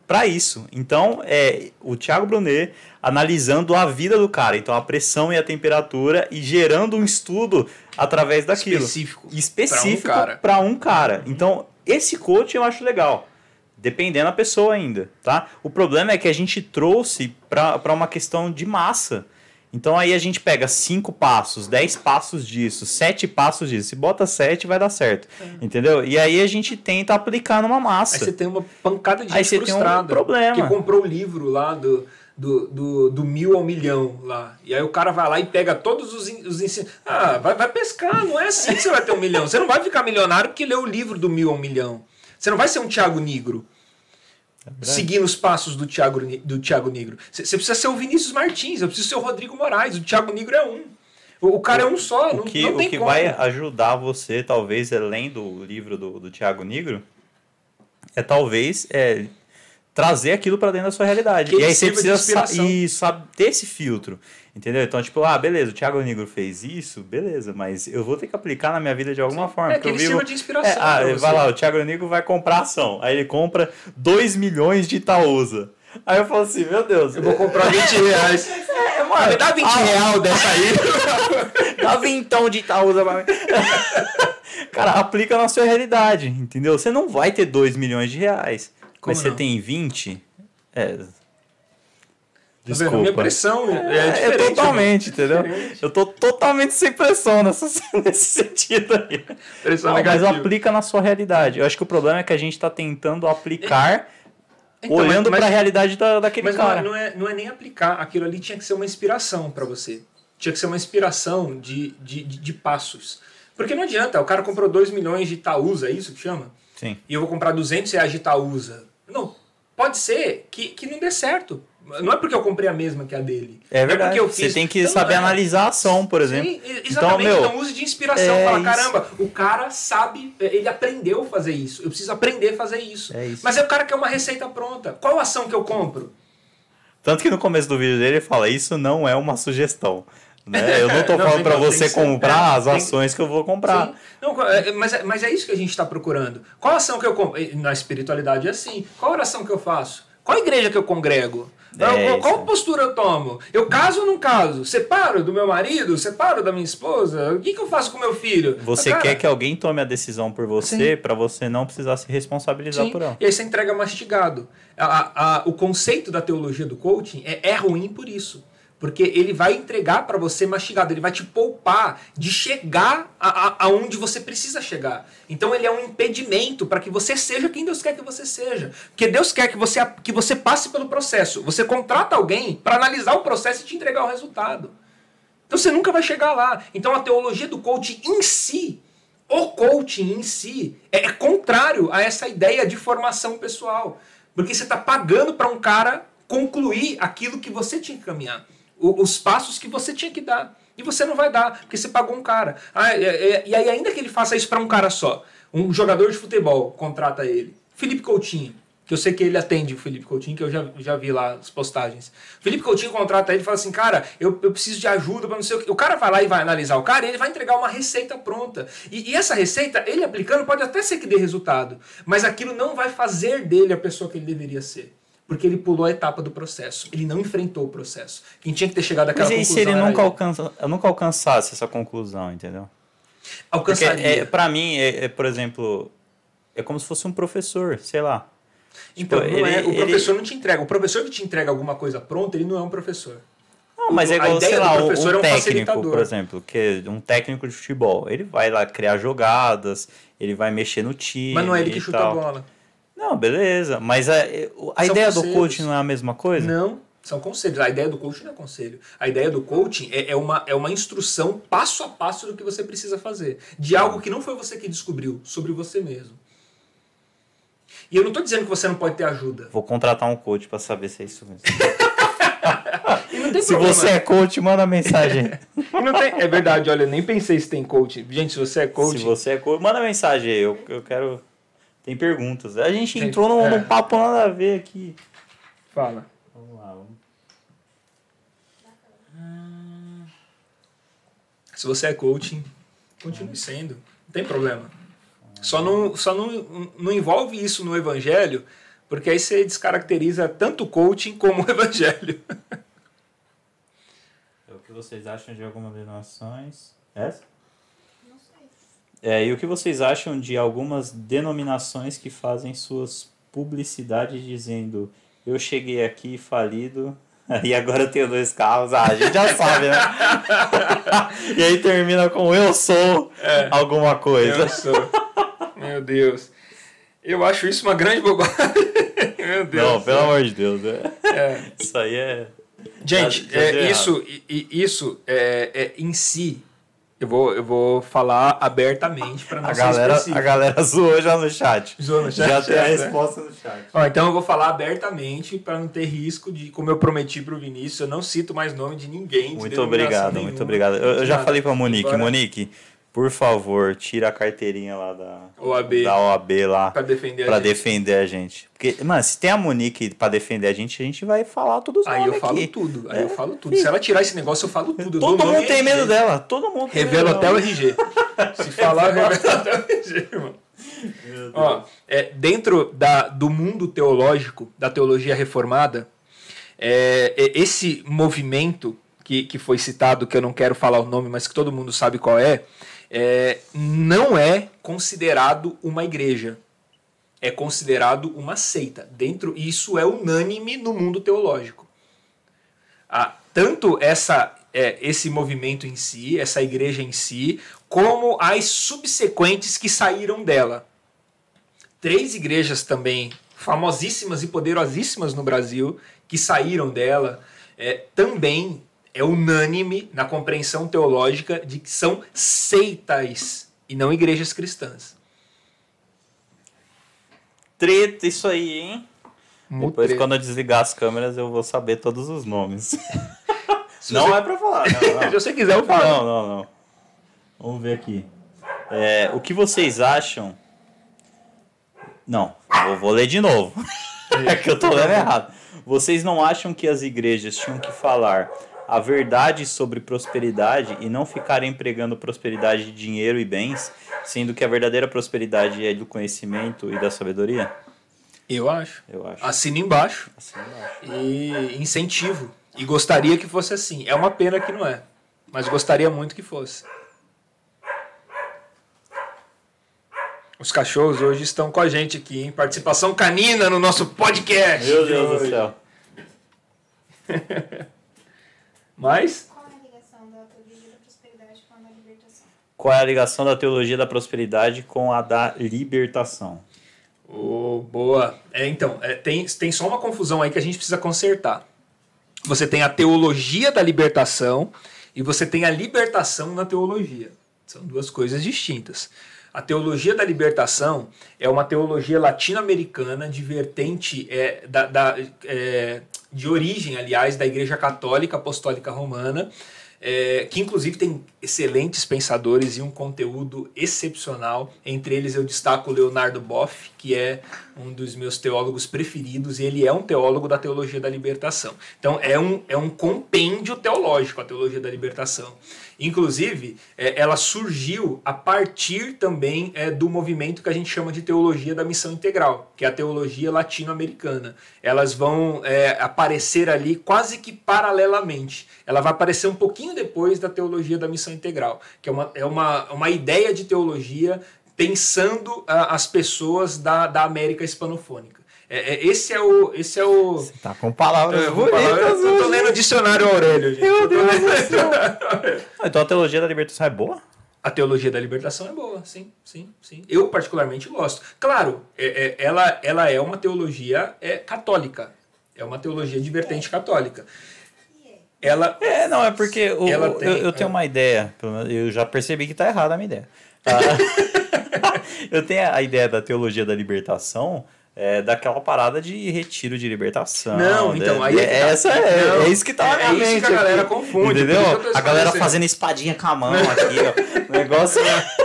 para isso. Então, é o Thiago Brunet analisando a vida do cara, então a pressão e a temperatura e gerando um estudo através daquilo Específico. específico Pra um para um cara. Então, esse coach eu acho legal. Dependendo da pessoa ainda, tá? O problema é que a gente trouxe para uma questão de massa. Então aí a gente pega cinco passos, dez passos disso, sete passos disso. Se bota sete, vai dar certo. Entendeu? E aí a gente tenta aplicar numa massa. Aí você tem uma pancada de Aí gente você tem um frustrada. problema. Que comprou o livro lá do, do, do, do mil ao milhão lá. E aí o cara vai lá e pega todos os, os ensinos. Ah, vai, vai pescar, não é assim que você vai ter um milhão. Você não vai ficar milionário porque leu o livro do mil ao milhão. Você não vai ser um Thiago Negro. É seguindo os passos do Thiago, do Thiago Negro. Você precisa ser o Vinícius Martins, eu preciso ser o Rodrigo Moraes. O Thiago Negro é um. O, o cara é um só, O não, que, não o tem que como. vai ajudar você, talvez, além do livro do, do Tiago Negro, é talvez é, trazer aquilo para dentro da sua realidade. Que e aí você precisa e sabe ter esse filtro. Entendeu? Então, tipo, ah, beleza, o Thiago Negro fez isso, beleza, mas eu vou ter que aplicar na minha vida de alguma forma. É porque que ele eu vivo, de inspiração. é, ah, vai você. lá, o Thiago Negro vai comprar ação. Aí ele compra 2 milhões de Itaúsa. Aí eu falo assim, meu Deus. Eu vou comprar 20 reais. [laughs] É, mano, me dá 20 ah, real dessa aí. [laughs] Dá vintão de Itaúsa pra mim. [laughs] Cara, aplica na sua realidade, entendeu? Você não vai ter 2 milhões de reais. Como mas você não? tem 20. É. Tá? Desculpa. Minha pressão é, É, diferente. né? totalmente, entendeu? Diferente. Eu tô totalmente sem pressão nessa, [laughs] nesse sentido aí. Pressão Não, mas aplica na sua realidade. Eu acho que o problema é que a gente tá tentando aplicar Então, olhando mas- pra realidade da, daquele Mas não, cara. é- não, é, não é nem aplicar, aquilo ali tinha que ser uma inspiração pra você. Tinha que ser uma inspiração de, de, de, de passos. Porque não adianta, o cara comprou 2 milhões de Itaúsa, é isso que chama? Sim. E eu vou comprar 200 reais de Itaúsa. Não, pode ser que, que não dê certo. Não é porque eu comprei a mesma que a dele. É Não verdade. porque eu Você tem que Então, saber é. analisar a ação, por exemplo. Sim, e- exatamente. meu, Então, use de inspiração. é Fala, isso. caramba, o cara sabe, ele aprendeu a fazer isso. Eu preciso aprender a fazer isso. É isso. Mas aí o cara quer uma receita pronta. Qual ação que eu compro? Tanto que no começo do vídeo dele ele fala: Isso não é uma sugestão. Né? [laughs] Eu não Não, falando que- tem você que ser- comprar é, as tem- ações que eu vou comprar. Sim. Não, é, mas, é- mas é isso que a gente está procurando. Qual ação que eu compro? Na espiritualidade é assim. Qual oração que eu faço? Qual igreja que eu congrego? É qual, isso postura eu tomo? Eu caso ou não caso? Separo do meu marido? Separo da minha esposa? O que, que eu faço com meu filho? Você Cara, quer que alguém tome a decisão por você pra você não precisar se responsabilizar Sim, por ela. E aí você entrega mastigado. A- a- a- o conceito da teologia do coaching é, é ruim por isso. Porque ele vai entregar para você mastigado, ele vai te poupar de chegar a- aonde você precisa chegar. Então ele é um impedimento para que você seja quem Deus quer que você seja. Porque Deus quer que você, que você passe pelo processo. Você contrata alguém para analisar o processo e te entregar o resultado. Então você nunca vai chegar lá. Então a teologia do coaching em si, o coaching em si, é, é contrário a essa ideia de formação pessoal. Porque você está pagando para um cara concluir aquilo que você tinha que caminhar. Os passos que você tinha que dar. E você não vai dar, porque você pagou um cara. Ah, é- é- e aí, ainda que ele faça isso para um cara só, um jogador de futebol contrata ele. Felipe Coutinho, que eu sei que ele atende o Felipe Coutinho, que eu já, já vi lá as postagens. Felipe Coutinho contrata ele e fala assim, cara, eu, eu preciso de ajuda para não sei o que. O cara vai lá e vai analisar o cara e ele vai entregar uma receita pronta. E, e essa receita, ele aplicando, pode até ser que dê resultado, mas aquilo não vai fazer dele a pessoa que ele deveria ser. Porque ele pulou a etapa do processo. Ele não enfrentou o processo. Quem tinha que ter chegado àquela Mas e se ele nunca, alcança, nunca alcançasse essa conclusão, entendeu? Porque, Alcançaria. é, pra mim, é, é, por exemplo, é como se fosse um professor, sei lá. Então, Tipo, não é, ele- o ele- professor não te entrega. O professor que te entrega alguma coisa pronta, ele não é um professor. Não, mas é A igual, sei lá, um, professor é um técnico, por exemplo, que é um técnico de futebol. Ele vai lá criar jogadas, ele vai mexer no time. Mas não é ele que chuta tal. a bola. Não, beleza. Mas a, a São ideia do conselhos. coaching não é a mesma coisa? Não, são conselhos. A ideia do coaching não é conselho. A ideia do coaching é, é uma, é uma instrução passo a passo do que você precisa fazer. De algo que não foi você que descobriu, sobre você mesmo. E eu não estou dizendo que você não pode ter ajuda. Vou contratar um coach pra saber se é isso mesmo. [laughs] Se você é coach, manda mensagem. Não tem- É verdade, olha, nem pensei se tem coach. Gente, se você é coach. Se você é coach, manda mensagem aí. Eu, eu quero. Tem perguntas. A gente Tem- entrou num, é. num papo nada a ver aqui. Fala. Vamos lá. Vamos... Se você é coaching, continue sendo. Não tem problema. Só não, só não, não envolve isso no evangelho, porque aí você descaracteriza tanto o coaching como o [laughs] evangelho. O que vocês acham de algumas denominações? Essa? É, e o que vocês acham de algumas denominações que fazem suas publicidades dizendo eu cheguei aqui falido [laughs] e agora eu tenho dois carros? Ah, a gente já [laughs] sabe, né? e aí termina com eu sou alguma coisa. Eu sou. Meu Deus. Eu acho isso uma grande bobagem. [laughs] Meu Deus. Não, pelo amor de Deus. né? É. Isso aí é. Gente, é, isso, isso é, é, em si, eu vou, eu vou falar abertamente para não A ser galera, específico. a galera [laughs] zoou já no chat. Zoou no chat, Já tem a né? resposta no chat. Ó, então eu vou falar abertamente para não ter risco de, como eu prometi pro Vinícius, eu não cito mais nome de ninguém. de Muito obrigado, nenhuma, muito obrigado. Eu, eu já falei pra Monique, Agora- Monique, por favor, tira a carteirinha lá da OAB. da OAB lá Pra defender pra a gente. defender a gente. Porque, mano, se tem a Monique pra defender a gente, a gente vai falar todos os Aí eu falo aqui. tudo, aí É. eu falo tudo. Se ela tirar esse negócio, eu falo tudo. eu Todo mundo tem RG. medo dela, todo mundo tem Revelo medo até o. RG. [laughs] Se falar, eu revelo até o RG, mano. Ó, é, dentro da, do mundo teológico, da teologia reformada, é, é, esse movimento que, que foi citado, que eu não quero falar o nome, mas que todo mundo sabe qual é, é, não é considerado uma igreja. É considerado uma seita. Dentro, isso é unânime no mundo teológico. Ah, tanto essa, é, esse movimento em si, essa igreja em si, como as subsequentes que saíram dela. Três igrejas também famosíssimas e poderosíssimas no Brasil que saíram dela é, também é unânime na compreensão teológica de que são seitas e não igrejas cristãs. Treta isso aí, hein? Muito Depois, treta. quando eu desligar as câmeras, eu vou saber todos os nomes. [laughs] Não você- é pra falar, não, [laughs] não. Se você quiser, eu falo. Não, não, não. Vamos ver aqui. É, o que vocês acham? Não, eu vou ler de novo. [laughs] é que eu tô lendo errado. Vocês não acham que as igrejas tinham que falar a verdade sobre prosperidade e não ficarem pregando prosperidade de dinheiro e bens, sendo que a verdadeira prosperidade é do conhecimento e da sabedoria? Eu acho. Eu acho. Assina embaixo. Eu acho. e incentivo. E gostaria que fosse assim. É uma pena que não é. Mas gostaria muito que fosse. Os cachorros hoje estão com a gente aqui, em participação canina no nosso podcast. Meu de Deus do céu. [laughs] Mas, Qual é a ligação da teologia da prosperidade com a da libertação? Qual é a ligação da teologia da prosperidade com a da libertação? oh, boa. É, então, é, tem, tem só uma confusão aí que a gente precisa consertar. Você tem a teologia da libertação e você tem a libertação na teologia. São duas coisas distintas. A teologia da libertação é uma teologia latino-americana de vertente é, da, da, é, de origem, aliás, da Igreja Católica Apostólica Romana, é, que inclusive tem excelentes pensadores e um conteúdo excepcional. Entre eles eu destaco Leonardo Boff, que é um dos meus teólogos preferidos, e ele é um teólogo da teologia da libertação. Então é um, é um compêndio teológico a teologia da libertação. Inclusive, é, ela surgiu a partir também é, do movimento que a gente chama de teologia da missão integral, que é a teologia latino-americana. Elas vão é, aparecer ali quase que paralelamente. Ela vai aparecer um pouquinho depois da teologia da missão integral, que é uma, é uma, uma ideia de teologia pensando ah, as pessoas da, da América hispanofônica. É, é, esse é o. Esse é o Tá com palavras eu, vou, eu, eu tô lendo o dicionário Aurélio, gente. Eu tô lendo- Então a teologia da libertação é boa? A teologia da libertação é boa, sim, sim, sim. Eu particularmente gosto. Claro, é, é, ela, ela é uma teologia é, católica. É uma teologia de vertente católica. É. Ela. É, não, é porque o- Ela o- tem- eu, eu tenho é. uma ideia, eu já percebi que tá errada a minha ideia. [laughs] Ah, [laughs] eu tenho a ideia da teologia da libertação é, daquela parada de retiro de libertação. Não, então, né? aí é tá. essa é, Não, é isso que tá na é minha isso mente que a galera aqui. confunde, Entendeu? isso A galera fazendo espadinha com a mão aqui, ó. [laughs] O negócio é...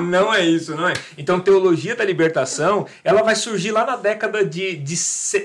Não é isso, não é. Então, teologia da libertação, ela vai surgir lá na década de, de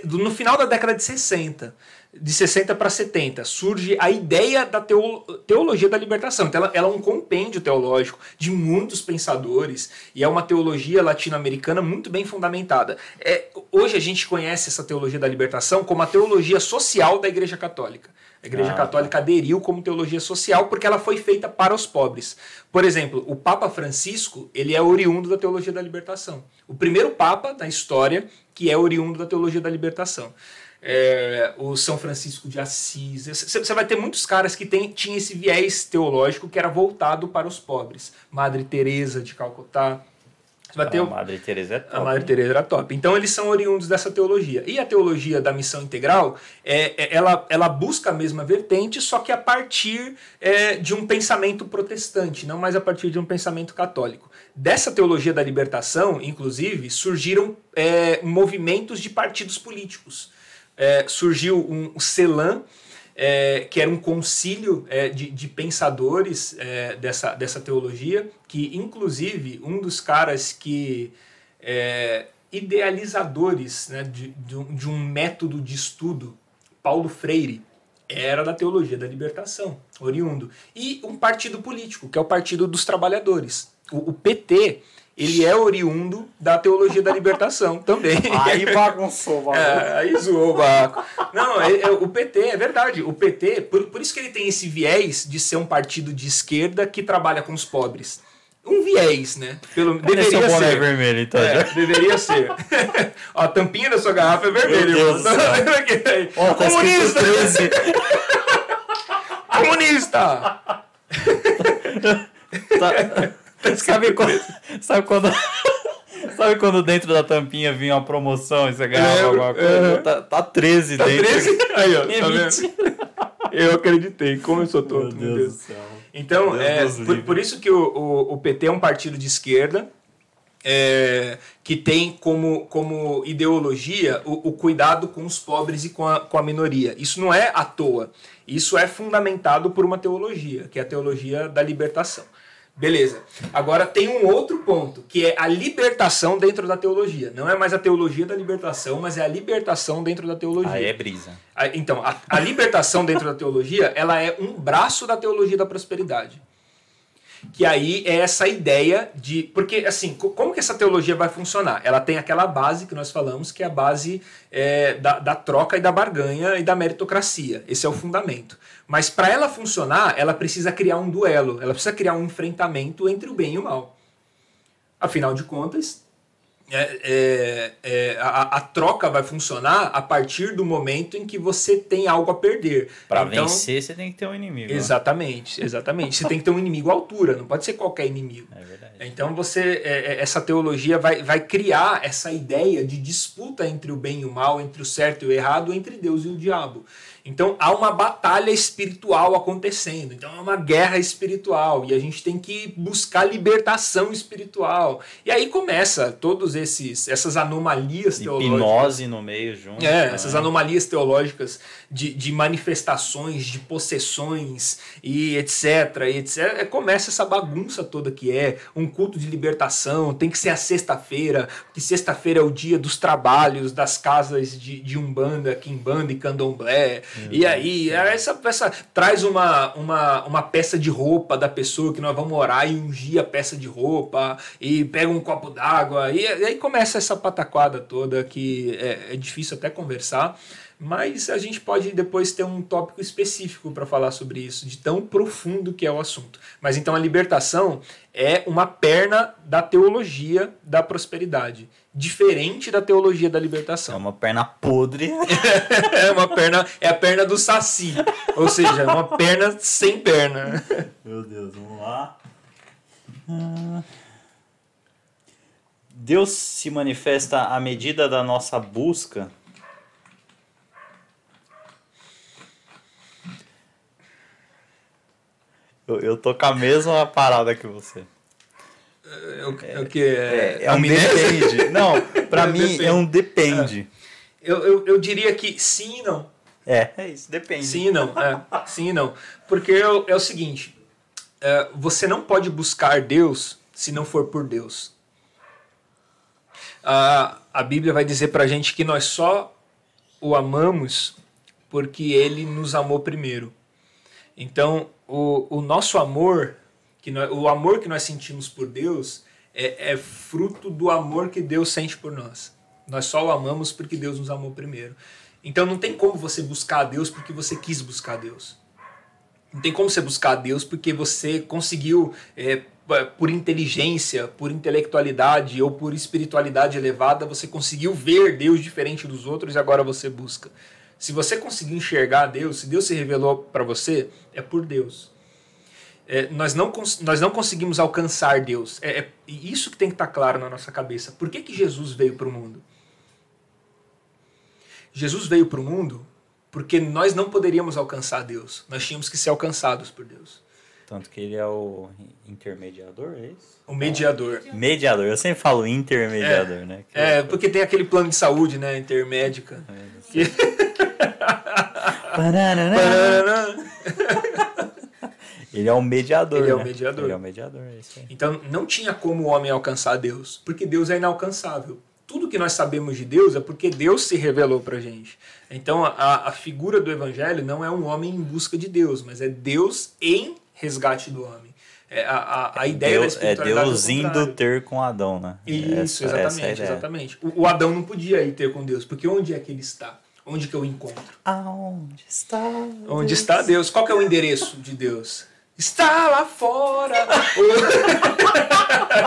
no final da década de 60. De 60 para 70, surge a ideia da teo- teologia da libertação. Então, ela, ela é um compêndio teológico de muitos pensadores e é uma teologia latino-americana muito bem fundamentada. É, hoje a gente conhece essa teologia da libertação como a teologia social da Igreja Católica. A Igreja Ah, tá. Católica aderiu como teologia social porque ela foi feita para os pobres. Por exemplo, o Papa Francisco, ele é oriundo da teologia da libertação. O primeiro Papa da história que é oriundo da teologia da libertação. É, o São Francisco de Assis. Você vai ter muitos caras que tem, tinham esse viés teológico que era voltado para os pobres. Madre Teresa de Calcutá. Você vai ter A o- Madre Teresa é top. a Madre Teresa era top. Então eles são oriundos dessa teologia. E a teologia da missão integral, é, é- ela, ela busca a mesma vertente, só que a partir é, de um pensamento protestante, não mais a partir de um pensamento católico. Dessa teologia da libertação, inclusive, surgiram é, movimentos de partidos políticos. É, surgiu um, CELAM, é, que era um concílio é, de, de pensadores é, dessa, dessa teologia, que inclusive um dos caras que é, idealizadores né, de, de, um, de um método de estudo, Paulo Freire, era da teologia da libertação, oriundo. E um partido político, que é o Partido dos Trabalhadores. O, o PT, ele é oriundo da teologia da libertação [laughs] também. Aí bagunçou, bagunçou. É, aí zoou o barco. Não, é- é- o PT, é verdade. O PT, por, por isso que ele tem esse viés de ser um partido de esquerda que trabalha com os pobres. Um viés, né? Pelo, deveria boné ser. vermelho, então? É, deveria ser. [laughs] Ó, a tampinha da sua garrafa é vermelha, Meu. Deus? [laughs] Ó, Comunista! 13. Comunista! Tá- sabe, quando, sabe quando. Sabe quando dentro da tampinha vinha uma promoção e você ganhava alguma coisa? aham. Tá, tá 13 Tá dentro. 13? Aí, ó, É tá mentira. Eu acreditei. Como eu sou Meu tonto, meu Deus Deus. do céu. Então, Deus é, por, por isso que o, o, o PT é um partido de esquerda, é, que tem como, como ideologia o, o cuidado com os pobres e com a, com a minoria. Isso não é à toa. Isso é fundamentado por uma teologia, que é a teologia da libertação. Beleza. Agora tem um outro ponto, que é a libertação dentro da teologia. Não é mais a teologia da libertação, mas é a libertação dentro da teologia. Aí é brisa. Então, a, a libertação dentro da teologia, ela é um braço da teologia da prosperidade. Que aí é essa ideia de. Porque, assim, co- como que essa teologia vai funcionar? Ela tem aquela base que nós falamos, que é a base é, da, da troca e da barganha e da meritocracia. Esse é o fundamento. Mas para ela funcionar, ela precisa criar um duelo, ela precisa criar um enfrentamento entre o bem e o mal. Afinal de contas, é, é, é, a, a troca vai funcionar a partir do momento em que você tem algo a perder. Pra Então, vencer, você tem que ter um inimigo. né? Exatamente, exatamente. Você tem que ter um inimigo à altura, não pode ser qualquer inimigo. É verdade. Então você, é, é, essa teologia vai, vai criar essa ideia de disputa entre o bem e o mal, entre o certo e o errado, entre Deus e o diabo. Então há uma batalha espiritual acontecendo. Então é uma guerra espiritual e a gente tem que buscar libertação espiritual. E aí começa todos esses essas anomalias teológicas. Hipnose no meio junto. É, né? essas anomalias teológicas de, de manifestações, de possessões e etc, e etc. É, Começa essa bagunça toda que é um culto de libertação, tem que ser a sexta-feira, porque sexta-feira é o dia dos trabalhos das casas de, de Umbanda, Quimbanda e Candomblé. E aí, essa, essa traz uma, uma, uma peça de roupa da pessoa que nós vamos orar e ungir a peça de roupa, e pega um copo d'água, e, e aí começa essa pataquada toda que é, é difícil até conversar. Mas a gente pode depois ter um tópico específico para falar sobre isso, de tão profundo que é o assunto. Mas então a libertação é uma perna da teologia da prosperidade, diferente da teologia da É libertação. uma perna podre. [laughs] É uma perna, é a perna do saci, ou seja, é uma perna sem perna. Meu Deus, vamos lá. Deus se manifesta à medida da nossa busca. Eu, eu tô com a mesma parada que você. É o, é o que? É, É, é um amnésia? depende. Não, pra [laughs] É, mim depende. é um depende. Eu, eu, eu diria que sim e não. É, é isso, depende. Sim e não. É, sim e não. Porque é, o- é o seguinte: é, você não pode buscar Deus se não for por Deus. A, a Bíblia vai dizer pra gente que nós só o amamos porque ele nos amou primeiro. Então, o, o nosso amor, que nós, o amor que nós sentimos por Deus, é, é fruto do amor que Deus sente por nós. Nós só o amamos porque Deus nos amou primeiro. Então, não tem como você buscar a Deus porque você quis buscar a Deus. Não tem como você buscar a Deus porque você conseguiu, é, por inteligência, por intelectualidade ou por espiritualidade elevada, você conseguiu ver Deus diferente dos outros e agora você busca. Se você conseguiu enxergar Deus, se Deus se revelou para você, é por Deus. É, nós, não, nós não conseguimos alcançar Deus. É, é isso que tem que estar claro na nossa cabeça. Por que, que Jesus veio para o mundo? Jesus veio para o mundo porque nós não poderíamos alcançar Deus. Nós tínhamos que ser alcançados por Deus. Tanto que ele é o intermediador, é isso? O mediador. Mediador, eu sempre falo intermediador, né? Que É, porque tem aquele plano de saúde, né, intermédica. Que- [laughs] Pararará. [laughs] [laughs] Ele é o mediador. Ele é o né? mediador. Ele é o mediador, é isso aí. Então, não tinha como o homem alcançar Deus, porque Deus é inalcançável. Tudo que nós sabemos de Deus é porque Deus se revelou pra gente. Então, a, a figura do evangelho não é um homem em busca de Deus, mas é Deus em resgate do homem. É a, a, a ideia da Deus, é espiritualidade Deus ao indo ter com Adão, né? Isso, Essa- essa é exatamente, ideia. exatamente. O, o Adão não podia ir ter com Deus, porque onde é que ele está? Onde que eu encontro? Aonde está? Onde está Deus? Qual é o endereço de Deus? Está lá fora. [laughs]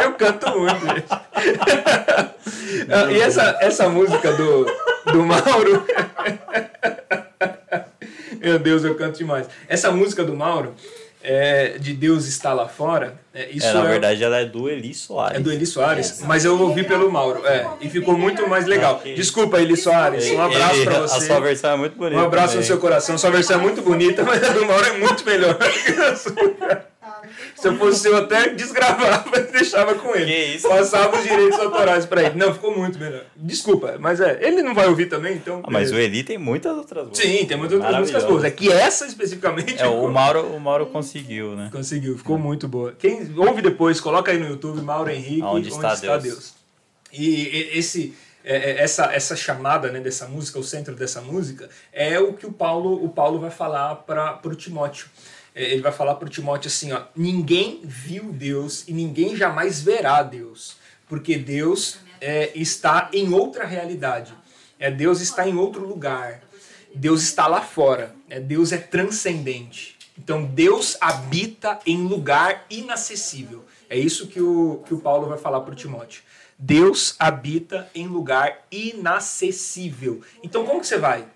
Eu canto muito, gente. E essa, essa música do, do Mauro. [laughs] Meu Deus, eu canto demais. Essa música do Mauro, é, de Deus está lá fora, é, isso É, na é- verdade, ela é do Eli Soares. é do Eli Soares, mas eu ouvi pelo Mauro, é, e ficou muito mais legal. Desculpa, Eli Soares, um abraço Ele- pra A você. sua versão é muito bonita. Um abraço no também. seu coração. Sua versão é muito bonita, [laughs] mas a do Mauro é muito melhor. [laughs] Se eu fosse eu até desgravava e deixava com ele. Que isso? Passava os direitos autorais pra ele. Não, ficou muito melhor. Desculpa, mas é, ele não vai ouvir também, então. Ah, mas o. Eli tem muitas outras músicas. Sim, tem muitas outras músicas boas. É que essa especificamente. É, o ficou- Mauro, o Mauro conseguiu, né? Conseguiu, ficou muito boa. Quem ouve depois, coloca aí no YouTube Mauro Henrique, Aonde está Deus. E e- esse, é, é, essa, essa chamada né, dessa música, o centro dessa música, é o que o Paulo, o Paulo vai falar para o Timóteo. É, Ele vai falar para Timóteo assim: ó, ninguém viu Deus e ninguém jamais verá Deus, porque Deus é, está em outra realidade. É, Deus está em outro lugar. Deus está lá fora. É, Deus é transcendente. Então Deus habita em lugar inacessível. É isso que o, que o Paulo vai falar para Timóteo. Deus habita em lugar inacessível. Então como que você vai?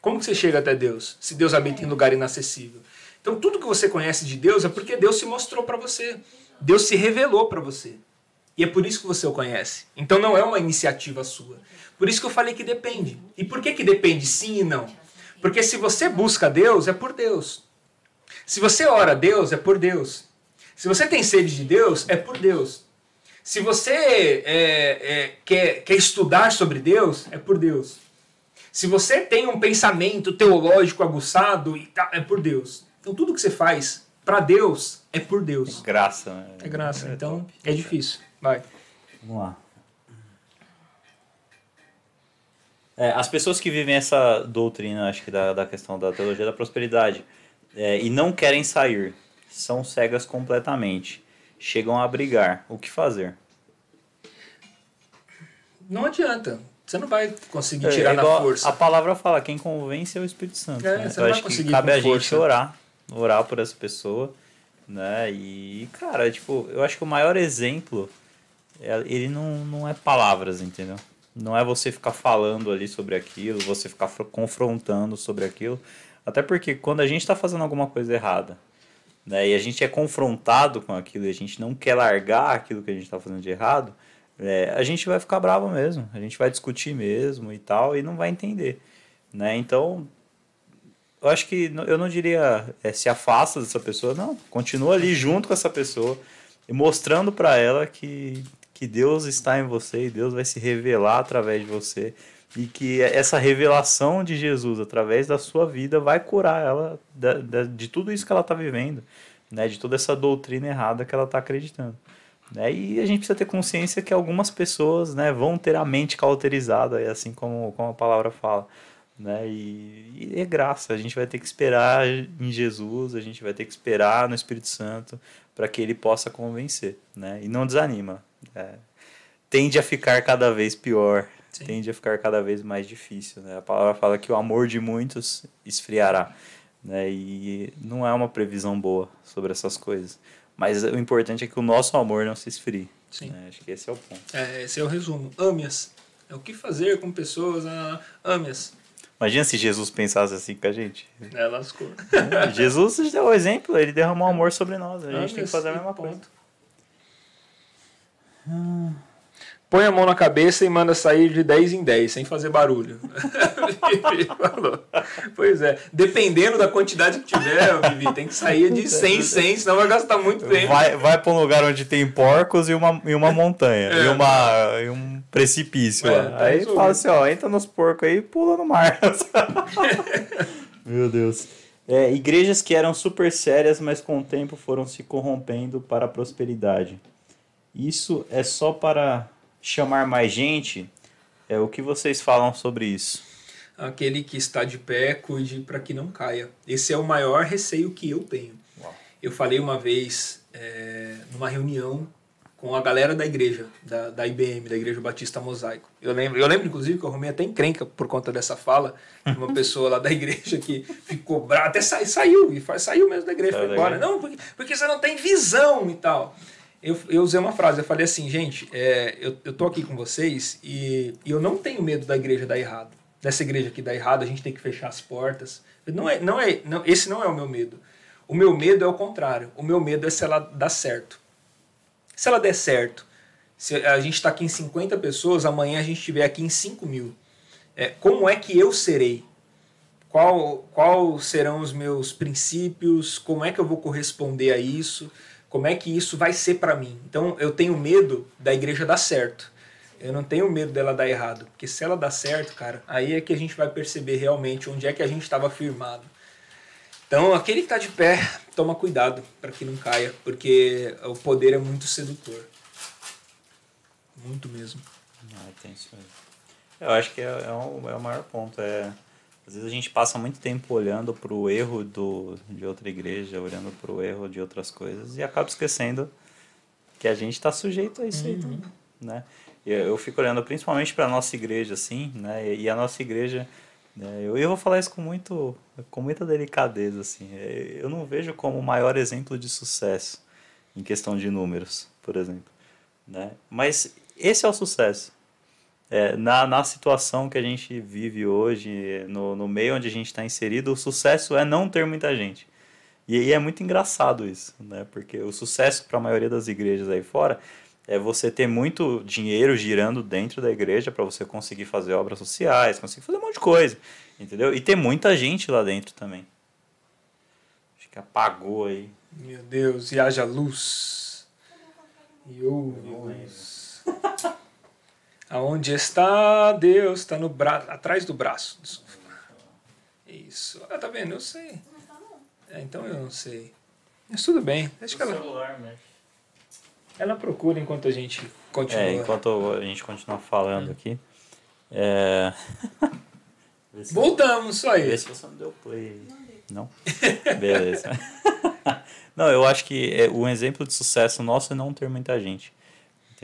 Como que você chega até Deus? Se Deus habita em lugar inacessível. Então tudo que você conhece de Deus é porque Deus se mostrou para você. Deus se revelou para você. E é por isso que você o conhece. Então não é uma iniciativa sua. Por isso que eu falei que depende. E por que que depende sim e não? Porque se você busca Deus, é por Deus. Se você ora a Deus, é por Deus. Se você tem sede de Deus, é por Deus. Se você é, é, quer, quer estudar sobre Deus, é por Deus. Se você tem um pensamento teológico aguçado, tá- é por Deus. Então tudo que você faz para Deus é por Deus. Graça, né? É graça. Então top. é difícil. Vai. Vamos lá. É, as pessoas que vivem essa doutrina, acho que da, da questão da teologia da prosperidade, é, e não querem sair, são cegas completamente, chegam a brigar. O que fazer? Não adianta. Você não vai conseguir É, tirar é na força. A palavra fala, quem convence é o Espírito Santo. É, né? você Eu não vai acho que conseguir cabe com a gente força. orar, orar por essa pessoa, né? E, cara, tipo, eu acho que o maior exemplo, é- ele não, não é palavras, entendeu? Não é você ficar falando ali sobre aquilo, você ficar fro- confrontando sobre aquilo. Até porque quando a gente está fazendo alguma coisa errada, né, e a gente é confrontado com aquilo e a gente não quer largar aquilo que a gente está fazendo de errado, é, a gente vai ficar bravo mesmo, a gente vai discutir mesmo e tal, e não vai entender. Né? Então, eu acho que eu não diria é, se afasta dessa pessoa, não. Continua ali junto com essa pessoa, e mostrando para ela que, que Deus está em você e Deus vai se revelar através de você e que essa revelação de Jesus através da sua vida vai curar ela de, de, de tudo isso que ela está vivendo, né? de toda essa doutrina errada que ela está acreditando. Né? E a gente precisa ter consciência que algumas pessoas né, vão ter a mente cauterizada, assim como, como a palavra fala. Né? E, e é graça, a gente vai ter que esperar em Jesus, a gente vai ter que esperar no Espírito Santo para que ele possa convencer. Né? E não desanima. É, tende a ficar cada vez pior, Sim. tende a ficar cada vez mais difícil. Né? A palavra fala que o amor de muitos esfriará. Né? E não é uma previsão boa sobre essas coisas. Mas o importante é que o nosso amor não se esfrie. Sim. Né? Acho que esse é o ponto. É, esse é o resumo. Ame-as. É o que fazer com pessoas. Ah. Imagina se Jesus pensasse assim com a gente. É, lascou. Jesus deu o exemplo, ele derramou amor sobre nós. A gente tem que fazer a mesma coisa. Hum põe a mão na cabeça e manda sair de 10 em 10, sem fazer barulho. [laughs] Falou. Pois é. Dependendo da quantidade que tiver, Vivi, tem que sair de 100 em 100, senão vai gastar muito tempo. Vai, vai para um lugar onde tem porcos e uma, e uma montanha, é. e, uma, e um precipício é, lá. Tá aí resolvido. fala assim, ó, entra nos porcos aí e pula no mar. [laughs] Meu Deus. É, igrejas que eram super sérias, mas com o tempo foram se corrompendo para a prosperidade. Isso é só para chamar mais gente, é o que vocês falam sobre isso? Aquele que está de pé, cuide para que não caia. Esse é o maior receio que eu tenho. Uau. Eu falei uma vez é, numa reunião com a galera da igreja, da, da IBM, da Igreja Batista Mosaico. Eu lembro, eu lembro, inclusive, que eu arrumei até encrenca por conta dessa fala [laughs] de uma pessoa lá da igreja que ficou brava, até sa, saiu, e saiu mesmo da igreja, foi embora. Não, porque, porque você não tem visão e tal eu, eu usei uma frase, eu falei assim, gente, é, eu, eu tô aqui com vocês e, e eu não tenho medo da igreja dar errado. Dessa igreja aqui dar errado, a gente tem que fechar as portas. Não é, não é, não, esse não é o meu medo. O meu medo é o contrário. O meu medo é se ela dar certo. Se ela der certo, se a gente está aqui em 50 pessoas, amanhã a gente estiver aqui em 5 mil. É, como é que eu serei? Qual, qual serão os meus princípios? Como é que eu vou corresponder a isso? Como é que isso vai ser para mim. Então eu tenho medo da igreja dar certo. Eu não tenho medo dela dar errado, porque se ela dar certo, cara, aí é que a gente vai perceber realmente onde é que a gente estava firmado. Então, aquele que está de pé, toma cuidado para que não caia, porque o poder é muito sedutor. Muito mesmo. Ah, tem isso Eu acho que é, é, o, é o maior ponto. É às vezes a gente passa muito tempo olhando para o erro do, de outra igreja, olhando para o erro de outras coisas e acaba esquecendo que a gente está sujeito a isso uhum. aí também, né? Eu, fico olhando principalmente para a nossa igreja, assim, né? E a nossa igreja, né? eu, eu vou falar isso com, muito, com muita delicadeza, assim. É, eu não vejo como o maior exemplo de sucesso em questão de números, por exemplo, né? Mas esse é o sucesso é, na, na situação que a gente vive hoje, no, no meio onde a gente está inserido, o sucesso é não ter muita gente. E, e é muito engraçado isso, né? Porque o sucesso para a maioria das igrejas aí fora é você ter muito dinheiro girando dentro da igreja para você conseguir fazer obras sociais, conseguir fazer um monte de coisa, entendeu? E ter muita gente lá dentro também. Acho que apagou aí. Meu Deus, e haja luz. E ouve luz. [laughs] Aonde está Deus? Está no braço, atrás do braço. Isso. Ah, tá vendo? Eu sei. É, então eu não sei. Mas tudo bem. Deixa que ela. Celular, Ela procura enquanto a gente continua. É, enquanto a gente continua falando aqui. É... [laughs] Voltamos, só aí. Vê se você não deu play. Não? Beleza. [laughs] não, eu acho que é, um exemplo de sucesso nosso é não ter muita gente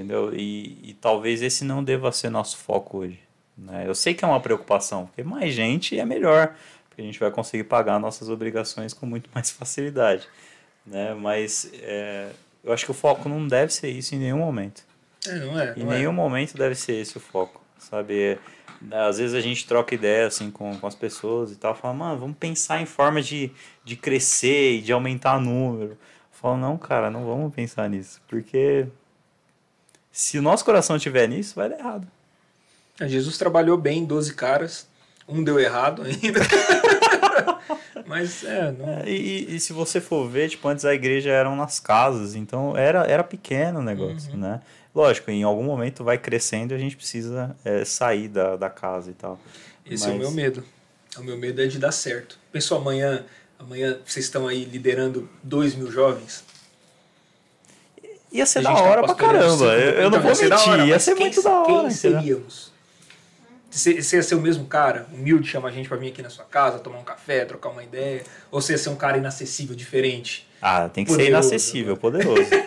entendeu? E, e talvez esse não deva ser nosso foco hoje. Né? Eu sei que é uma preocupação, porque mais gente é melhor, porque a gente vai conseguir pagar nossas obrigações com muito [laughs] mais facilidade. Né? Mas é, eu acho que o foco não deve ser isso em nenhum momento. É, não é, em não é. nenhum é. momento deve ser esse o foco, sabe? Às vezes a gente troca ideia assim com, com as pessoas e tal, fala, mano, vamos pensar em forma de, de crescer e de aumentar o número. Eu falo, não, cara, não vamos pensar nisso, porque se o nosso coração estiver nisso, vai dar errado. Jesus trabalhou bem 12 caras, um deu errado ainda. [laughs] Mas é, não... É, E, e se você for ver, tipo, antes a igreja eram nas casas, então era, era pequeno o negócio, né? Lógico, em algum momento vai crescendo e a gente precisa é, sair da, da casa e tal. esse é o Mas- meu medo. O meu medo é de dar certo. Pessoal, amanhã, amanhã vocês estão aí liderando 2 mil jovens. Ia ser da hora pra caramba. Eu, eu Então, não vou ser mentir, hora, ia ser quem- muito da hora. Quem seríamos? Você, você ia ser o mesmo cara, humilde, chama a gente pra vir aqui na sua casa, tomar um café, trocar uma ideia? Ou você ia ser um cara inacessível, diferente? Ah, tem que ser Poderoso, inacessível, poderoso. [laughs]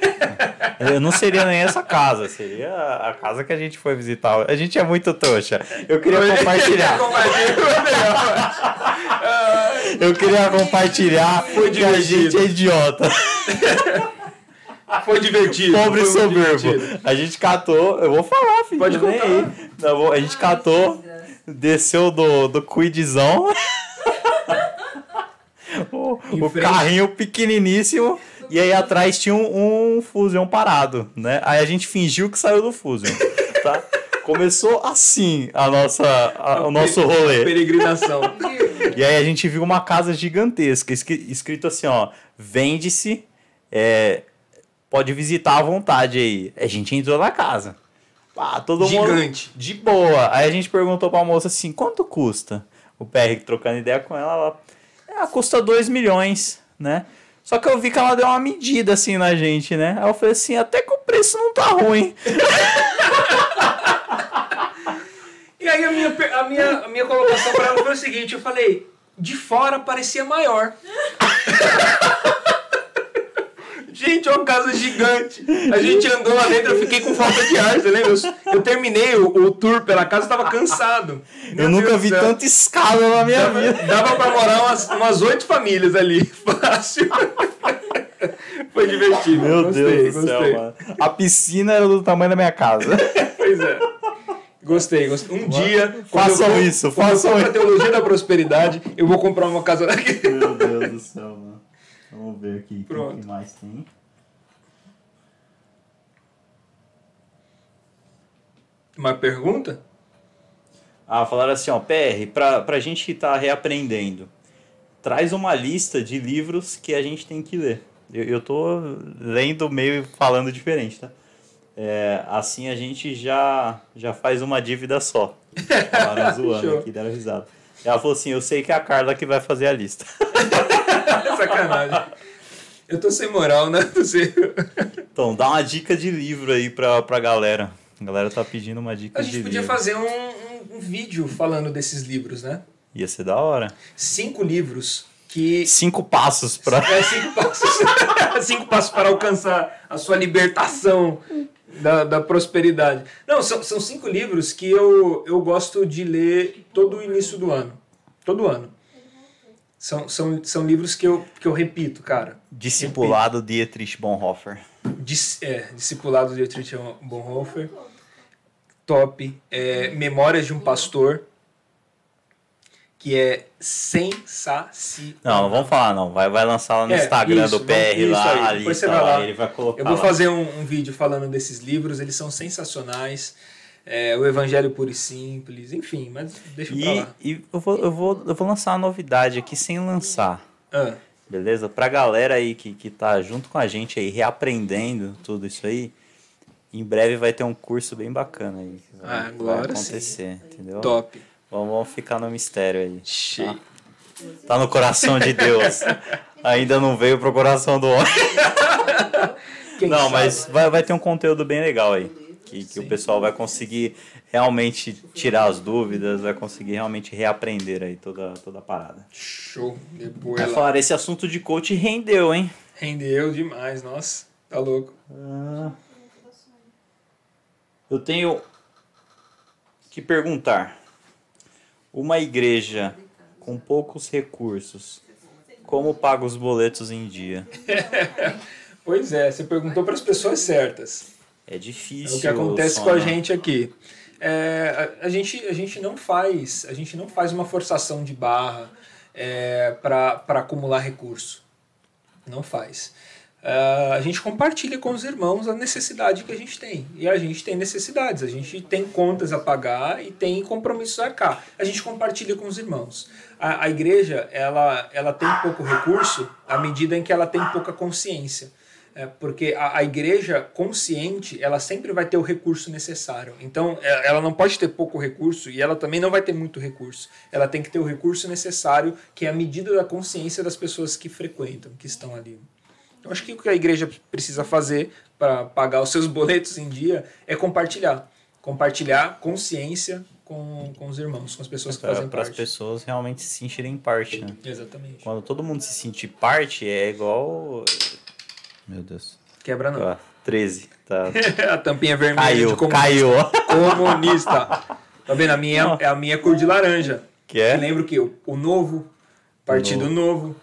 Eu não seria nem essa casa, seria a casa que a gente foi visitar. A gente é muito trouxa. Eu queria compartilhar. [laughs] Eu queria compartilhar Foi que a gente é idiota. [laughs] Foi divertido. Pobre foi soberbo. divertido. A gente catou, eu vou falar, filho. Pode contar. Não, vou- a gente catou, desceu do, do cuidzão. [laughs] o o carrinho pequeniníssimo. E aí atrás tinha um, um Fusion parado, né? Aí a gente fingiu que saiu do Fusion, tá? Começou assim a nossa, a- o nosso rolê. Peregrinação. E aí a gente viu uma casa gigantesca, escri- escrito assim, ó, vende-se, é, pode visitar à vontade aí. A gente entrou na casa. Ah, todo mundo Gigante. de boa. Aí a gente perguntou pra moça assim, quanto custa? O PR trocando ideia com ela, ela, é, custa 2 milhões, né? Só que eu vi que ela deu uma medida assim na gente, né? Aí eu falei assim, até que o preço não tá ruim. [laughs] E aí a minha, a minha, a minha colocação pra ela foi o seguinte, eu falei, de fora parecia maior. [laughs] Gente, é uma casa gigante. A gente andou lá dentro, eu fiquei com falta de ar, você lembra? Eu, eu terminei o, o tour pela casa, eu tava cansado. Meu eu nunca Deus vi do céu. tanta escada na minha Dava, vida. dava pra morar umas, umas oito famílias ali, [laughs] fácil. Foi divertido. Meu gostei, Deus do gostei. céu, mano. A piscina era do tamanho da minha casa. [laughs] Pois é. Gostei, gostei. Um dia. Façam eu isso, façam isso. teologia da prosperidade, eu vou comprar uma casa daqui. Meu Deus do céu, mano. Vamos ver aqui o que mais tem. Uma pergunta? Ah, falaram assim, ó, PR, pra, pra gente que tá reaprendendo, traz uma lista de livros que a gente tem que ler. Eu, eu tô lendo meio falando diferente, tá? É, assim a gente já, já faz uma dívida só. [laughs] Falaram zoando aqui, deram risada. Ela falou assim, eu sei que é a Carla que vai fazer a lista. [laughs] [laughs] Sacanagem. Eu tô sem moral, né? Você... Então, dá uma dica de livro aí pra, pra galera. A galera tá pedindo uma dica A de gente podia livro. fazer um, um, um vídeo falando desses livros, né? Ia ser da hora. Cinco livros que. Cinco passos pra... É, cinco passos. [laughs] cinco passos para alcançar a sua libertação da, da prosperidade. Não, são, são cinco livros que eu, eu gosto de ler todo o início do ano. Todo ano. São, são, são livros que eu, que eu repito, cara. Discipulado Dietrich Bonhoeffer. Dis, é, Discipulado de Dietrich Bonhoeffer. Top. É, Memórias de um Pastor. Que é sensacional. Não, não vamos falar não. Vai, vai lançar lá no É, Instagram isso, do PR vamos- lá, aí. a lista você vai lá, lá. ele vai colocar Eu vou lá. fazer um, um vídeo falando desses livros, eles são sensacionais. É, o Evangelho Puro e Simples, enfim, mas deixa pra E, lá. e eu, vou, eu, vou, eu vou lançar uma novidade aqui sem lançar, Ah, beleza? Pra galera aí que, que tá junto com a gente aí, reaprendendo tudo isso aí, em breve vai ter um curso bem bacana aí. Vai, Ah, vai agora sim. acontecer, entendeu? top. Vamos, vamos ficar no mistério aí. Cheio. Tá no coração de Deus. [laughs] Ainda não veio pro coração do homem. Quem Não, sabe? mas vai, vai ter um conteúdo bem legal aí. Que, que o pessoal vai conseguir realmente tirar as dúvidas, vai conseguir realmente reaprender aí toda, toda a parada. Show. Depois Vai falar, esse assunto de coach rendeu, hein? Rendeu demais, nossa. Tá louco. Eu tenho que perguntar. Uma igreja com poucos recursos, como paga os boletos em dia? [laughs] Pois é, você perguntou para as pessoas certas. É É difícil. o que acontece com a gente aqui. É, a, a gente. a gente não faz a gente não faz uma forçação de barra é, para acumular recurso. Não faz. Uh, a gente compartilha com os irmãos a necessidade que a gente tem. E a gente tem necessidades, a gente tem contas a pagar e tem compromissos a arcar. A gente compartilha com os irmãos. A, a igreja, ela, ela tem pouco recurso à medida em que ela tem pouca consciência. É, porque a, a, igreja consciente, ela sempre vai ter o recurso necessário. Então, é, ela não pode ter pouco recurso e ela também não vai ter muito recurso. Ela tem que ter o recurso necessário, que é a medida da consciência das pessoas que frequentam, que estão ali. Eu acho que o que a igreja precisa fazer para pagar os seus [laughs] boletos em dia é compartilhar. Compartilhar consciência com, com os irmãos, com as pessoas que pra, fazem para parte. as pessoas realmente se sentirem parte, né? Exatamente. Quando todo mundo se sentir parte, é igual. Meu Deus. Quebra não. Ah, 13. Tá. [laughs] a tampinha vermelha Caiu, de comunista. caiu. Comunista. Tá vendo? A minha é a minha cor de laranja. Que é? Lembra o que? O, o novo, Partido novo.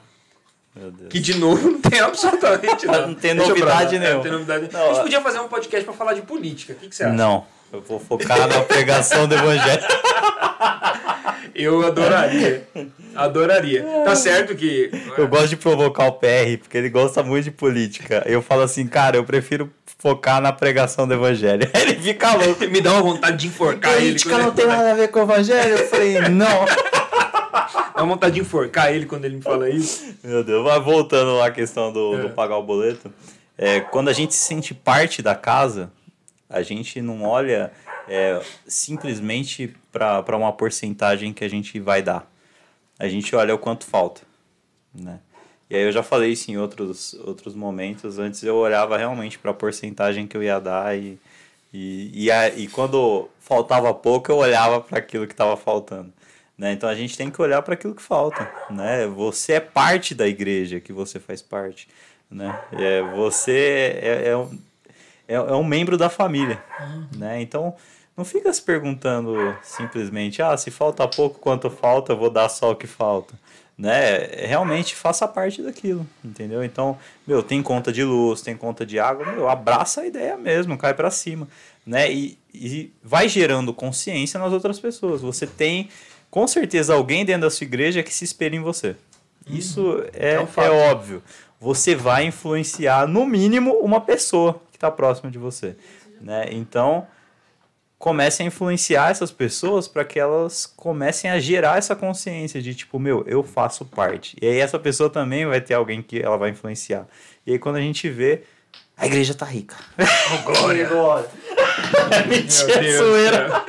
Meu Deus. Que de novo não tem absolutamente [laughs] nada. Não tem novidade. É, nenhuma. Não tem novidade. Não, a gente ó. podia fazer um podcast pra falar de política. O que, que você acha? Não. Eu vou focar na pregação do evangelho. Eu adoraria. Adoraria. Tá certo que. Eu gosto de provocar o PR, porque ele gosta muito de política. Eu falo assim, cara, eu prefiro focar na pregação do evangelho. [laughs] Ele fica louco. Me dá uma vontade de enforcar ele. Política não ele- tem nada a ver com o evangelho? Eu falei, não. [laughs] Dá uma vontade de enforcar ele quando ele me fala isso. Meu Deus, mas voltando lá à questão do, É. do pagar o boleto. É, quando a gente se sente parte da casa, a gente não olha é, simplesmente para uma porcentagem que a gente vai dar. A gente olha o quanto falta. Né? E aí eu já falei isso em outros, outros momentos. Antes eu olhava realmente para a porcentagem que eu ia dar e, e, e, a- e quando faltava pouco eu olhava para aquilo que estava faltando. Né? Então a gente tem que olhar para aquilo que falta. Né? Você é parte da igreja que você faz parte. Né? É, você é, é, um, é, é um membro da família. Né? Então não fica se perguntando simplesmente, ah, se falta pouco, quanto falta, vou dar só o que falta. Né? Realmente faça parte daquilo, entendeu? Então, meu, tem conta de luz, tem conta de água, meu, abraça a ideia mesmo, cai para cima, né? E, e vai gerando consciência nas outras pessoas. Você tem, com certeza, alguém dentro da sua igreja que se espelha em você. Isso é, É um é óbvio. Você vai influenciar, no mínimo, uma pessoa está próxima de você, né? Então, comece a influenciar essas pessoas para que elas comecem a gerar essa consciência de tipo, meu, eu faço parte. E aí essa pessoa também vai ter alguém que ela vai influenciar. E aí quando a gente vê, a igreja tá rica. [laughs] Glória. [laughs] Meu Mentira, zoeira.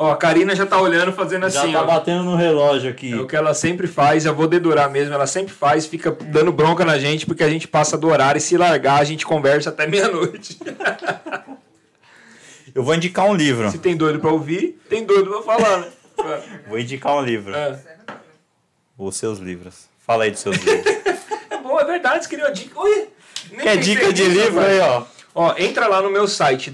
Ó, a Karina já tá olhando, fazendo Já assim, tá ó. batendo no relógio aqui. É o que ela sempre faz, eu vou dedurar mesmo, ela sempre faz, fica dando bronca na gente, porque a gente passa do horário e se largar, a gente conversa até [laughs] meia-noite. Eu vou indicar um livro. Se tem doido pra ouvir, tem doido pra falar, né? [laughs] Vou indicar um livro. É. Os seus livros. Fala aí dos seus livros. [laughs] É bom, é verdade, você queria uma dica. Oi, Quer dica de livro aí, ó. Ó, entra lá no meu site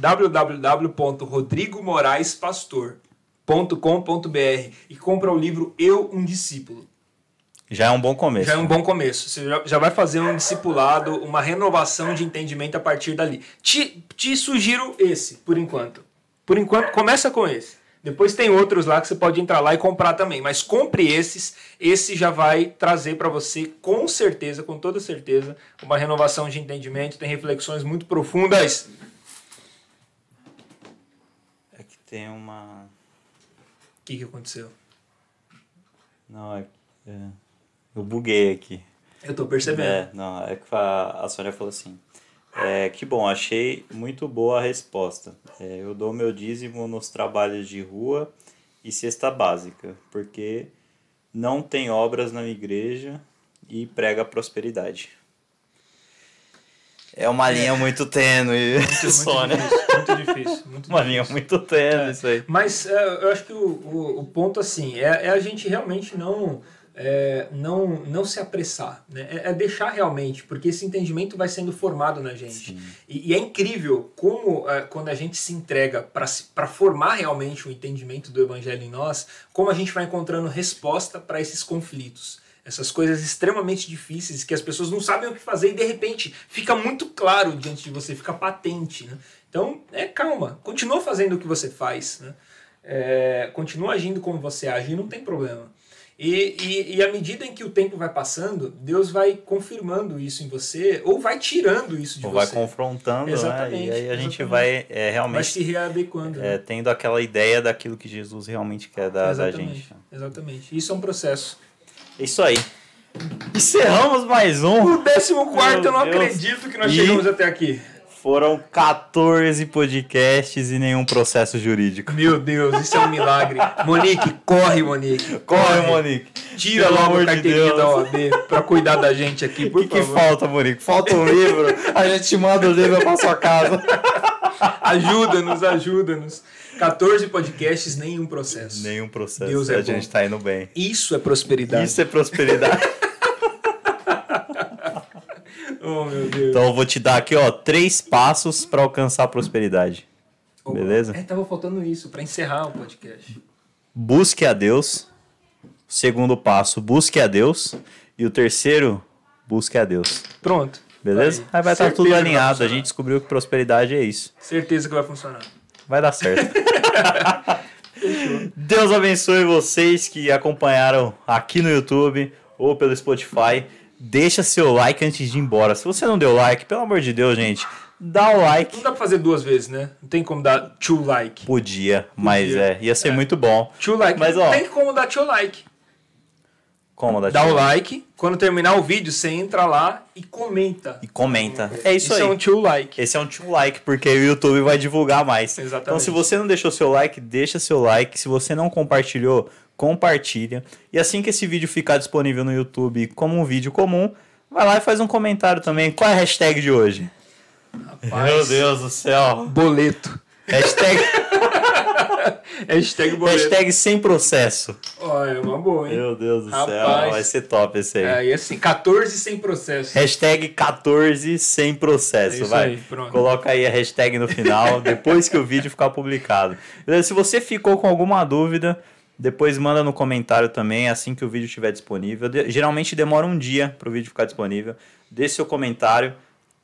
www.rodrigomoraespastor.com.br e compra o livro Eu, um Discípulo. Já é um bom começo. Já é um bom começo. Você já, já vai fazer um discipulado, uma renovação de entendimento a partir dali. Te, te sugiro esse, por enquanto. Por enquanto, começa com esse. Depois tem outros lá que você pode entrar lá e comprar também. Mas compre esses. Esse já vai trazer para você, com certeza, com toda certeza, uma renovação de entendimento. Tem reflexões muito profundas. É que tem uma. O que, que aconteceu? Não, é. é... Eu buguei aqui. Eu tô percebendo. É, não, é que a, a Sônia falou assim. É, que bom, achei muito boa a resposta. É, eu dou meu dízimo nos trabalhos de rua e cesta básica, porque não tem obras na igreja e prega prosperidade. É uma linha muito tênue, Muito, Sônia. muito difícil, muito difícil. Muito Uma difícil. linha muito tênue isso aí. Mas é, eu acho que o, o, o ponto assim é, é a gente realmente não é, não não se apressar, né? É, é deixar realmente, porque esse entendimento vai sendo formado na gente. E, e é incrível como é, quando a gente se entrega para formar realmente o entendimento do evangelho em nós, como a gente vai encontrando resposta para esses conflitos. Essas coisas extremamente difíceis que as pessoas não sabem o que fazer e de repente fica muito claro diante de você, fica patente. Né? Então, é calma, continua fazendo o que você faz, né? É, continua agindo como você age, não tem problema. E, e, e à medida em que o tempo vai passando, Deus vai confirmando isso em você, ou vai tirando isso de Ou você. vai confrontando, né? Exatamente, E aí a gente exatamente. vai é, vai realmente se readequando. né? é, tendo aquela ideia daquilo que Jesus realmente quer da, da exatamente, gente. exatamente. Isso é um processo. Isso aí. Encerramos mais um. O décimo quarto, eu não Deus. acredito que nós E- chegamos até aqui. Foram 14 podcasts e nenhum processo jurídico. Meu Deus, isso é um milagre. [laughs] Monique, corre, Monique. Corre, Monique. Tira Pelo logo amor a de carteirinha Deus. da OAB pra cuidar da gente aqui, O que, que falta, Monique? Falta um livro. A gente te manda o livro pra sua casa. [laughs] Ajuda-nos, ajuda-nos. 14 podcasts, nenhum processo. Nenhum processo. Deus é a bom. gente tá indo bem. Isso é prosperidade. Isso é prosperidade. [laughs] [laughs] Oh, meu Deus. então eu vou te dar aqui, ó, três passos pra alcançar a prosperidade. beleza? É, tava faltando isso pra encerrar o podcast. Busque a Deus. Segundo passo, busque a Deus. E o terceiro, busque a Deus. Pronto. Beleza? Aí. Aí vai estar Certeza tudo que vai alinhado. A gente descobriu que prosperidade é isso. Certeza que vai funcionar. Vai dar certo. [laughs] Deus abençoe vocês que acompanharam aqui no YouTube ou pelo Spotify. Deixa seu like antes de ir embora. Se você não deu like, pelo amor de Deus, gente, dá o like. Não dá pra fazer duas vezes, né? Não tem como dar two like. Podia, mas Podia. é, ia ser muito bom. Two like. Mas, ó, Tem como dar two like. Como dá o like. Quando terminar o vídeo, você entra lá e comenta. E comenta. É isso, Isso aí. é um two like. Esse é um tio like, porque o YouTube vai divulgar mais. Exatamente. Então, se você não deixou seu like, deixa seu like. Se você não compartilhou, compartilha. E assim que esse vídeo ficar disponível no YouTube como um vídeo comum, vai lá e faz um comentário também. Qual é a hashtag de hoje? Rapaz. Meu Deus do céu. Boleto. Hashtag, [laughs] Hashtag boleto. hashtag sem processo. Olha, é uma boa, hein? Meu Deus do céu. Rapaz. Vai ser top esse aí. É, e assim, 14 sem processo. Hashtag 14 sem processo, É isso vai. aí, pronto. Coloca aí a hashtag no final, [laughs] depois que o vídeo ficar publicado. Beleza? Se você ficou com alguma dúvida, depois manda no comentário também, assim que o vídeo estiver disponível. Geralmente demora um dia para o vídeo ficar disponível. Deixe seu comentário,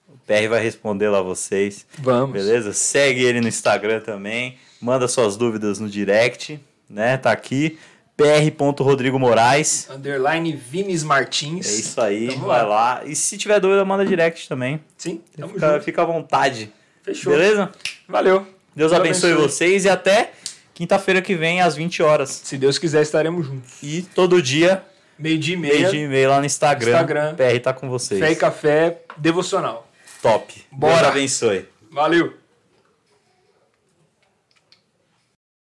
o PR vai responder lá vocês. Vamos. Beleza? Segue ele no Instagram também, manda suas dúvidas no direct, né? Tá aqui, pr.rodrigo Moraes. Underline Vinis Martins. É isso aí, Tamo vai lá. lá. E se tiver dúvida, manda direct também. Sim, tamo Fica, junto. fica à vontade. Fechou. Beleza? Valeu. Deus abençoe, abençoe. vocês e até quinta-feira que vem, às 20 horas. Se Deus quiser, estaremos juntos. E todo dia, Meio-dia e meia. meio dia e meio lá no Instagram. Instagram. PR tá com vocês. Fé e café devocional. Top. Bora. Deus abençoe. Valeu.